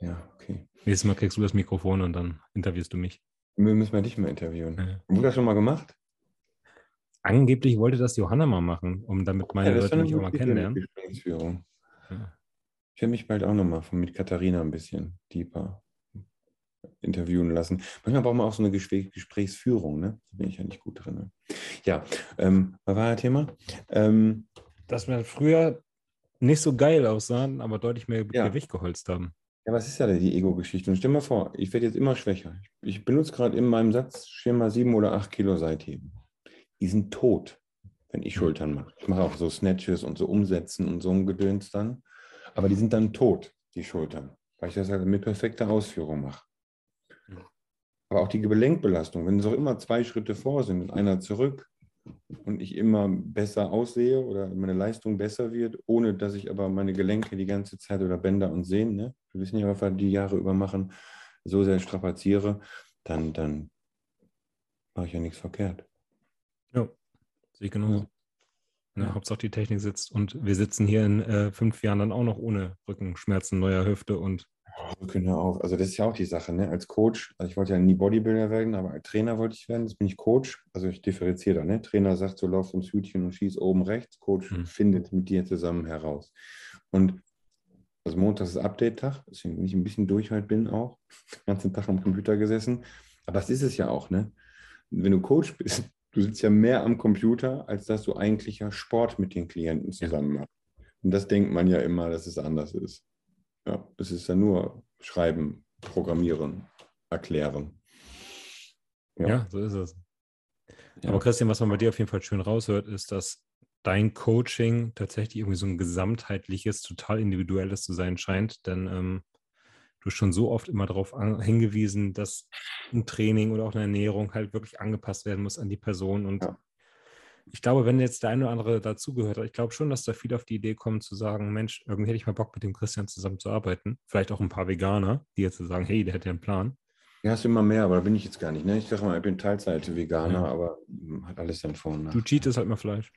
Ja, okay. Nächstes Mal kriegst du das Mikrofon und dann interviewst du mich. Wir müssen wir dich mal interviewen. Ja. Wurde das schon mal gemacht? Angeblich wollte das Johanna mal machen, um damit meine ja, Leute mich auch mal kennenlernen. Ja. Ich werde mich bald auch nochmal mit Katharina ein bisschen deeper interviewen lassen. Manchmal braucht man auch so eine Gesprächsführung, ne? Da bin ich ja nicht gut drin. Ne? Ja, ähm, was war das Thema? Ähm, Dass wir früher nicht so geil aussahen, aber deutlich mehr ja. Gewicht geholzt haben. Ja, was ist ja die Ego-Geschichte? Und stell mal vor, ich werde jetzt immer schwächer. Ich benutze gerade in meinem Satz Schema sieben oder acht Kilo Seitheben. Die sind tot, wenn ich Schultern mache. Ich mache auch so Snatches und so Umsetzen und so ein Gedöns dann. Aber die sind dann tot, die Schultern, weil ich das halt mit perfekter Ausführung mache. Aber auch die Gelenkbelastung, wenn es auch immer zwei Schritte vor sind und einer zurück, und ich immer besser aussehe oder meine Leistung besser wird, ohne dass ich aber meine Gelenke die ganze Zeit oder Bänder und Sehnen, ne? wir wissen ja, was wir die Jahre über machen, so sehr strapaziere, dann, dann mache ich ja nichts verkehrt. Sehe ich genauso. Ja. Ja, Hauptsache die Technik sitzt und wir sitzen hier in äh, fünf Jahren dann auch noch ohne Rückenschmerzen, neuer Hüfte und Rücken auf. Also das ist ja auch die Sache, ne? Als Coach, also ich wollte ja nie Bodybuilder werden, aber als Trainer wollte ich werden. Jetzt bin ich Coach. Also ich differenziere da, ne? Trainer sagt, so lauf ums Hütchen und schieß oben rechts. Coach mhm. findet mit dir zusammen heraus. Und also Montag ist Update-Tag, deswegen, wenn ich ein bisschen durch halt bin auch, den ganzen Tag am Computer gesessen. Aber das ist es ja auch, ne? Wenn du Coach bist, du sitzt ja mehr am Computer, als dass du eigentlich ja Sport mit den Klienten zusammen machst. Und das denkt man ja immer, dass es anders ist. Ja, es ist ja nur Schreiben, Programmieren, Erklären. Ja, ja so ist es. Ja. Aber Christian, was man bei dir auf jeden Fall schön raushört, ist, dass dein Coaching tatsächlich irgendwie so ein gesamtheitliches, total individuelles zu sein scheint. Denn ähm, du schon so oft immer darauf hingewiesen, dass ein Training oder auch eine Ernährung halt wirklich angepasst werden muss an die Person. Und ja ich glaube, wenn jetzt der eine oder andere dazugehört hat, ich glaube schon, dass da viele auf die Idee kommen zu sagen, Mensch, irgendwie hätte ich mal Bock mit dem Christian zusammenzuarbeiten. Vielleicht auch ein paar Veganer, die jetzt sagen, hey, der hätte ja einen Plan. Ja, hast immer mehr, aber da bin ich jetzt gar nicht. Ne? Ich sage mal, ich bin Teilzeit-Veganer, ja. aber hat alles dann vor und nach. Du cheatest halt mal Fleisch.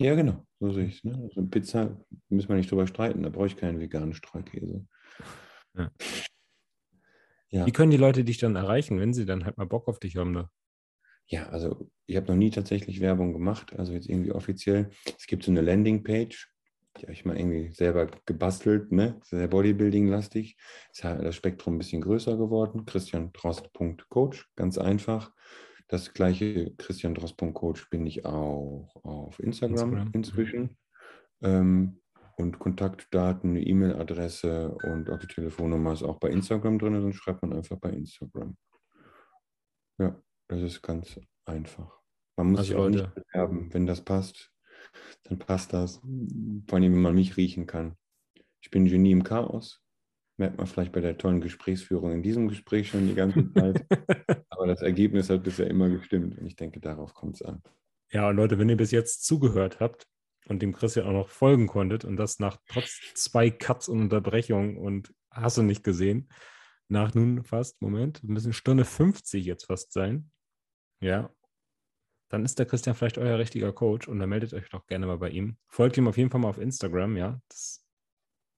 Ja, genau, so sehe ich es. Ne? Also Pizza müssen wir nicht drüber streiten, da brauche ich keinen veganen Streukäse. Ja. ja. Wie können die Leute dich dann erreichen, wenn sie dann halt mal Bock auf dich haben? Da? Ja, also ich habe noch nie tatsächlich Werbung gemacht, also jetzt irgendwie offiziell. Es gibt so eine Landingpage, die habe ich mal irgendwie selber gebastelt, ne? Sehr Bodybuilding-lastig. Ist halt das Spektrum ein bisschen größer geworden. christiandrost.coach, ganz einfach. Das gleiche christiandrost.coach bin ich auch auf Instagram, Instagram. inzwischen. Ähm, und Kontaktdaten, eine E-Mail-Adresse und auch die Telefonnummer ist auch bei Instagram drin, dann schreibt man einfach bei Instagram. Ja. Das ist ganz einfach. Man muss also sich auch Leute. nicht bewerben. Wenn das passt, dann passt das. Vor allem, wenn man mich riechen kann. Ich bin Genie im Chaos. Merkt man vielleicht bei der tollen Gesprächsführung in diesem Gespräch schon die ganze Zeit. [laughs] Aber das Ergebnis hat bisher immer gestimmt. Und ich denke, darauf kommt es an. Ja, und Leute, wenn ihr bis jetzt zugehört habt und dem Christian auch noch folgen konntet und das nach trotz zwei Cuts und Unterbrechungen und hast du nicht gesehen, nach nun fast, Moment, müssen Stunde 50 jetzt fast sein, ja, dann ist der Christian vielleicht euer richtiger Coach und dann meldet euch doch gerne mal bei ihm. Folgt ihm auf jeden Fall mal auf Instagram, ja. Das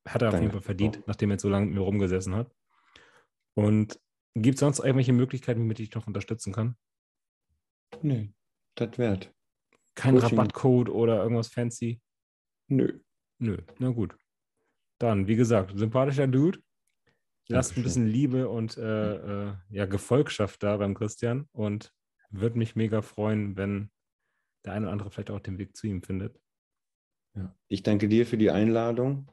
hat er auf Danke. jeden Fall verdient, nachdem er jetzt so lange mit mir rumgesessen hat. Und gibt es sonst irgendwelche Möglichkeiten, womit ich noch unterstützen kann? Nö, das wert. Kein Coaching. Rabattcode oder irgendwas fancy? Nö. Nö, na gut. Dann, wie gesagt, sympathischer Dude. Lasst ein bisschen Liebe und äh, äh, ja, Gefolgschaft da beim Christian und würde mich mega freuen, wenn der eine oder andere vielleicht auch den Weg zu ihm findet. Ja. Ich danke dir für die Einladung.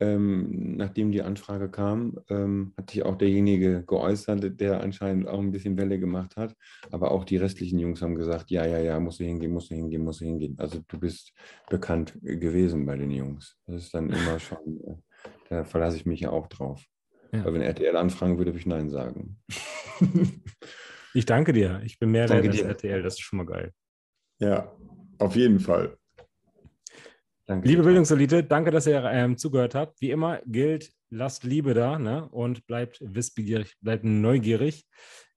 Ähm, nachdem die Anfrage kam, ähm, hat sich auch derjenige geäußert, der anscheinend auch ein bisschen Welle gemacht hat. Aber auch die restlichen Jungs haben gesagt, ja, ja, ja, musst du hingehen, musst du hingehen, musst du hingehen. Also du bist bekannt gewesen bei den Jungs. Das ist dann immer [laughs] schon, äh, da verlasse ich mich ja auch drauf. Ja. Weil wenn RTL anfragen würde, würde ich Nein sagen. ich danke dir. Ich bin mehr wert als RTL. Das ist schon mal geil. Ja, auf jeden Fall. Danke Liebe Bildungselite, danke, dass ihr ähm, zugehört habt. Wie immer gilt, lasst Liebe da ne? und bleibt wissbegierig, bleibt neugierig.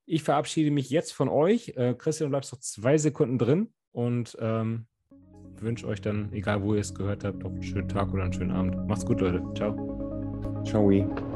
Ich verabschiede mich jetzt von euch. Äh, Christian, bleibst noch zwei Sekunden drin und ähm, wünsche euch dann, egal wo ihr es gehört habt, noch einen schönen Tag oder einen schönen Abend. Macht's gut, Leute. Ciao. Ciao.